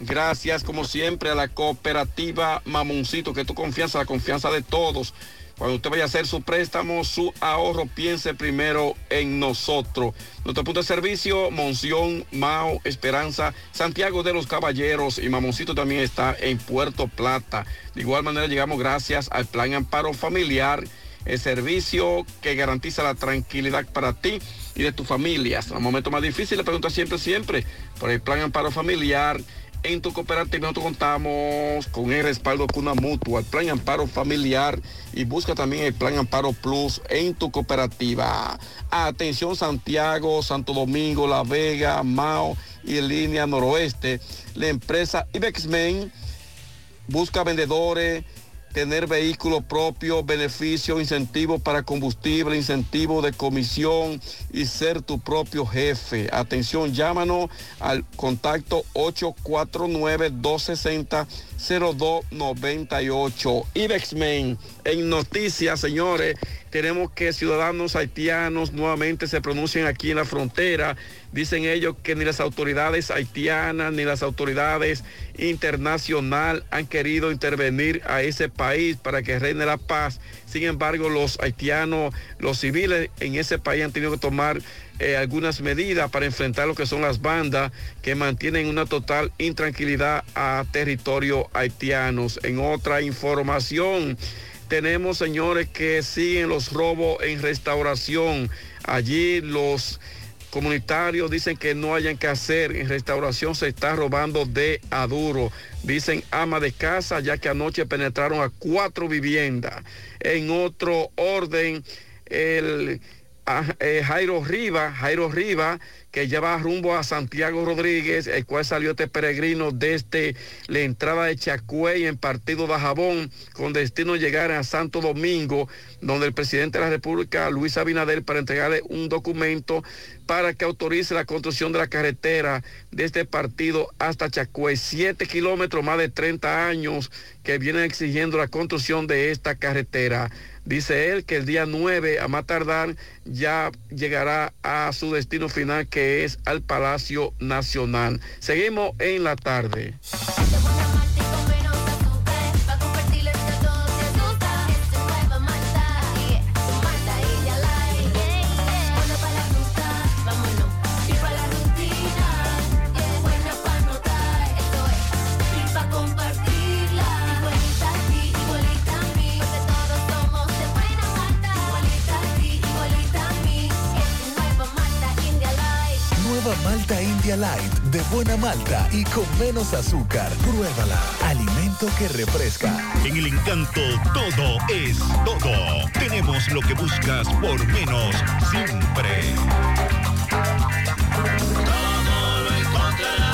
Gracias, como siempre, a la cooperativa Mamoncito, que tu confianza, la confianza de todos. Cuando usted vaya a hacer su préstamo, su ahorro, piense primero en nosotros. Nuestro punto de servicio, Monción, Mao, Esperanza, Santiago de los Caballeros y Mamoncito también está en Puerto Plata. De igual manera, llegamos gracias al Plan Amparo Familiar, el servicio que garantiza la tranquilidad para ti y de tu familia. Hasta el momento más difícil, le pregunto siempre, siempre, por el Plan Amparo Familiar en tu cooperativa nosotros contamos con el respaldo Cuna Mutua, el Plan Amparo Familiar y busca también el Plan Amparo Plus en tu cooperativa. Atención Santiago, Santo Domingo, La Vega, Mao y Línea Noroeste. La empresa Ibexmen busca vendedores tener vehículo propio, beneficio, incentivo para combustible, incentivo de comisión y ser tu propio jefe. Atención, llámanos al contacto 849-260-0298. Ibexmen, en noticias, señores, tenemos que ciudadanos haitianos nuevamente se pronuncien aquí en la frontera. Dicen ellos que ni las autoridades haitianas ni las autoridades internacional han querido intervenir a ese país para que reine la paz. Sin embargo, los haitianos, los civiles en ese país han tenido que tomar eh, algunas medidas para enfrentar lo que son las bandas que mantienen una total intranquilidad a territorio haitianos. En otra información, tenemos señores que siguen los robos en restauración. Allí los comunitarios dicen que no hayan que hacer. En restauración se está robando de a duro. Dicen ama de casa, ya que anoche penetraron a cuatro viviendas. En otro orden, el a- eh, Jairo Riva, Jairo Riva, que ya va rumbo a Santiago Rodríguez, el cual salió este peregrino desde la entrada de Chacuey en partido de Jabón, con destino llegar a Santo Domingo, donde el presidente de la República, Luis Abinader, para entregarle un documento para que autorice la construcción de la carretera de este partido hasta Chacuey. Siete kilómetros, más de 30 años que vienen exigiendo la construcción de esta carretera. Dice él que el día 9, a más tardar, ya llegará a su destino final, que es al Palacio Nacional. Seguimos en la tarde. Buena malta y con menos azúcar. Pruébala. Alimento que refresca. En el encanto todo es todo. Tenemos lo que buscas por menos siempre. Todo lo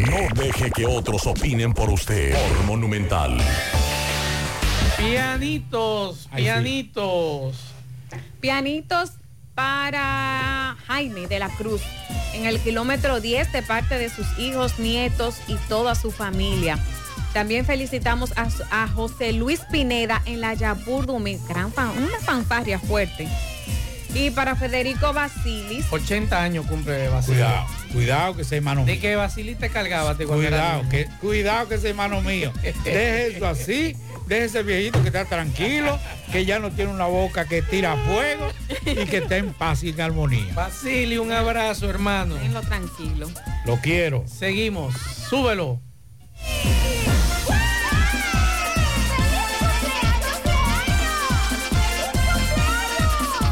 No deje que otros opinen por usted. Por Monumental. Pianitos, Ay, sí. pianitos. Pianitos para Jaime de la Cruz en el kilómetro 10 de parte de sus hijos, nietos y toda su familia. También felicitamos a, a José Luis Pineda en la Yapur Dumi, gran fan- una fanfarria fuerte. Y para Federico Basilis. 80 años cumple Basilis. Cuidado, cuidado que ese hermano De mío. que Basilis te cargaba. te era Cuidado, que, cuidado que ese hermano mío. Deje eso así, deje ese viejito que está tranquilo, que ya no tiene una boca que tira fuego y que está en paz y en armonía. Basili, un abrazo, hermano. Tenlo tranquilo. Lo quiero. Seguimos. Súbelo.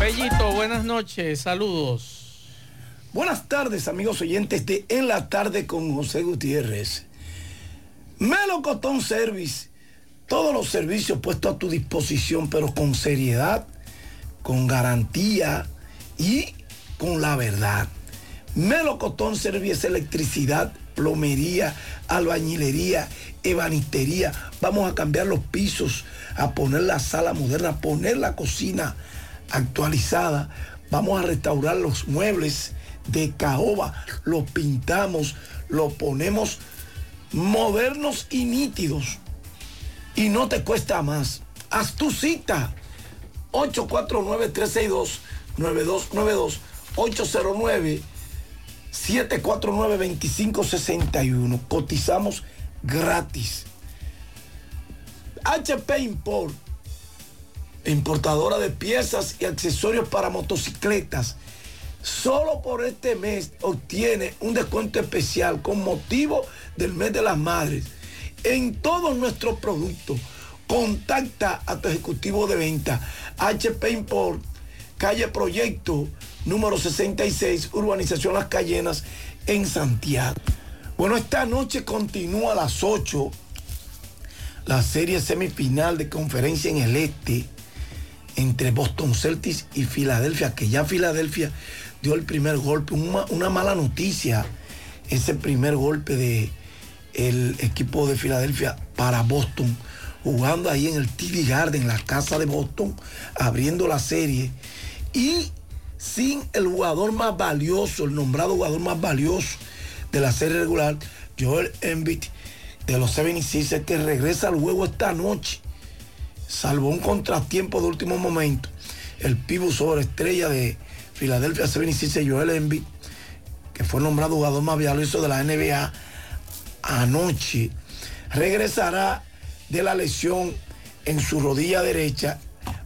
Bellito, buenas noches. Saludos. Buenas tardes, amigos oyentes de En la Tarde con José Gutiérrez. Melo Cotón Service. Todos los servicios puestos a tu disposición, pero con seriedad, con garantía y con la verdad. Melo Cotón Service electricidad, plomería, albañilería, ebanistería. Vamos a cambiar los pisos, a poner la sala moderna, a poner la cocina actualizada. Vamos a restaurar los muebles de caoba, los pintamos, los ponemos modernos y nítidos. Y no te cuesta más. Haz tu cita. 849-362-9292. 809-749-2561. Cotizamos gratis. HP Import importadora de piezas y accesorios para motocicletas. Solo por este mes obtiene un descuento especial con motivo del mes de las madres en todos nuestros productos. Contacta a tu ejecutivo de venta HP Import, calle Proyecto, número 66, Urbanización Las Cayenas, en Santiago. Bueno, esta noche continúa a las 8 la serie semifinal de conferencia en el este entre Boston Celtics y Filadelfia, que ya Filadelfia dio el primer golpe, una, mala noticia, ese primer golpe de el equipo de Filadelfia para Boston, jugando ahí en el TD Garden, la casa de Boston, abriendo la serie. Y sin el jugador más valioso, el nombrado jugador más valioso de la serie regular, Joel Embiid de los 76 que regresa al juego esta noche salvo un contratiempo de último momento, el pivo estrella de Filadelfia 76, Joel Embiid, que fue nombrado jugador más valioso de la NBA anoche, regresará de la lesión en su rodilla derecha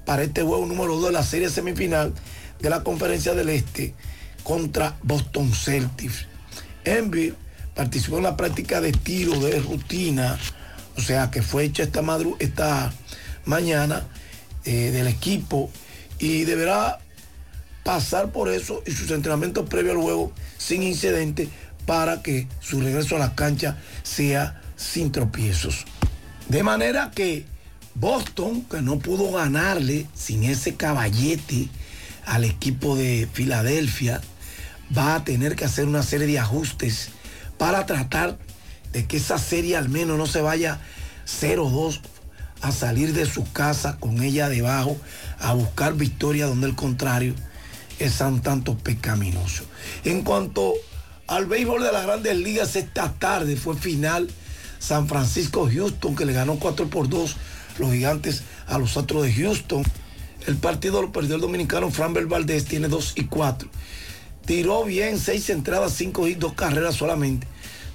para este juego número 2 de la serie semifinal de la Conferencia del Este contra Boston Celtics. Embiid participó en la práctica de tiro de rutina, o sea que fue hecha esta, madru esta mañana eh, del equipo y deberá pasar por eso y sus entrenamientos previos al juego sin incidente para que su regreso a la cancha sea sin tropiezos. De manera que Boston, que no pudo ganarle sin ese caballete al equipo de Filadelfia, va a tener que hacer una serie de ajustes para tratar de que esa serie al menos no se vaya 0-2 a salir de su casa con ella debajo a buscar victoria donde el contrario es un tanto pecaminoso. En cuanto al béisbol de las grandes ligas, esta tarde fue final San Francisco-Houston que le ganó 4 por 2 los gigantes a los otros de Houston. El partido lo perdió el dominicano Framber Valdés, tiene 2 y 4. Tiró bien, 6 entradas, 5 y 2 carreras solamente.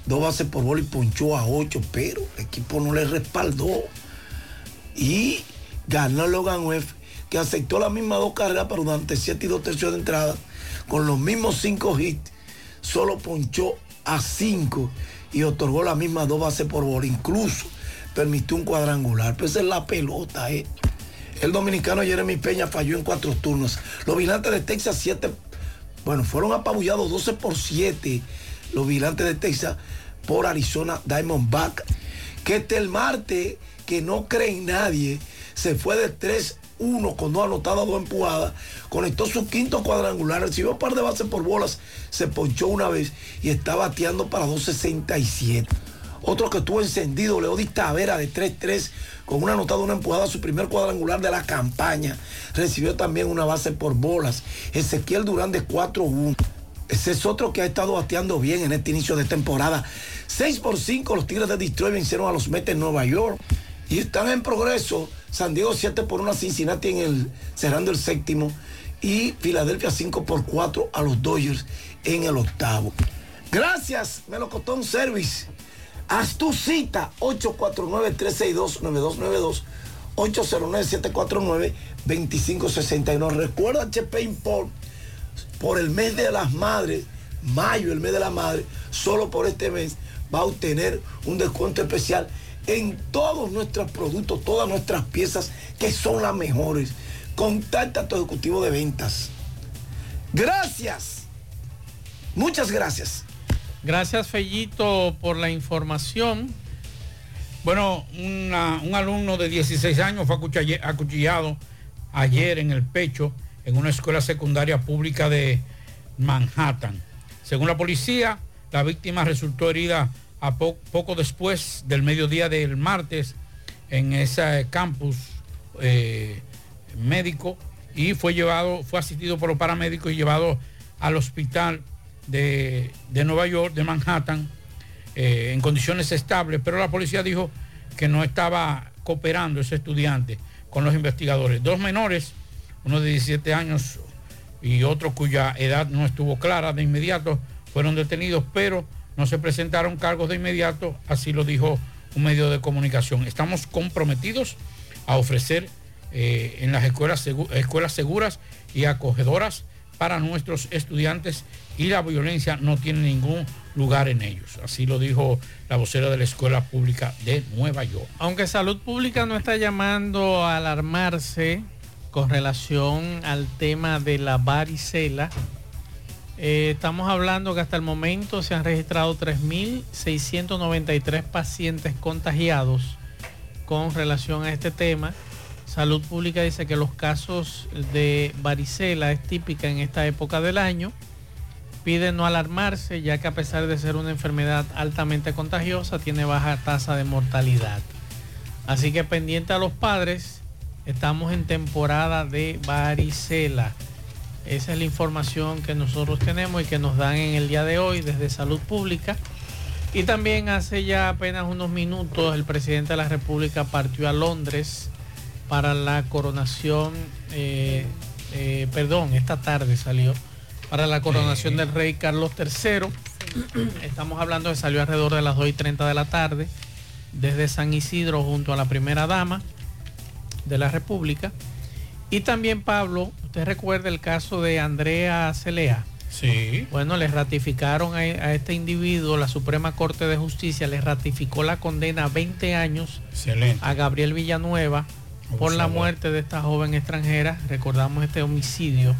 Dos bases por bola y ponchó a 8, pero el equipo no le respaldó y ganó Logan Webb, que aceptó las mismas dos carreras, pero durante 7 y 2 tercios de entrada, con los mismos 5 hits, solo ponchó a 5 y otorgó las mismas dos bases por bola. Incluso permitió un cuadrangular. Pues es la pelota, ¿eh? El dominicano Jeremy Peña falló en cuatro turnos. Los vigilantes de Texas 7, bueno, fueron apabullados 12 por 7 los vigilantes de Texas por Arizona Diamondback. Que este el martes que no cree en nadie, se fue de 3-1 con dos anotadas, dos empujadas, conectó su quinto cuadrangular, recibió un par de bases por bolas, se ponchó una vez y está bateando para 2.67. Otro que estuvo encendido, Leodis Tavera de 3-3, con una anotada, una empujada, su primer cuadrangular de la campaña. Recibió también una base por bolas. Ezequiel Durán de 4-1. Ese es otro que ha estado bateando bien en este inicio de temporada. 6 por 5 los Tigres de Detroit vencieron a los Mets en Nueva York. Y están en progreso. San Diego 7 por 1 a Cincinnati en el, cerrando el séptimo. y Filadelfia 5 por 4 a los Dodgers en el octavo. Gracias, Melocotón Service. Haz tu cita 849-362-9292. 809-749-2561. Recuerda HP Import por el mes de las madres, mayo, el mes de la madre, solo por este mes va a obtener un descuento especial en todos nuestros productos, todas nuestras piezas que son las mejores. Contacta a tu ejecutivo de ventas. Gracias. Muchas gracias. Gracias, Fellito, por la información. Bueno, un alumno de 16 años fue acuchill- acuchillado ayer en el pecho en una escuela secundaria pública de Manhattan. Según la policía, la víctima resultó herida poco después del mediodía del martes en ese campus eh, médico y fue llevado, fue asistido por los paramédicos y llevado al hospital de, de Nueva York, de Manhattan, eh, en condiciones estables, pero la policía dijo que no estaba cooperando ese estudiante con los investigadores. Dos menores, uno de 17 años y otro cuya edad no estuvo clara de inmediato, fueron detenidos, pero no se presentaron cargos de inmediato, así lo dijo un medio de comunicación. Estamos comprometidos a ofrecer eh, en las escuelas, escuelas seguras y acogedoras para nuestros estudiantes y la violencia no tiene ningún lugar en ellos. Así lo dijo la vocera de la Escuela Pública de Nueva York. Aunque Salud Pública no está llamando a alarmarse con relación al tema de la varicela, eh, estamos hablando que hasta el momento se han registrado 3.693 pacientes contagiados con relación a este tema. Salud Pública dice que los casos de varicela es típica en esta época del año. Pide no alarmarse ya que a pesar de ser una enfermedad altamente contagiosa tiene baja tasa de mortalidad. Así que pendiente a los padres, estamos en temporada de varicela. Esa es la información que nosotros tenemos y que nos dan en el día de hoy desde Salud Pública. Y también hace ya apenas unos minutos el presidente de la República partió a Londres para la coronación, eh, eh, perdón, esta tarde salió, para la coronación del rey Carlos III. Estamos hablando de salió alrededor de las 2 y 30 de la tarde desde San Isidro junto a la primera dama de la República. Y también Pablo, usted recuerda el caso de Andrea Celea. Sí. Bueno, le ratificaron a, a este individuo, la Suprema Corte de Justicia le ratificó la condena a 20 años Excelente. a Gabriel Villanueva por la muerte de esta joven extranjera. Recordamos este homicidio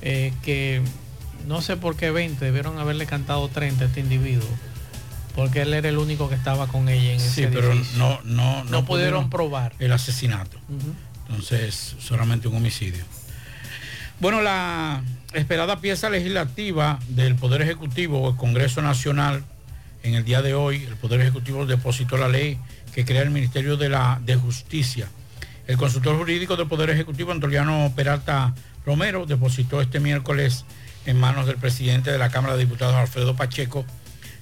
eh, que no sé por qué 20, debieron haberle cantado 30 a este individuo. Porque él era el único que estaba con ella en Sí, ese pero edificio. no, no, No pudieron probar. el asesinato. Entonces, solamente un homicidio. Bueno, la esperada pieza legislativa del Poder Ejecutivo, el Congreso Nacional, en el día de hoy, el Poder Ejecutivo depositó la ley que crea el Ministerio de, la, de Justicia. El consultor jurídico del Poder Ejecutivo, Antoliano Peralta Romero, depositó este miércoles en manos del presidente de la Cámara de Diputados, Alfredo Pacheco,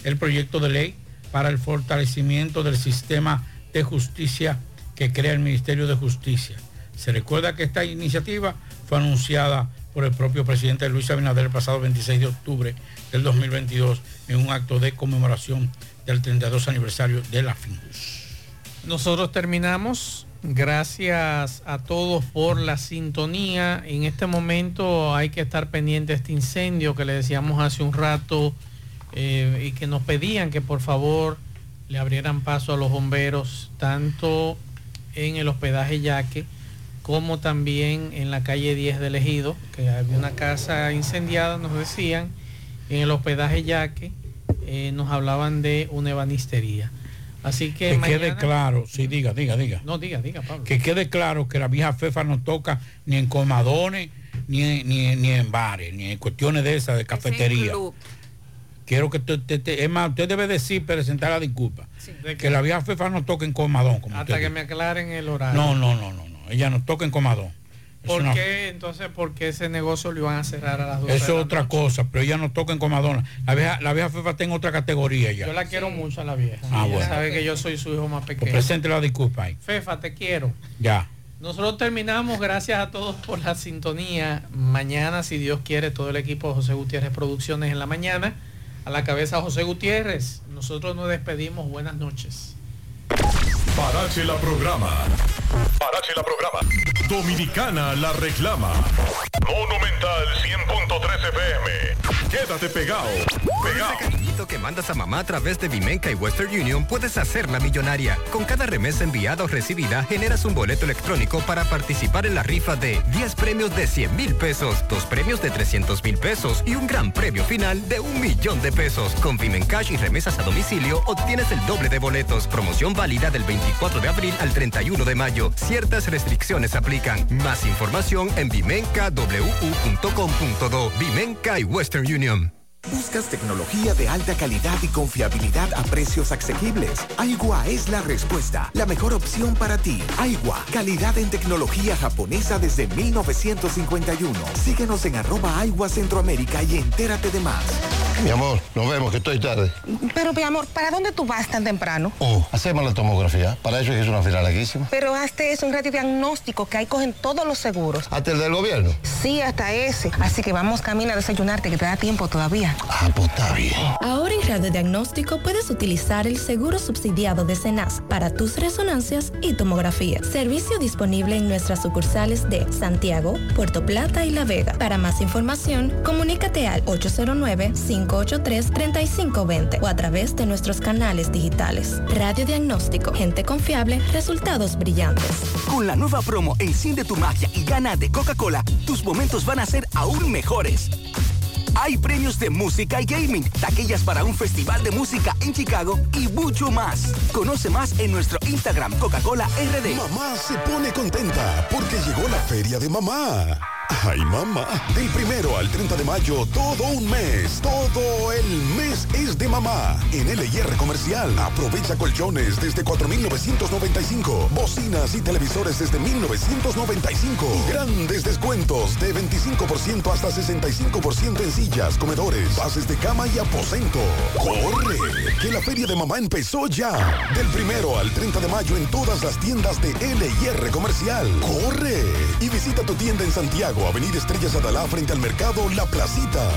el proyecto de ley para el fortalecimiento del sistema de justicia que crea el Ministerio de Justicia. Se recuerda que esta iniciativa fue anunciada por el propio presidente Luis Abinader el pasado 26 de octubre del 2022 en un acto de conmemoración del 32 aniversario de la FINJUS. Nosotros terminamos. Gracias a todos por la sintonía. En este momento hay que estar pendiente de este incendio que le decíamos hace un rato eh, y que nos pedían que por favor le abrieran paso a los bomberos, tanto en el hospedaje Yaque como también en la calle 10 del Ejido, que había una casa incendiada, nos decían, en el hospedaje Yaque eh, nos hablaban de una ebanistería. Así que, Que quede claro, sí, diga, diga, diga. No, diga, diga, Pablo. Que quede claro que la vieja FEFA no toca ni en comadones, ni en, ni, ni en bares, ni en cuestiones de esas, de cafetería. Quiero que usted, es más, usted debe decir, presentar la disculpa. Que la vieja FEFA no toca en comadón. Como Hasta usted que dice. me aclaren el horario. No, no, no, no. Ella no toca en comadón. ¿Por una- qué entonces, por qué ese negocio lo iban a cerrar a las 12 Eso es la otra noche? cosa, pero ella no toca en comadón. La vieja, la vieja FEFA está en otra categoría ya. Yo la quiero mucho a la vieja. Ah, bueno. sabe que yo soy su hijo más Pues pequeño. presente la disculpa ahí. Fefa, te quiero. Ya. Nosotros terminamos, gracias a todos por la sintonía. Mañana, si Dios quiere, todo el equipo de José Gutiérrez Producciones en la mañana. A la cabeza José Gutiérrez. Nosotros nos despedimos. Buenas noches. Parache la programa. Parache la programa. Dominicana la reclama. Monumental 100.13 FM. Quédate pegado. Pegado. Ese cariñito que mandas a mamá a través de Vimenca y Western Union puedes hacerla millonaria. Con cada remesa enviada o recibida generas un boleto electrónico para participar en la rifa de 10 premios de 100 mil pesos, dos premios de 300 mil pesos y un gran premio final de un millón de pesos. Con Vimencash y remesas a domicilio obtienes el doble de boletos. Promoción válida del 24 de abril al 31 de mayo. Ciertas restricciones aplican. Más información en vimencawu.com.do. Vimenca y Western Union. ¿Buscas tecnología de alta calidad y confiabilidad a precios asequibles? Aigua es la respuesta, la mejor opción para ti. Aigua, calidad en tecnología japonesa desde 1951. Síguenos en arroba Aigua Centroamérica y entérate de más. Mi amor, nos vemos que estoy tarde. Pero, mi amor, ¿para dónde tú vas tan temprano? Oh, hacemos la tomografía. Para eso es una fila larguísima. Pero hazte es un radiodiagnóstico que ahí cogen todos los seguros. ¿Hasta el del gobierno? Sí, hasta ese. Así que vamos camino a desayunarte, que te da tiempo todavía. Está bien. Ahora en radiodiagnóstico puedes utilizar el seguro subsidiado de CENAS para tus resonancias y tomografía. Servicio disponible en nuestras sucursales de Santiago, Puerto Plata y La Vega. Para más información, comunícate al 809-583-3520 o a través de nuestros canales digitales. Radiodiagnóstico, gente confiable, resultados brillantes. Con la nueva promo Enciende tu magia y gana de Coca-Cola, tus momentos van a ser aún mejores. Hay premios de música y gaming, taquillas para un festival de música en Chicago y mucho más. Conoce más en nuestro Instagram Coca-Cola RD. Mamá se pone contenta porque llegó la feria de mamá. Ay, mamá. Del primero al 30 de mayo, todo un mes. Todo el mes es de mamá. En LIR Comercial, aprovecha colchones desde 4,995. Bocinas y televisores desde 1,995. Y grandes descuentos de 25% hasta 65% en sillas, comedores, bases de cama y aposento. ¡Corre! Que la feria de mamá empezó ya. Del primero al 30 de mayo en todas las tiendas de LIR Comercial. ¡Corre! Y visita tu tienda en Santiago, Avenida Estrellas Adalá, frente al mercado La Placita.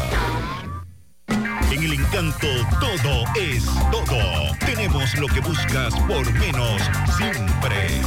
En el encanto todo es todo. Tenemos lo que buscas por menos siempre.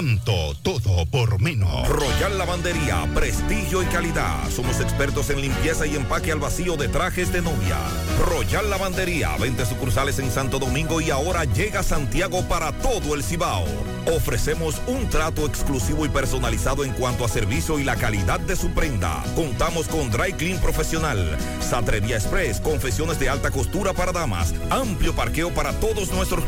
Encanto. Todo por menos. Royal Lavandería, prestigio y calidad. Somos expertos en limpieza y empaque al vacío de trajes de novia. Royal Lavandería, 20 sucursales en Santo Domingo y ahora llega Santiago para todo el Cibao. Ofrecemos un trato exclusivo y personalizado en cuanto a servicio y la calidad de su prenda. Contamos con Dry Clean Profesional, Satrevia Express, confesiones de alta costura para damas, amplio parqueo para todos nuestros